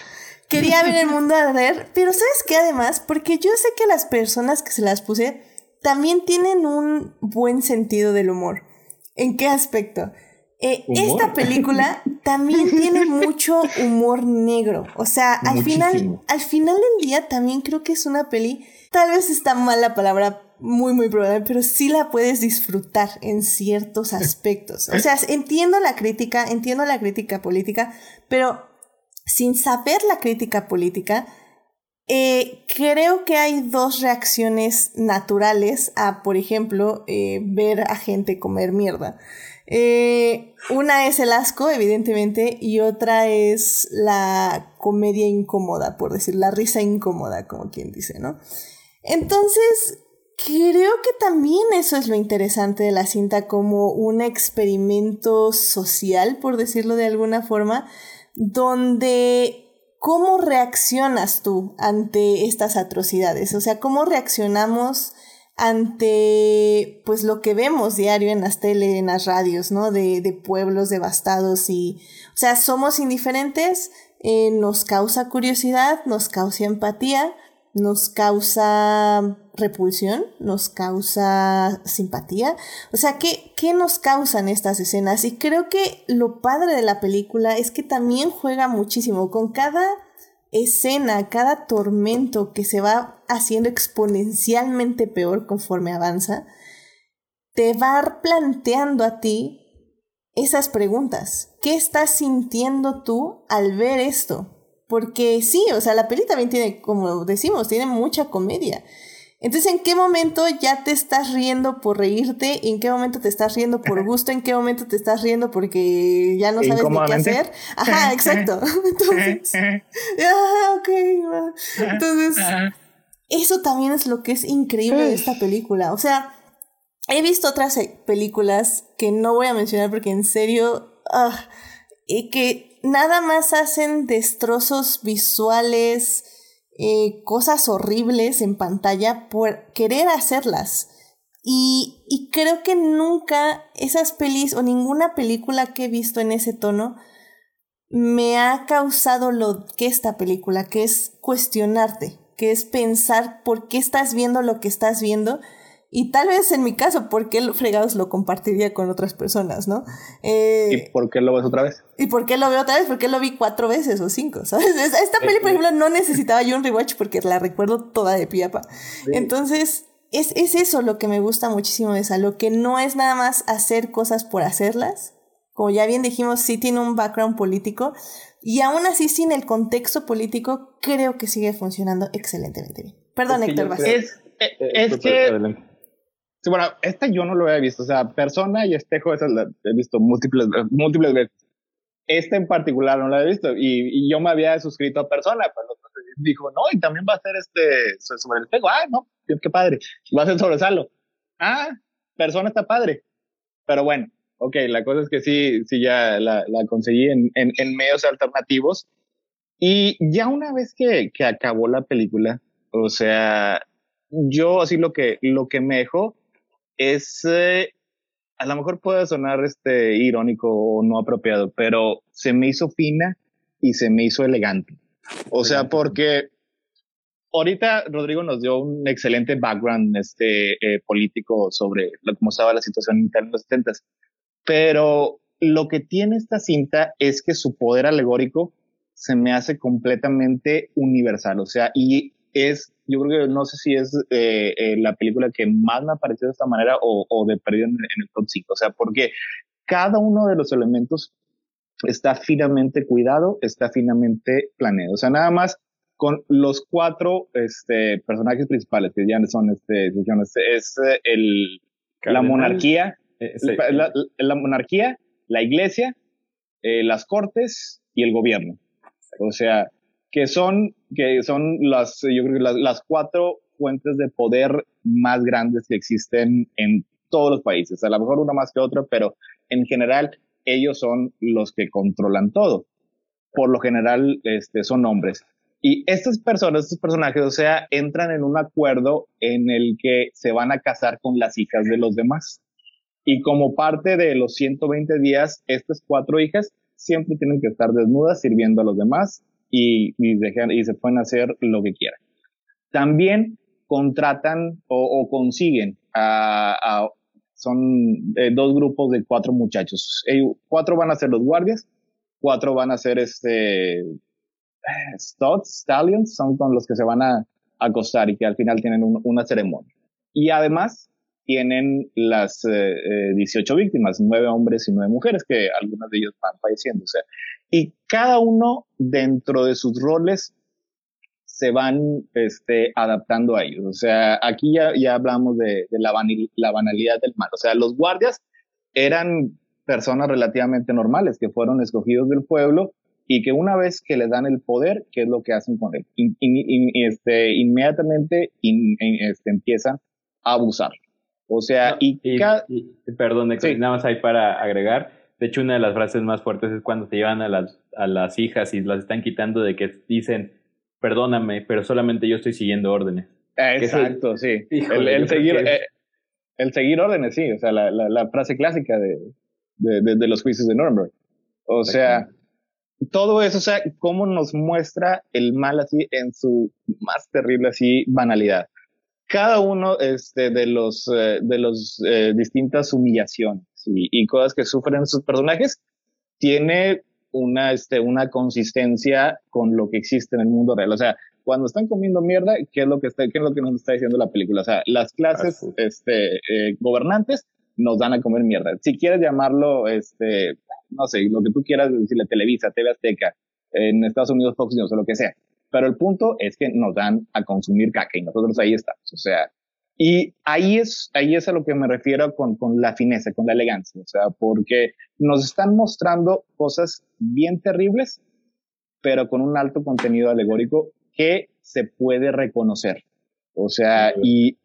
Quería ver el mundo arder, pero ¿sabes qué además? Porque yo sé que las personas que se las puse también tienen un buen sentido del humor. ¿En qué aspecto? Eh, esta película también tiene mucho humor negro. O sea, al final, al final del día también creo que es una peli. Tal vez está mal la palabra muy, muy probable, pero sí la puedes disfrutar en ciertos aspectos. O sea, entiendo la crítica, entiendo la crítica política, pero sin saber la crítica política, eh, creo que hay dos reacciones naturales a, por ejemplo, eh, ver a gente comer mierda. Eh, una es el asco, evidentemente, y otra es la comedia incómoda, por decir, la risa incómoda, como quien dice, ¿no? Entonces, Creo que también eso es lo interesante de la cinta como un experimento social, por decirlo de alguna forma, donde cómo reaccionas tú ante estas atrocidades, o sea, cómo reaccionamos ante pues lo que vemos diario en las tele, en las radios, ¿no? De, de pueblos devastados y, o sea, somos indiferentes, eh, nos causa curiosidad, nos causa empatía, nos causa repulsión, nos causa simpatía. O sea, ¿qué, ¿qué nos causan estas escenas? Y creo que lo padre de la película es que también juega muchísimo con cada escena, cada tormento que se va haciendo exponencialmente peor conforme avanza, te va planteando a ti esas preguntas. ¿Qué estás sintiendo tú al ver esto? Porque sí, o sea, la peli también tiene, como decimos, tiene mucha comedia. Entonces, ¿en qué momento ya te estás riendo por reírte? ¿En qué momento te estás riendo por gusto? ¿En qué momento te estás riendo porque ya no sabes ni qué hacer? Ajá, exacto. Entonces, ah. Entonces, eso también es lo que es increíble de esta película. O sea, he visto otras eh, películas que no voy a mencionar porque en serio, ah, y que nada más hacen destrozos visuales, eh, cosas horribles en pantalla por querer hacerlas. Y, y, creo que nunca esas pelis o ninguna película que he visto en ese tono me ha causado lo que esta película, que es cuestionarte, que es pensar por qué estás viendo lo que estás viendo y tal vez en mi caso, ¿por qué fregados lo compartiría con otras personas, no? Eh, ¿Y por qué lo ves otra vez? ¿Y por qué lo veo otra vez? Porque lo vi cuatro veces o cinco, ¿sabes? Esta peli, por ejemplo, no necesitaba yo un rewatch porque la recuerdo toda de piapa. Entonces, es, es eso lo que me gusta muchísimo de esa, lo que no es nada más hacer cosas por hacerlas. Como ya bien dijimos, sí tiene un background político. Y aún así, sin el contexto político, creo que sigue funcionando excelentemente bien. Perdón, Héctor. Es, es, es que bueno, esta yo no lo había visto, o sea, Persona y Espejo, esa la he visto múltiples, múltiples veces. Esta en particular no la he visto y, yo me había suscrito a Persona cuando dijo, no, y también va a ser este sobre el espejo. Ah, no, qué padre. Va a ser sobre Salo. Ah, Persona está padre. Pero bueno, ok, la cosa es que sí, sí ya la, la conseguí en, en, en, medios alternativos. Y ya una vez que, que acabó la película, o sea, yo así lo que, lo que me dejó es, eh, a lo mejor puede sonar este irónico o no apropiado, pero se me hizo fina y se me hizo elegante. O sea, porque ahorita Rodrigo nos dio un excelente background este, eh, político sobre cómo estaba la situación interna en los 70 pero lo que tiene esta cinta es que su poder alegórico se me hace completamente universal, o sea, y es, yo creo que no sé si es eh, eh, la película que más me ha parecido de esta manera o, o de perdido en, en, el top 5, o sea, porque cada uno de los elementos está finamente cuidado, está finamente planeado, o sea, nada más con los cuatro este, personajes principales que ya son, este, es eh, el, la monarquía, eh, la, la, monarquía, la iglesia, eh, las cortes y el gobierno. O sea, que son, que son las, yo creo las, las cuatro fuentes de poder más grandes que existen en todos los países. A lo mejor una más que otra, pero en general ellos son los que controlan todo. Por lo general, este, son hombres. Y estas personas, estos personajes, o sea, entran en un acuerdo en el que se van a casar con las hijas de los demás. Y como parte de los 120 días, estas cuatro hijas siempre tienen que estar desnudas sirviendo a los demás y, dejan, y se pueden hacer lo que quieran. También contratan o, consiguen a, son eh, dos grupos de cuatro muchachos. Cuatro van a ser los guardias, cuatro van a ser este Studs, Stallions, son con los que se van a acostar y que al final tienen un, una ceremonia. Y además tienen las eh, 18 eh, víctimas, nueve hombres y nueve mujeres, que algunas de ellos van falleciendo. O sea, y cada uno dentro de sus roles se van este, adaptando a ellos. O sea, aquí ya, ya hablamos de, de la, vanil, la banalidad del mal. O sea, los guardias eran personas relativamente normales que fueron escogidos del pueblo y que una vez que le dan el poder, ¿qué es lo que hacen con él? Y, y, y este, inmediatamente este, empiezan a abusar. O sea, no, y, Perdón, sí. nada más hay para agregar. De hecho, una de las frases más fuertes es cuando se llevan a las, a las hijas y las están quitando de que dicen, perdóname, pero solamente yo estoy siguiendo órdenes. Exacto, sí. Híjole, el, el seguir, es... eh, el seguir órdenes, sí. O sea, la, la, la frase clásica de, de, de, de, los juicios de Nuremberg. O sea, todo eso, o sea, cómo nos muestra el mal así en su más terrible así banalidad. Cada uno este, de los, eh, de los eh, distintas humillaciones y, y, cosas que sufren sus personajes tiene una, este, una consistencia con lo que existe en el mundo real. O sea, cuando están comiendo mierda, ¿qué es lo que, está, qué es lo que nos está diciendo la película? O sea, las clases este, eh, gobernantes nos dan a comer mierda. Si quieres llamarlo, este, no sé, lo que tú quieras decirle Televisa, TV Azteca, en Estados Unidos Fox News o lo que sea. Pero el punto es que nos dan a consumir caca y nosotros ahí estamos. O sea, y ahí es, ahí es a lo que me refiero con, con la fineza, con la elegancia. O sea, porque nos están mostrando cosas bien terribles, pero con un alto contenido alegórico que se puede reconocer. O sea, y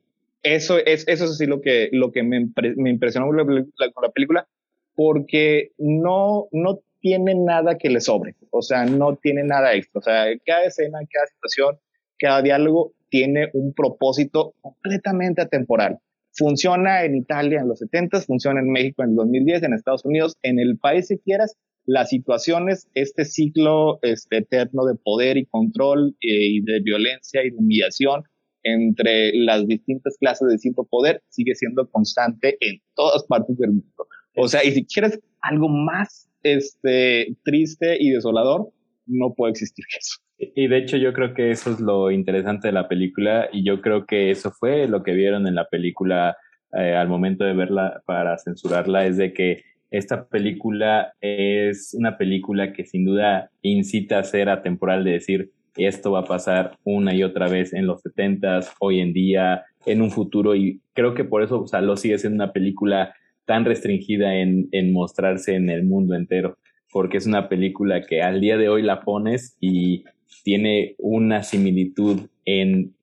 eso es, eso es así lo que, lo que me, me impresionó con la, con la película, porque no, no tiene nada que le sobre, o sea, no tiene nada extra, o sea, cada escena, cada situación, cada diálogo tiene un propósito completamente atemporal. Funciona en Italia en los 70, funciona en México en el 2010, en Estados Unidos, en el país que quieras, las situaciones, este ciclo este, eterno de poder y control eh, y de violencia y de humillación entre las distintas clases de distinto poder sigue siendo constante en todas partes del mundo. O sea, y si quieres algo más este, triste y desolador, no puede existir eso. Y de hecho yo creo que eso es lo interesante de la película y yo creo que eso fue lo que vieron en la película eh, al momento de verla para censurarla, es de que esta película es una película que sin duda incita a ser atemporal, de decir, esto va a pasar una y otra vez en los setentas, hoy en día, en un futuro, y creo que por eso o sea, lo sigue siendo una película tan restringida en, en mostrarse en el mundo entero, porque es una película que al día de hoy la pones y tiene una similitud en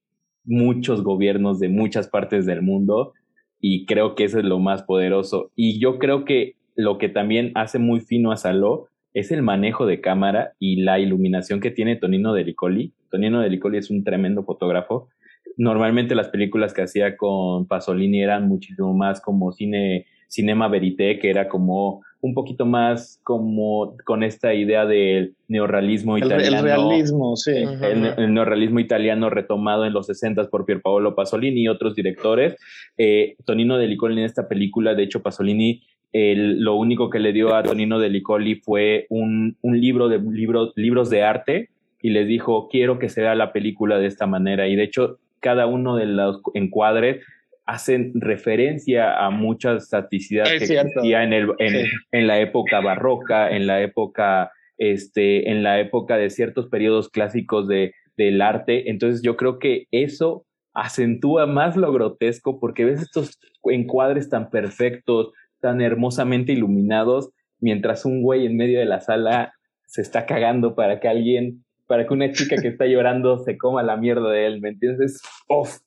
muchos gobiernos de muchas partes del mundo y creo que eso es lo más poderoso. Y yo creo que lo que también hace muy fino a Saló es el manejo de cámara y la iluminación que tiene Tonino de Licoli. Tonino de Licoli es un tremendo fotógrafo. Normalmente las películas que hacía con Pasolini eran muchísimo más como cine, cinema verité, que era como un poquito más como con esta idea del neorrealismo italiano. El realismo, sí. El, neorrealismo italiano retomado en los 60 por Pierpaolo Pasolini y otros directores. Eh, Tonino de Licoli en esta película, de hecho, Pasolini lo único que le dio a Tonino de Licoli fue un, un libro de libros, libros de arte y les dijo, quiero que se vea la película de esta manera. Y de hecho, cada uno de los encuadres hacen referencia a mucha estaticidad que existía en, el, en, la época barroca, en la época, este, en la época de ciertos periodos clásicos de, del arte. Entonces yo creo que eso acentúa más lo grotesco porque ves estos encuadres tan perfectos, tan hermosamente iluminados, mientras un güey en medio de la sala se está cagando para que alguien, para que una chica que está llorando se coma la mierda de él, ¿me entiendes? ¡Uf!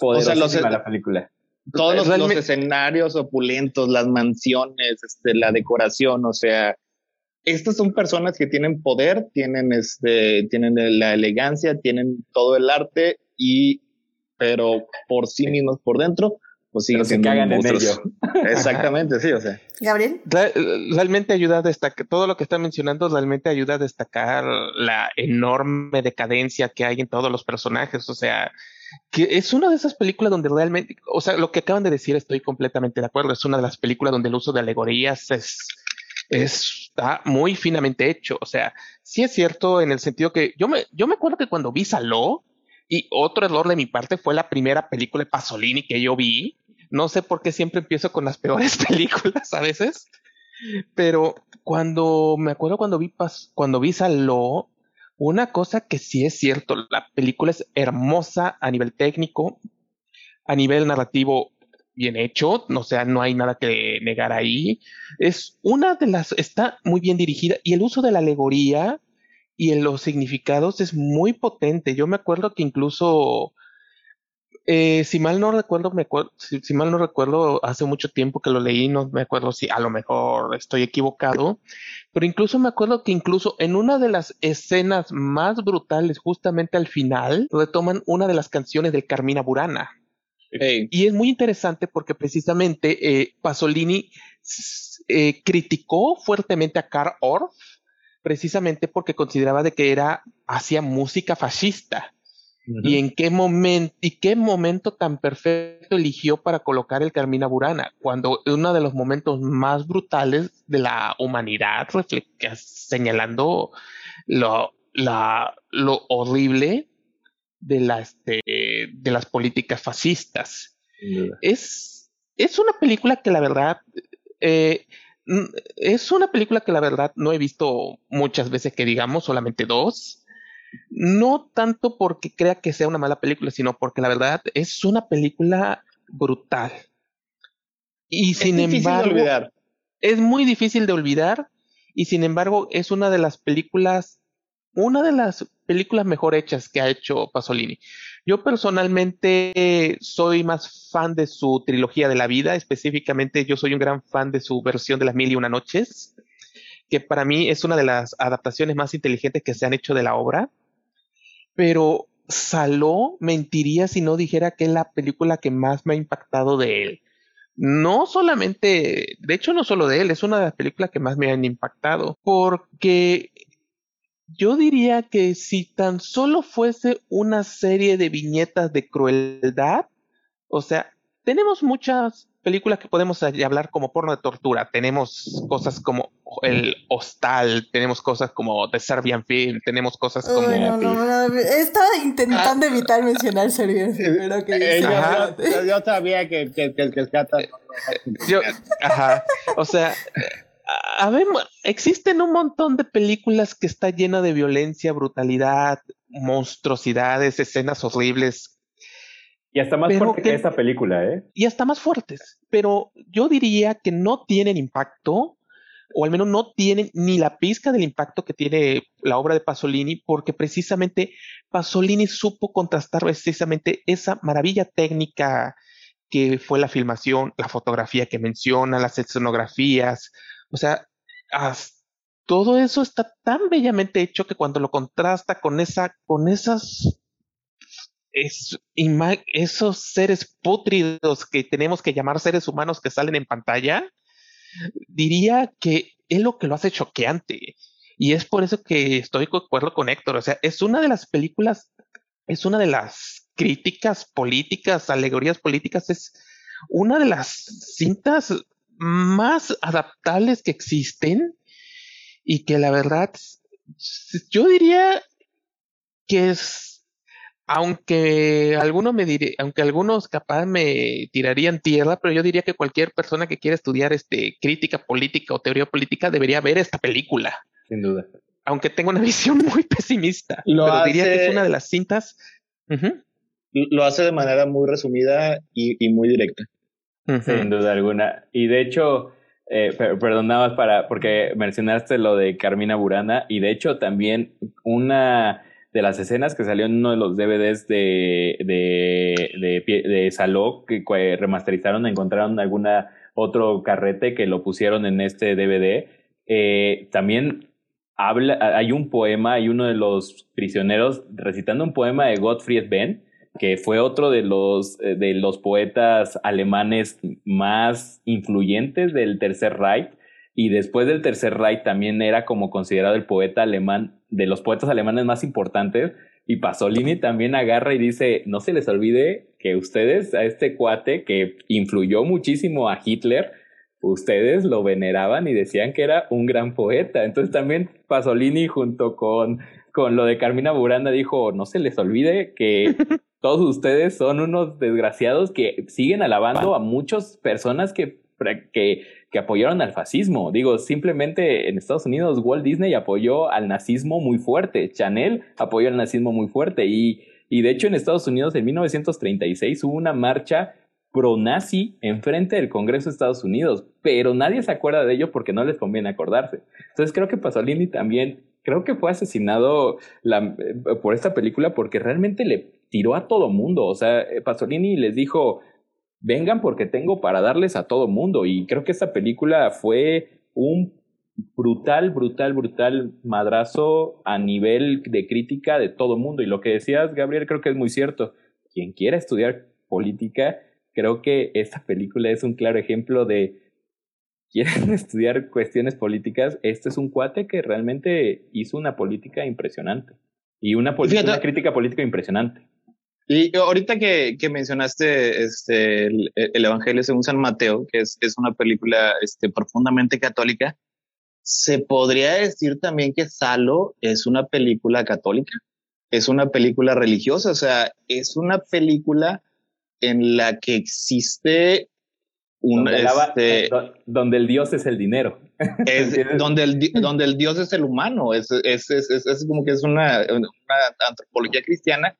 Poderosísima o la película. Todos los, escenarios opulentos, las mansiones, este, la decoración, o sea, estas son personas que tienen poder, tienen este, tienen la elegancia, tienen todo el arte y, pero por sí mismos por dentro, pues siguen se cagan en ello. Exactamente, sí, o sea. Gabriel. Realmente ayuda a destacar, todo lo que está mencionando realmente ayuda a destacar la enorme decadencia que hay en todos los personajes, o sea, que es una de esas películas donde realmente, o sea, lo que acaban de decir estoy completamente de acuerdo, es una de las películas donde el uso de alegorías es, está muy finamente hecho, o sea, sí es cierto en el sentido que yo me, yo me acuerdo que cuando vi Saló, y otro error de mi parte fue la primera película de Pasolini que yo vi, no sé por qué siempre empiezo con las peores películas a veces, pero cuando me acuerdo cuando vi cuando vi Saló, una cosa que sí es cierto, la película es hermosa a nivel técnico, a nivel narrativo bien hecho, o sea, no hay nada que negar ahí. Es una de las, está muy bien dirigida y el uso de la alegoría y en los significados es muy potente. Yo me acuerdo que incluso eh, si mal no recuerdo, me si, mal no recuerdo, hace mucho tiempo que lo leí, no me acuerdo si a lo mejor estoy equivocado, pero incluso me acuerdo que incluso en una de las escenas más brutales, justamente al final, retoman una de las canciones de Carmina Burana. Y es muy interesante porque precisamente eh, Pasolini eh, criticó fuertemente a Karl Orff precisamente porque consideraba de que era hacía música fascista. Y en qué momento y qué momento tan perfecto eligió para colocar el Carmina Burana, cuando uno de los momentos más brutales de la humanidad, señalando lo, la, lo horrible de, la, este, de las políticas fascistas. Es, es una película que la verdad eh, es una película que la verdad no he visto muchas veces que digamos, solamente dos no tanto porque crea que sea una mala película, sino porque la verdad es una película brutal. Y sin embargo, es muy difícil de olvidar y sin embargo es una de las películas, una de las películas mejor hechas que ha hecho Pasolini. Yo personalmente soy más fan de su trilogía de la vida, específicamente yo soy un gran fan de su versión de las mil y una noches, que para mí es una de las adaptaciones más inteligentes que se han hecho de la obra pero Saló mentiría si no dijera que es la película que más me ha impactado de él. No solamente, de hecho no solo de él, es una de las películas que más me han impactado, porque yo diría que si tan solo fuese una serie de viñetas de crueldad, o sea, tenemos muchas películas que podemos hablar como porno de tortura. Tenemos cosas como el Hostal, tenemos cosas como The Serbian Film, tenemos cosas como... no, no, no, estaba intentando ah. evitar mencionar Serbian Film, pero que... Eh, yo, yo, sabía que, que, que, que el cata... Yo, ajá, o sea... A ver, existen un montón de películas que está llena de violencia, brutalidad, monstruosidades, escenas horribles y hasta más fuerte que, esta película, ¿eh? Y hasta más fuertes. Pero yo diría que no tienen impacto, o al menos no tienen ni la pizca del impacto que tiene la obra de Pasolini, porque precisamente Pasolini supo contrastar precisamente esa maravilla técnica que fue la filmación, la fotografía que menciona, las escenografías, o sea, todo eso está tan bellamente hecho que cuando lo contrasta con esa, con esas es, esos seres putridos que tenemos que llamar seres humanos que salen en pantalla, diría que es lo que lo hace choqueante. Y es por eso que estoy de acuerdo con Héctor. O sea, es una de las películas, es una de las críticas políticas, alegorías políticas, es una de las cintas más adaptables que existen y que la verdad, yo diría que es, aunque algunos me diré, aunque algunos capaz me tirarían tierra, pero yo diría que cualquier persona que quiera estudiar este crítica política o teoría política debería ver esta película. Sin duda. Aunque tengo una visión muy pesimista, pero diría que es una de las cintas lo hace de manera muy resumida y, muy directa. Sin duda alguna. Y de hecho, eh, perdonabas para, porque mencionaste lo de Carmina Burana, y de hecho también una de las escenas que salió en uno de los DVDs de, de, de, de Saló, que remasterizaron, encontraron alguna otro carrete que lo pusieron en este DVD. Eh, también habla, hay un poema, hay uno de los prisioneros recitando un poema de Gottfried Benn, que fue otro de los, eh, de los poetas alemanes más influyentes del Tercer Reich. Y después del Tercer Reich también era como considerado el poeta alemán, de los poetas alemanes más importantes. Y Pasolini también agarra y dice, no se les olvide que ustedes, a este cuate que influyó muchísimo a Hitler, ustedes lo veneraban y decían que era un gran poeta. Entonces también Pasolini junto con, con lo de Carmina Buranda dijo, no se les olvide que todos ustedes son unos desgraciados que siguen alabando a muchas personas que, que, que apoyaron al fascismo. Digo, simplemente en Estados Unidos Walt Disney apoyó al nazismo muy fuerte, Chanel apoyó al nazismo muy fuerte y, y de hecho en Estados Unidos en 1936 hubo una marcha pro-nazi enfrente del Congreso de Estados Unidos, pero nadie se acuerda de ello porque no les conviene acordarse. Entonces creo que Pasolini también, creo que fue asesinado la, eh, por esta película porque realmente le tiró a todo mundo. O sea, eh, Pasolini les dijo, vengan porque tengo para darles a todo mundo. Y creo que esta película fue un brutal, brutal, brutal madrazo a nivel de crítica de todo mundo. Y lo que decías, Gabriel, creo que es muy cierto. Quien quiera estudiar política, creo que esta película es un claro ejemplo de quieren estudiar cuestiones políticas, este es un cuate que realmente hizo una política impresionante y una, una crítica política impresionante. Y ahorita que, que mencionaste este, el, Evangelio según San Mateo, que es, es una película este, profundamente católica, ¿se podría decir también que Salo es una película católica? Es una película religiosa, o sea, es una película en la que existe un... Donde, este, donde el Dios es el dinero. Es, donde, el, donde el Dios es el humano, es, es, es, es como que es una, una antropología cristiana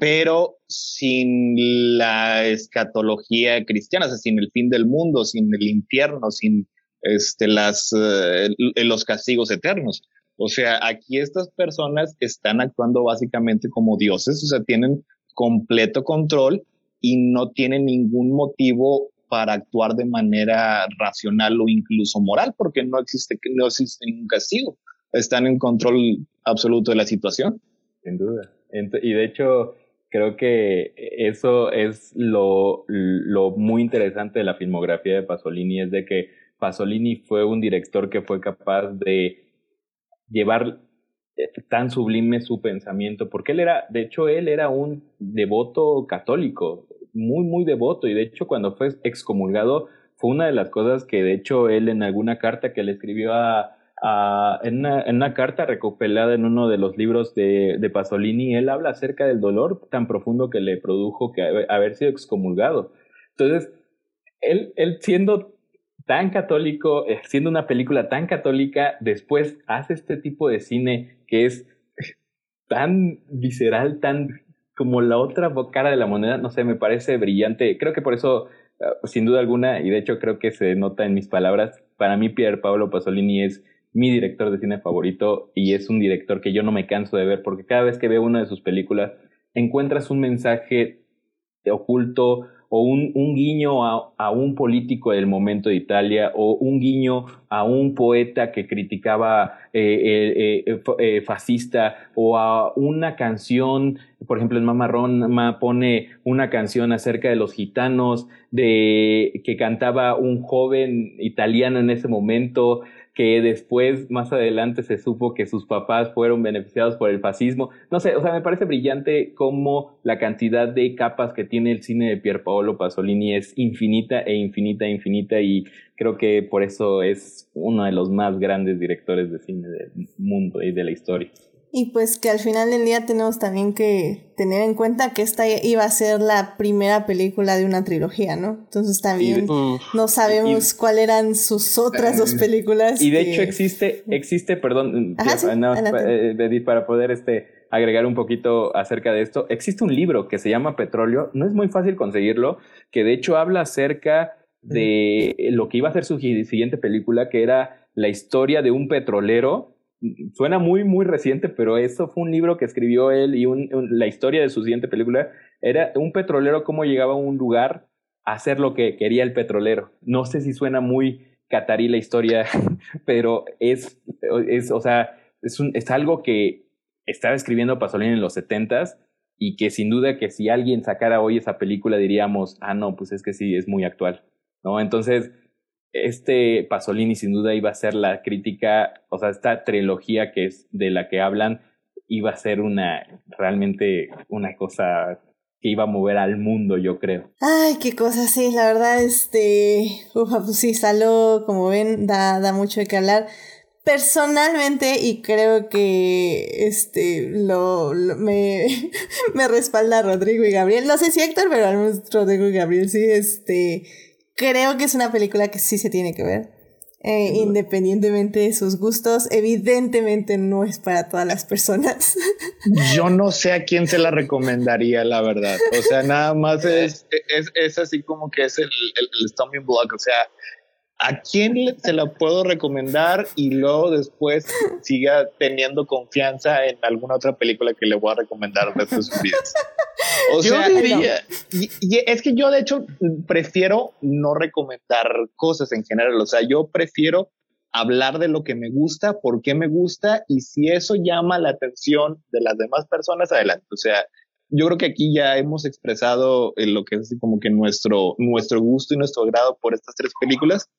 pero sin la escatología cristiana, o sea, sin el fin del mundo, sin el infierno, sin este, eh, los castigos eternos. O sea, aquí estas personas están actuando básicamente como dioses, o sea, tienen completo control y no tienen ningún motivo para actuar de manera racional o incluso moral, porque no existe, no existe ningún castigo. Están en control absoluto de la situación. Sin duda. Y de hecho, creo que eso es lo, lo muy interesante de la filmografía de Pasolini, es de que Pasolini fue un director que fue capaz de llevar eh, tan sublime su pensamiento, porque él era, de hecho, él era un devoto católico, muy, muy devoto, y de hecho cuando fue excomulgado fue una de las cosas que de hecho él en alguna carta que le escribió a, en, una, carta recopilada en uno de los libros de, Pasolini, él habla acerca del dolor tan profundo que le produjo que haber sido excomulgado. Entonces, él, él siendo tan católico, eh, siendo una película tan católica, después hace este tipo de cine que es tan visceral, tan como la otra cara de la moneda, no sé, me parece brillante. Creo que por eso, ah, sin duda alguna, y de hecho creo que se nota en mis palabras, para mí Pier Pablo Pasolini es mi director de cine favorito y es un director que yo no me canso de ver porque cada vez que veo una de sus películas encuentras un mensaje oculto o un, un guiño a, a, un político del momento de Italia o un guiño a un poeta que criticaba eh, eh, eh, fascista o a una canción, por ejemplo en Mamarrón pone una canción acerca de los gitanos de que cantaba un joven italiano en ese momento que después, más adelante, se supo que sus papás fueron beneficiados por el fascismo. No sé, o sea, me parece brillante cómo la cantidad de capas que tiene el cine de Pier Paolo Pasolini es infinita e infinita e infinita y creo que por eso es uno de los más grandes directores de cine del mundo y de la historia. Y pues que al final del día tenemos también que tener en cuenta que esta iba a ser la primera película de una trilogía, ¿no? Entonces también no sabemos cuáles eran sus otras dos películas. Y de hecho existe, existe, perdón, eh, para poder este, agregar un poquito acerca de esto, existe un libro que se llama Petróleo, no es muy fácil conseguirlo, que de hecho habla acerca de lo que iba a ser su siguiente película, que era la historia de un petrolero suena muy, muy reciente, pero eso fue un libro que escribió él y la historia de su siguiente película era un petrolero cómo llegaba a un lugar a hacer lo que quería el petrolero. No sé si suena muy catarí la historia, pero es, es o sea, es, es algo que estaba escribiendo Pasolini en los setentas y que sin duda que si alguien sacara hoy esa película diríamos, ah, no, pues es que sí, es muy actual, ¿no? Entonces, este Pasolini sin duda iba a ser la crítica, o sea, esta trilogía que es de la que hablan iba a ser una realmente una cosa que iba a mover al mundo, yo creo. Ay, qué cosa, sí, la verdad, este, ufa, pues sí, Saló, como ven, da, da mucho de qué hablar. Personalmente, y creo que este lo, me, me respalda Rodrigo y Gabriel. No sé si Héctor, pero al menos Rodrigo y Gabriel sí, este creo que es una película que sí se tiene que ver. Eh, independientemente de sus gustos, evidentemente no es para todas las personas. Yo no sé a quién se la recomendaría, la verdad. O sea, nada más es, es, es así como que es el, el, el stumbling block. O sea, ¿A quién se la puedo recomendar y luego después siga teniendo confianza en alguna otra película que le voy a recomendar de sus vidas? O sea, y, es que yo de hecho prefiero no recomendar cosas en general. O sea, yo prefiero hablar de lo que me gusta, por qué me gusta y si eso llama la atención de las demás personas, adelante. O sea, yo creo que aquí ya hemos expresado lo que es como que nuestro, nuestro gusto y nuestro grado por estas tres películas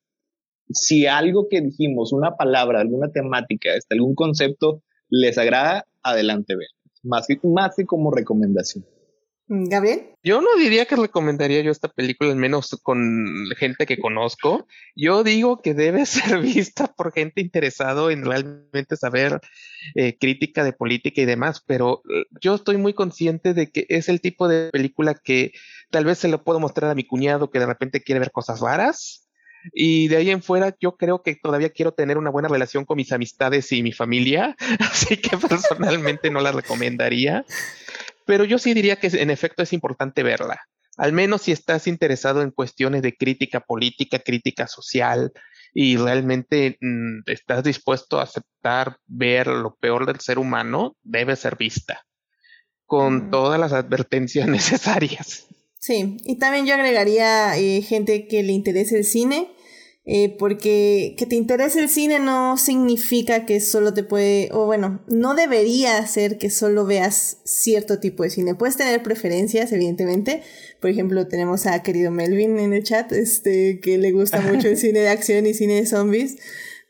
si algo que dijimos, una palabra, alguna temática, este, algún concepto les agrada, adelante, ven. Más que, más que como recomendación. Mm, Gabriel. Yo no diría que recomendaría yo esta película, al menos con gente que conozco. Yo digo que debe ser vista por gente interesado en realmente saber eh, crítica de política y demás, pero eh, yo estoy muy consciente de que es el tipo de película que tal vez se lo puedo mostrar a mi cuñado que de repente quiere ver cosas raras y de ahí en fuera, yo creo que todavía quiero tener una buena relación con mis amistades y mi familia, así que personalmente no la recomendaría. Pero yo sí diría que en efecto es importante verla, al menos si estás interesado en cuestiones de crítica política, crítica social y realmente mm, estás dispuesto a aceptar ver lo peor del ser humano, debe ser vista con todas las advertencias necesarias. Sí, y también yo agregaría eh, gente que le interese el cine, eh, porque que te interese el cine no significa que solo te puede, o bueno, no debería ser que solo veas cierto tipo de cine. Puedes tener preferencias, evidentemente. Por ejemplo, tenemos a querido Melvin en el chat, este, que le gusta mucho el cine de acción y cine de zombies.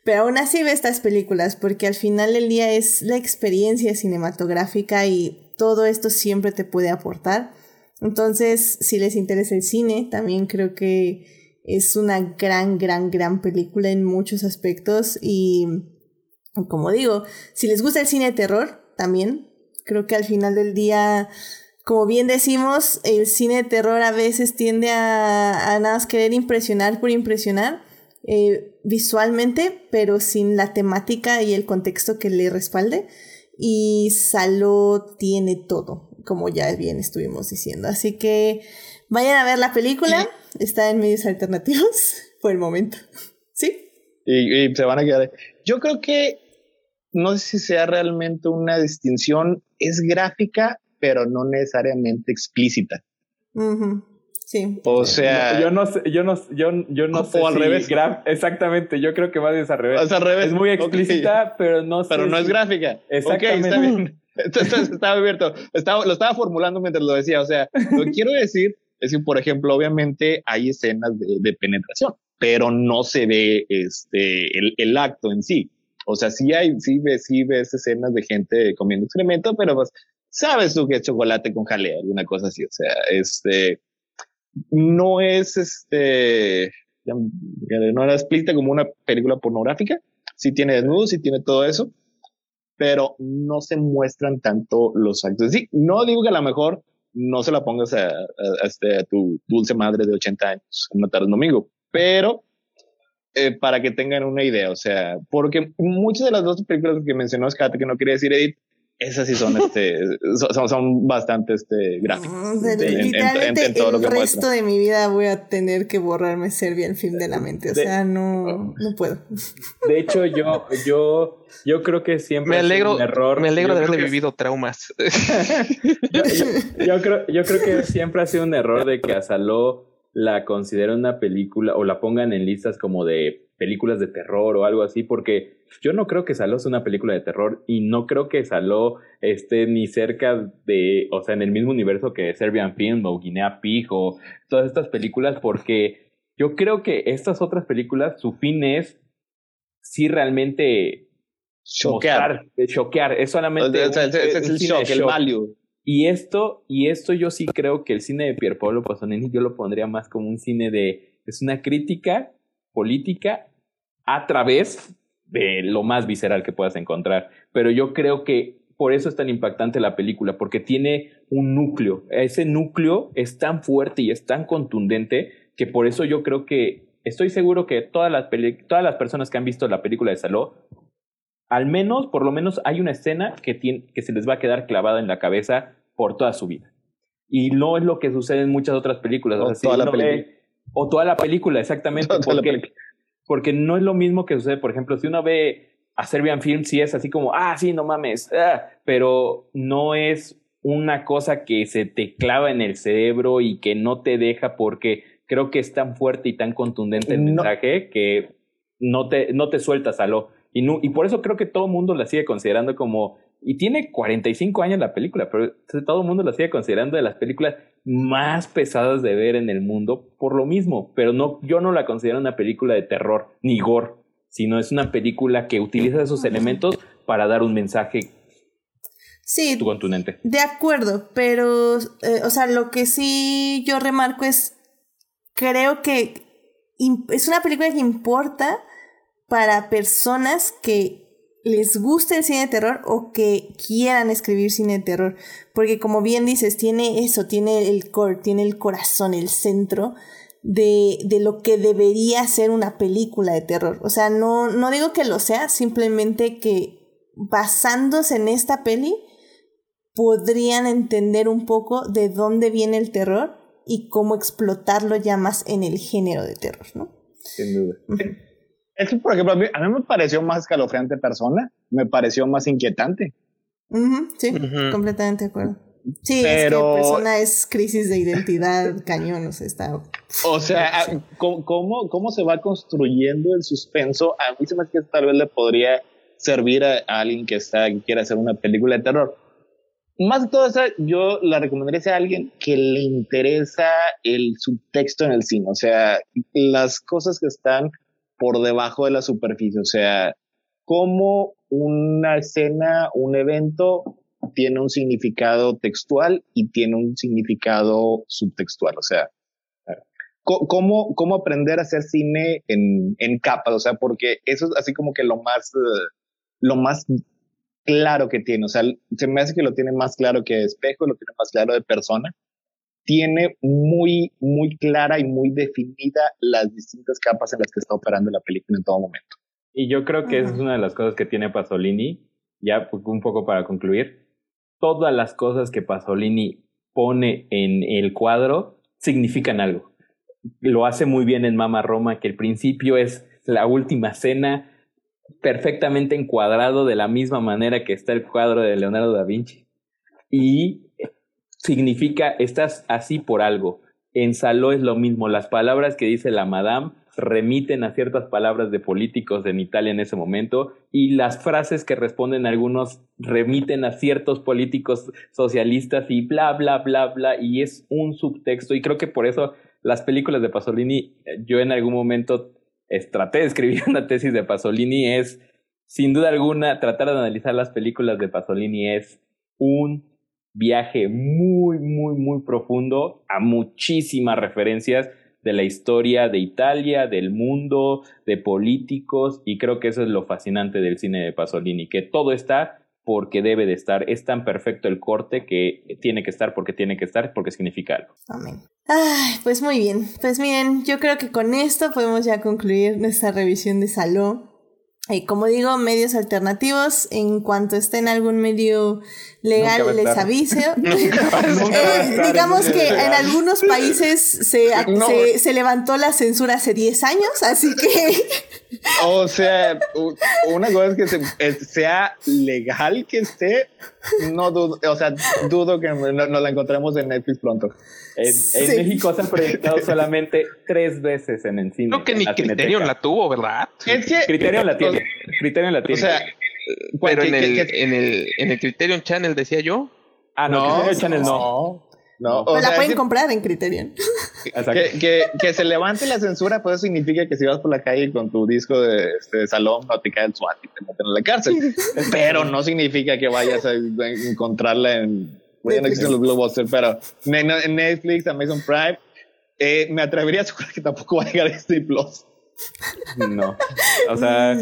Pero aún así ve estas películas, porque al final del día es la experiencia cinematográfica y todo esto siempre te puede aportar. Entonces, si les interesa el cine, también creo que es una gran, gran, gran película en muchos aspectos y, como digo, si les gusta el cine de terror, también, creo que al final del día, como bien decimos, el cine de terror a veces tiende a, a nada más querer impresionar por impresionar. Eh, visualmente, pero sin la temática y el contexto que le respalde. Y Salo tiene todo, como ya bien estuvimos diciendo. Así que vayan a ver la película está en medios alternativos por el momento. ¿Sí? Y, se van a quedar. Yo creo que no sé si sea realmente una distinción, es gráfica, pero no necesariamente explícita. Sí. O sea. yo no sé, yo no, yo, yo no sé. O al revés. exactamente, yo creo que más es al revés. Es al revés. Es muy explícita, pero no Pero no es gráfica. Exactamente. está bien. Estaba abierto. Estaba, lo estaba formulando mientras lo decía. O sea, lo que quiero decir es que, por ejemplo, obviamente hay escenas de, de penetración, pero no se ve este, el, el, acto en sí. O sea, sí hay, sí ves, sí ves escenas de gente comiendo excremento, pero pues sabes tú que es chocolate con jalea, alguna cosa así. O sea, este, no es este, no era explícita como una película pornográfica. Sí tiene desnudos, sí tiene todo eso, pero no se muestran tanto los actos. Sí, no digo que a lo mejor no se la pongas a, este, tu dulce madre de 80 años en una tarde domingo, pero eh, para que tengan una idea, o sea, porque muchas de las dos películas que mencionó Scott, que no quería decir Edith, esas sí son, este, son, son bastante este, gráficas. literalmente el resto de mi vida voy a tener que borrarme Serbia el film de la mente. O sea, no, no puedo. De hecho, yo, yo, yo creo que siempre me alegro, un error. Me alegro de haberle vivido traumas. yo, yo, creo, yo creo que siempre ha sido un error de que a Saló la consideren una película o la pongan en listas como de películas de terror o algo así, porque yo no creo que Saló sea una película de terror y no creo que Saló esté ni cerca de, o sea, en el mismo universo que Serbian Film o Guinea Pig o todas estas películas, porque yo creo que estas otras películas, su fin es sí realmente choquear. choquear, es solamente... es, el shock, el value. Y esto, y esto yo sí creo que el cine de Pierpaolo Pasolini yo lo pondría más como un cine de, es una crítica política a través de lo más visceral que puedas encontrar. Pero yo creo que por eso es tan impactante la película, porque tiene un núcleo. Ese núcleo es tan fuerte y es tan contundente que por eso yo creo que estoy seguro que todas las, todas las personas que han visto la película de Saló, al menos, por lo menos, hay una escena que, tiene, que se les va a quedar clavada en la cabeza por toda su vida. Y no es lo que sucede en muchas otras películas. O, toda la película. O toda la película, exactamente. porque, porque no es lo mismo que sucede, por ejemplo, si uno ve a Serbian Film, sí es así como, ah, sí, no mames, ah", pero no es una cosa que se te clava en el cerebro y que no te deja porque creo que es tan fuerte y tan contundente el mensaje que no te, no te sueltas a lo. Y, no, y por eso creo que todo el mundo la sigue considerando como y tiene 45 años la película, pero todo el mundo la sigue considerando de las películas más pesadas de ver en el mundo por lo mismo. Pero no, yo no la considero una película de terror ni gore, sino es una película que utiliza esos elementos para dar un mensaje sí, contundente. De acuerdo, pero, eh, o sea, lo que sí yo remarco es, creo que es una película que importa para personas que les guste el cine de terror o que quieran escribir cine de terror. Porque como bien dices, tiene eso, tiene el core, tiene el corazón, el centro de, de lo que debería ser una película de terror. O sea, no, no digo que lo sea, simplemente que basándose en esta peli podrían entender un poco de dónde viene el terror y cómo explotarlo ya más en el género de terror, ¿no? Sin duda. Es que, por ejemplo, a mí, me pareció más escalofriante persona, me pareció más inquietante. sí, completamente de acuerdo. Sí, Pero, es que persona es crisis de identidad, cañón, o sea, está... O sea, ¿cómo, ¿cómo se va construyendo el suspenso? A mí se me hace que tal vez le podría servir a, alguien que, está, que quiere hacer una película de terror. Más de todo eso, yo la recomendaría a alguien que le interesa el subtexto en el cine, o sea, las cosas que están por debajo de la superficie, o sea, cómo una escena, un evento tiene un significado textual y tiene un significado subtextual, o sea, cómo, cómo aprender a hacer cine en, en capas, o sea, porque eso es así como que lo más, lo más claro que tiene, o sea, se me hace que lo tiene más claro que espejo, lo tiene más claro de persona, tiene muy, muy clara y muy definida las distintas capas en las que está operando la película en todo momento. Y yo creo que esa es una de las cosas que tiene Pasolini, ya un poco para concluir. Todas las cosas que Pasolini pone en el cuadro significan algo. Lo hace muy bien en Mama Roma, que el principio es la última cena perfectamente encuadrado de la misma manera que está el cuadro de Leonardo da Vinci. Y significa estás así por algo. en Saló es lo mismo. Las palabras que dice la madame remiten a ciertas palabras de políticos en Italia en ese momento y las frases que responden algunos remiten a ciertos políticos socialistas y bla, bla, bla, bla, y es un subtexto y creo que por eso las películas de Pasolini, yo en algún momento traté de escribir una tesis de Pasolini, es sin duda alguna tratar de analizar las películas de Pasolini es un viaje muy, muy, muy profundo a muchísimas referencias de la historia de Italia, del mundo, de políticos, y creo que eso es lo fascinante del cine de Pasolini, que todo está porque debe de estar, es tan perfecto el corte que tiene que estar porque tiene que estar, porque significa algo. Amén. Ay, pues muy bien, pues miren, yo creo que con esto podemos ya concluir nuestra revisión de Saló. Y como digo, medios alternativos, en cuanto esté en algún medio legal les aviso. Eh, digamos que en algunos países se, se, levantó la censura hace 10 años, así que... O sea, una cosa es que sea legal que esté, no dudo, o sea, dudo que nos la encontremos en Netflix pronto. En, México se han proyectado solamente tres veces en el cine. Creo que ni Criterion la tuvo, ¿verdad? Es que Criterion la tiene. Criterion la tiene. O sea, pero en, el, en, el, en el Criterion Channel decía yo. Ah, no, no Criterion Channel no. No, o la pueden comprar en Criterion. Que, que, que, se levante la censura, pues significa que si vas por la calle con tu disco de, este, salón, no te cae el SWAT y te meten en la cárcel. Pero no significa que vayas a encontrarla en. Bueno, no existen los blockbusters, pero en Netflix, Amazon Prime. Eh, me atrevería a asegurar que tampoco va a llegar a Disney Plus. No. O sea,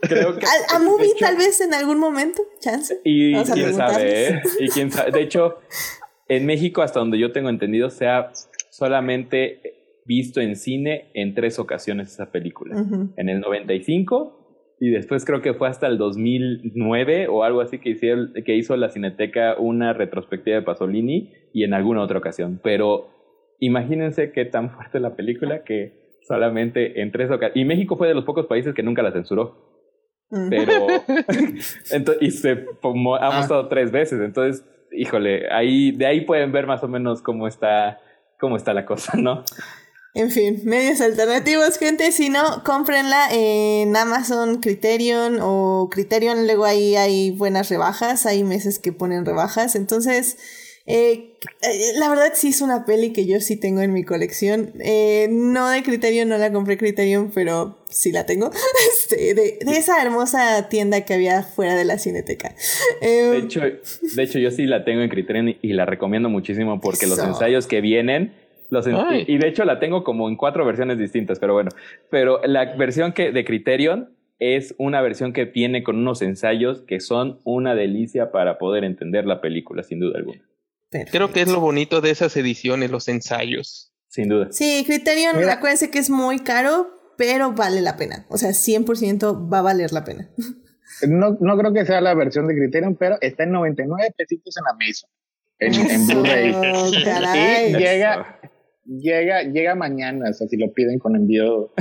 creo que. A, Movie, tal vez en algún momento, chance. Y quién sabe, ¿eh? Y quién sabe. De hecho, en México, hasta donde yo tengo entendido, se ha solamente visto en cine en tres ocasiones esa película. En el 95 y después creo que fue hasta el 2009 o algo así que, hicieron, que hizo la Cineteca una retrospectiva de Pasolini y en alguna otra ocasión. Pero imagínense qué tan fuerte la película que solamente en tres ocasiones. Y México fue de los pocos países que nunca la censuró. Pero. y se ha ah. mostrado tres veces. Entonces, híjole, ahí, de ahí pueden ver más o menos cómo está, cómo está la cosa, ¿no? En fin, medios alternativos, gente. Si no, cómprenla en Amazon, Criterion o Criterion. Luego ahí hay buenas rebajas. Hay meses que ponen rebajas. Entonces eh, eh, la verdad sí es una peli que yo sí tengo en mi colección. Eh, no de Criterion, no la compré Criterion, pero sí la tengo. Este, de, esa hermosa tienda que había fuera de la cineteca. de, hecho, de hecho, yo sí la tengo en Criterion y, la recomiendo muchísimo porque los ensayos que vienen... Los y de hecho la tengo como en cuatro versiones distintas, pero bueno. Pero la versión que de Criterion es una versión que viene con unos ensayos que son una delicia para poder entender la película, sin duda alguna. Creo que es lo bonito de esas ediciones, los ensayos. Sin duda. Sí, Criterion, acuérdense que es muy caro, pero vale la pena. O sea, 100% va a valer la pena. No, no creo que sea la versión de Criterion, pero está en 99 pesitos en la mesa. En, Blu-ray. y llega, llega, llega mañana, o sea, si lo piden con envío.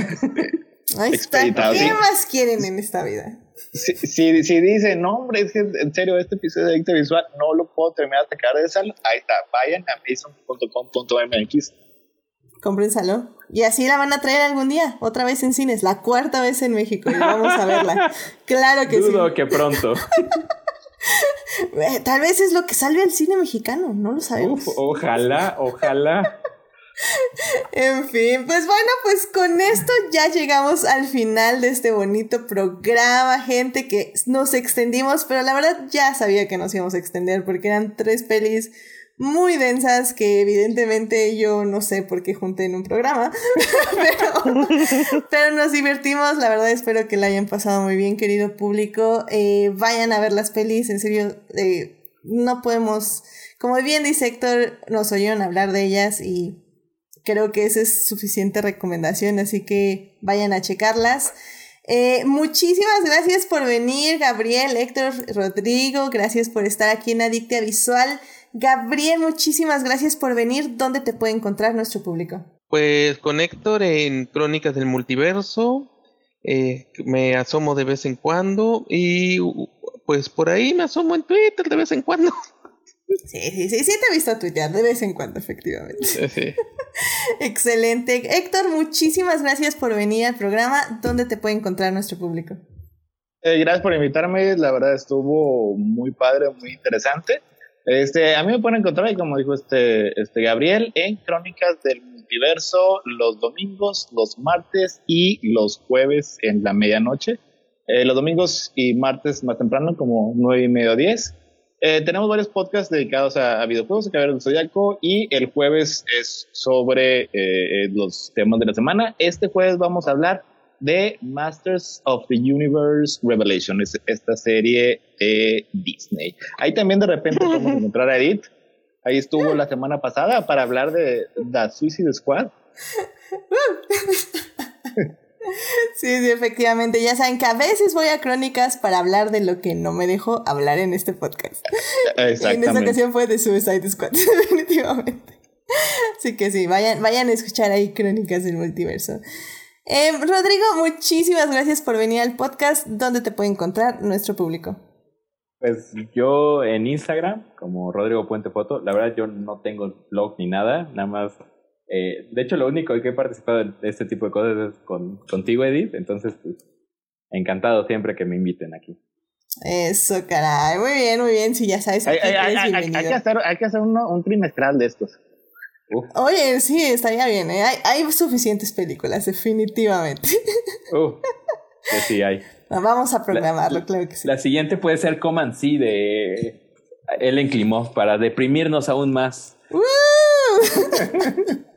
Este, ¿Qué más quieren en esta vida? Si, si, si dice, no, hombre, es que en serio, este episodio de Adicto Visual no lo puedo terminar hasta acabar de sal, ahí está, vayan a mason.com.mx. Cómprensalo. Y así la van a traer algún día, otra vez en cines, la cuarta vez en México, y vamos a verla. claro que sí. Dudo que pronto. Eh, tal vez es lo que salve al cine mexicano, no lo sabemos. ojalá, ojalá. En fin, pues bueno, pues con esto ya llegamos al final de este bonito programa, gente, que nos extendimos, pero la verdad ya sabía que nos íbamos a extender porque eran tres pelis muy densas que evidentemente yo no sé por qué junté en un programa, pero, nos divertimos, la verdad espero que la hayan pasado muy bien, querido público, eh, vayan a ver las pelis, en serio, eh, no podemos, como bien dice Héctor, nos oyeron hablar de ellas y creo que esa es suficiente recomendación, así que vayan a checarlas. Eh, muchísimas gracias por venir, Gabriel, Héctor, Rodrigo, gracias por estar aquí en Adictia Visual. Gabriel, muchísimas gracias por venir. ¿Dónde te puede encontrar nuestro público? Pues con Héctor en Crónicas del Multiverso, eh, me asomo de vez en cuando y pues por ahí me asomo en Twitter de vez en cuando. Sí, sí, sí, sí te he visto tuitear de vez en cuando, efectivamente. Sí. Excelente. Héctor, muchísimas gracias por venir al programa. ¿Dónde te puede encontrar nuestro público? Eh, gracias por invitarme. La verdad estuvo muy padre, muy interesante. Este, a mí me pueden encontrar, como dijo este, este Gabriel, en Crónicas del Multiverso los domingos, los martes y los jueves en la medianoche. Eh, los domingos y martes más temprano, como nueve y medio, diez. Eh, tenemos varios podcasts dedicados a, videojuegos, a Caballero del Zodiaco, y el jueves es sobre eh, los temas de la semana. Este jueves vamos a hablar de Masters of the Universe Revelation, esta serie de Disney. Ahí también de repente podemos encontrar a Edith. Ahí estuvo la semana pasada para hablar de The Suicide Squad. Sí, sí, efectivamente. Ya saben que a veces voy a crónicas para hablar de lo que no me dejo hablar en este podcast. Y en esta ocasión fue de Suicide Squad, definitivamente. Así que sí, vayan, vayan a escuchar ahí crónicas del multiverso. Eh, Rodrigo, muchísimas gracias por venir al podcast. ¿Dónde te puede encontrar nuestro público? Pues yo en Instagram, como Rodrigo Puente Foto, la verdad yo no tengo blog ni nada, nada más. Eh, de hecho, lo único que he participado en este tipo de cosas es con, contigo, Edith, entonces, pues, encantado siempre que me inviten aquí. Eso, caray. Muy bien, muy bien. Si ya sabes. Hay, que hacer, hay que hacer un trimestral de estos. Oye, sí, estaría bien. ¿eh? Hay, hay, suficientes películas, definitivamente. que sí hay. Vamos a programarlo, claro que sí. La siguiente puede ser Coman Sí de Ellen Klimov para deprimirnos aún más.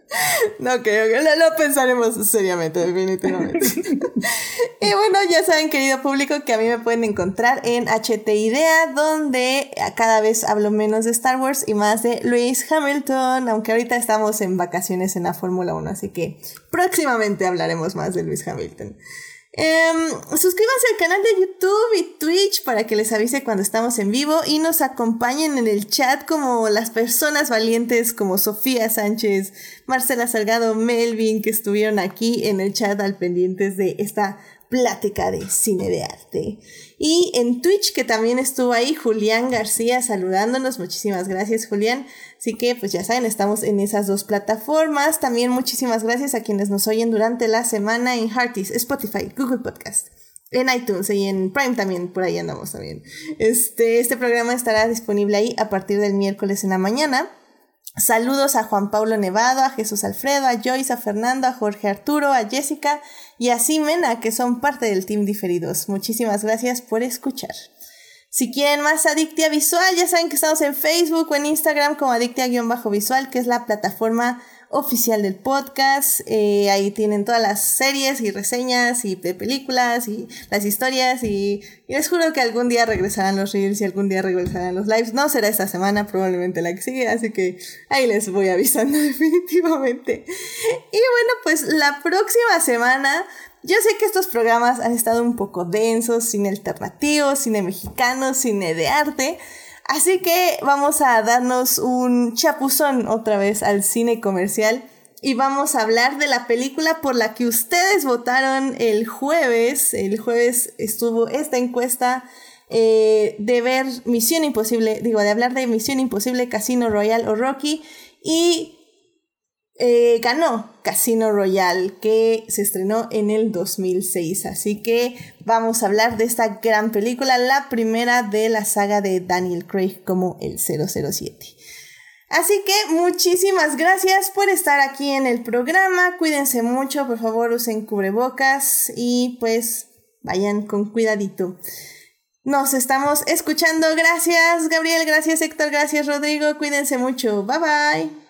No creo que lo, pensaremos seriamente, definitivamente. y bueno, ya saben, querido público, que a mí me pueden encontrar en HT Idea, donde cada vez hablo menos de Star Wars y más de Lewis Hamilton, aunque ahorita estamos en vacaciones en la Fórmula 1, así que próximamente hablaremos más de Lewis Hamilton. Eh, suscríbanse al canal de YouTube y Twitch para que les avise cuando estamos en vivo y nos acompañen en el chat como las personas valientes como Sofía Sánchez, Marcela Salgado, Melvin que estuvieron aquí en el chat al pendientes de esta plática de cine de arte. Y en Twitch, que también estuvo ahí Julián García saludándonos. Muchísimas gracias, Julián. Así que, pues ya saben, estamos en esas dos plataformas. También muchísimas gracias a quienes nos oyen durante la semana en Hearties, Spotify, Google Podcast. En iTunes y en Prime también, por ahí andamos también. Este, este programa estará disponible ahí a partir del miércoles en la mañana. Saludos a Juan Pablo Nevado, a Jesús Alfredo, a Joyce, a Fernando, a Jorge Arturo, a Jessica y a Simena, que son parte del Team Diferidos. Muchísimas gracias por escuchar. Si quieren más Adictia Visual, ya saben que estamos en Facebook o en Instagram como Adictia-Visual, que es la plataforma oficial del podcast. Eh, ahí tienen todas las series y reseñas y de películas y las historias. Y, les juro que algún día regresarán los reels y algún día regresarán los lives. No será esta semana, probablemente la que sigue. Así que ahí les voy avisando definitivamente. Y bueno, pues la próxima semana. Yo sé que estos programas han estado un poco densos, cine alternativo, cine mexicano, cine de arte. Así que vamos a darnos un chapuzón otra vez al cine comercial y vamos a hablar de la película por la que ustedes votaron el jueves. El jueves estuvo esta encuesta eh, de ver Misión Imposible, digo, de hablar de Misión Imposible, Casino Royale o Rocky y eh, ganó Casino Royale, que se estrenó en el 2006. Así que vamos a hablar de esta gran película, la primera de la saga de Daniel Craig como el 007. Así que muchísimas gracias por estar aquí en el programa. Cuídense mucho, por favor usen cubrebocas y pues vayan con cuidadito. Nos estamos escuchando. Gracias Gabriel, gracias Héctor, gracias Rodrigo. Cuídense mucho. Bye bye.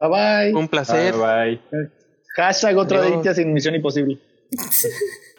Bye bye. Un placer. Bye bye. Hashtag otra sin misión imposible.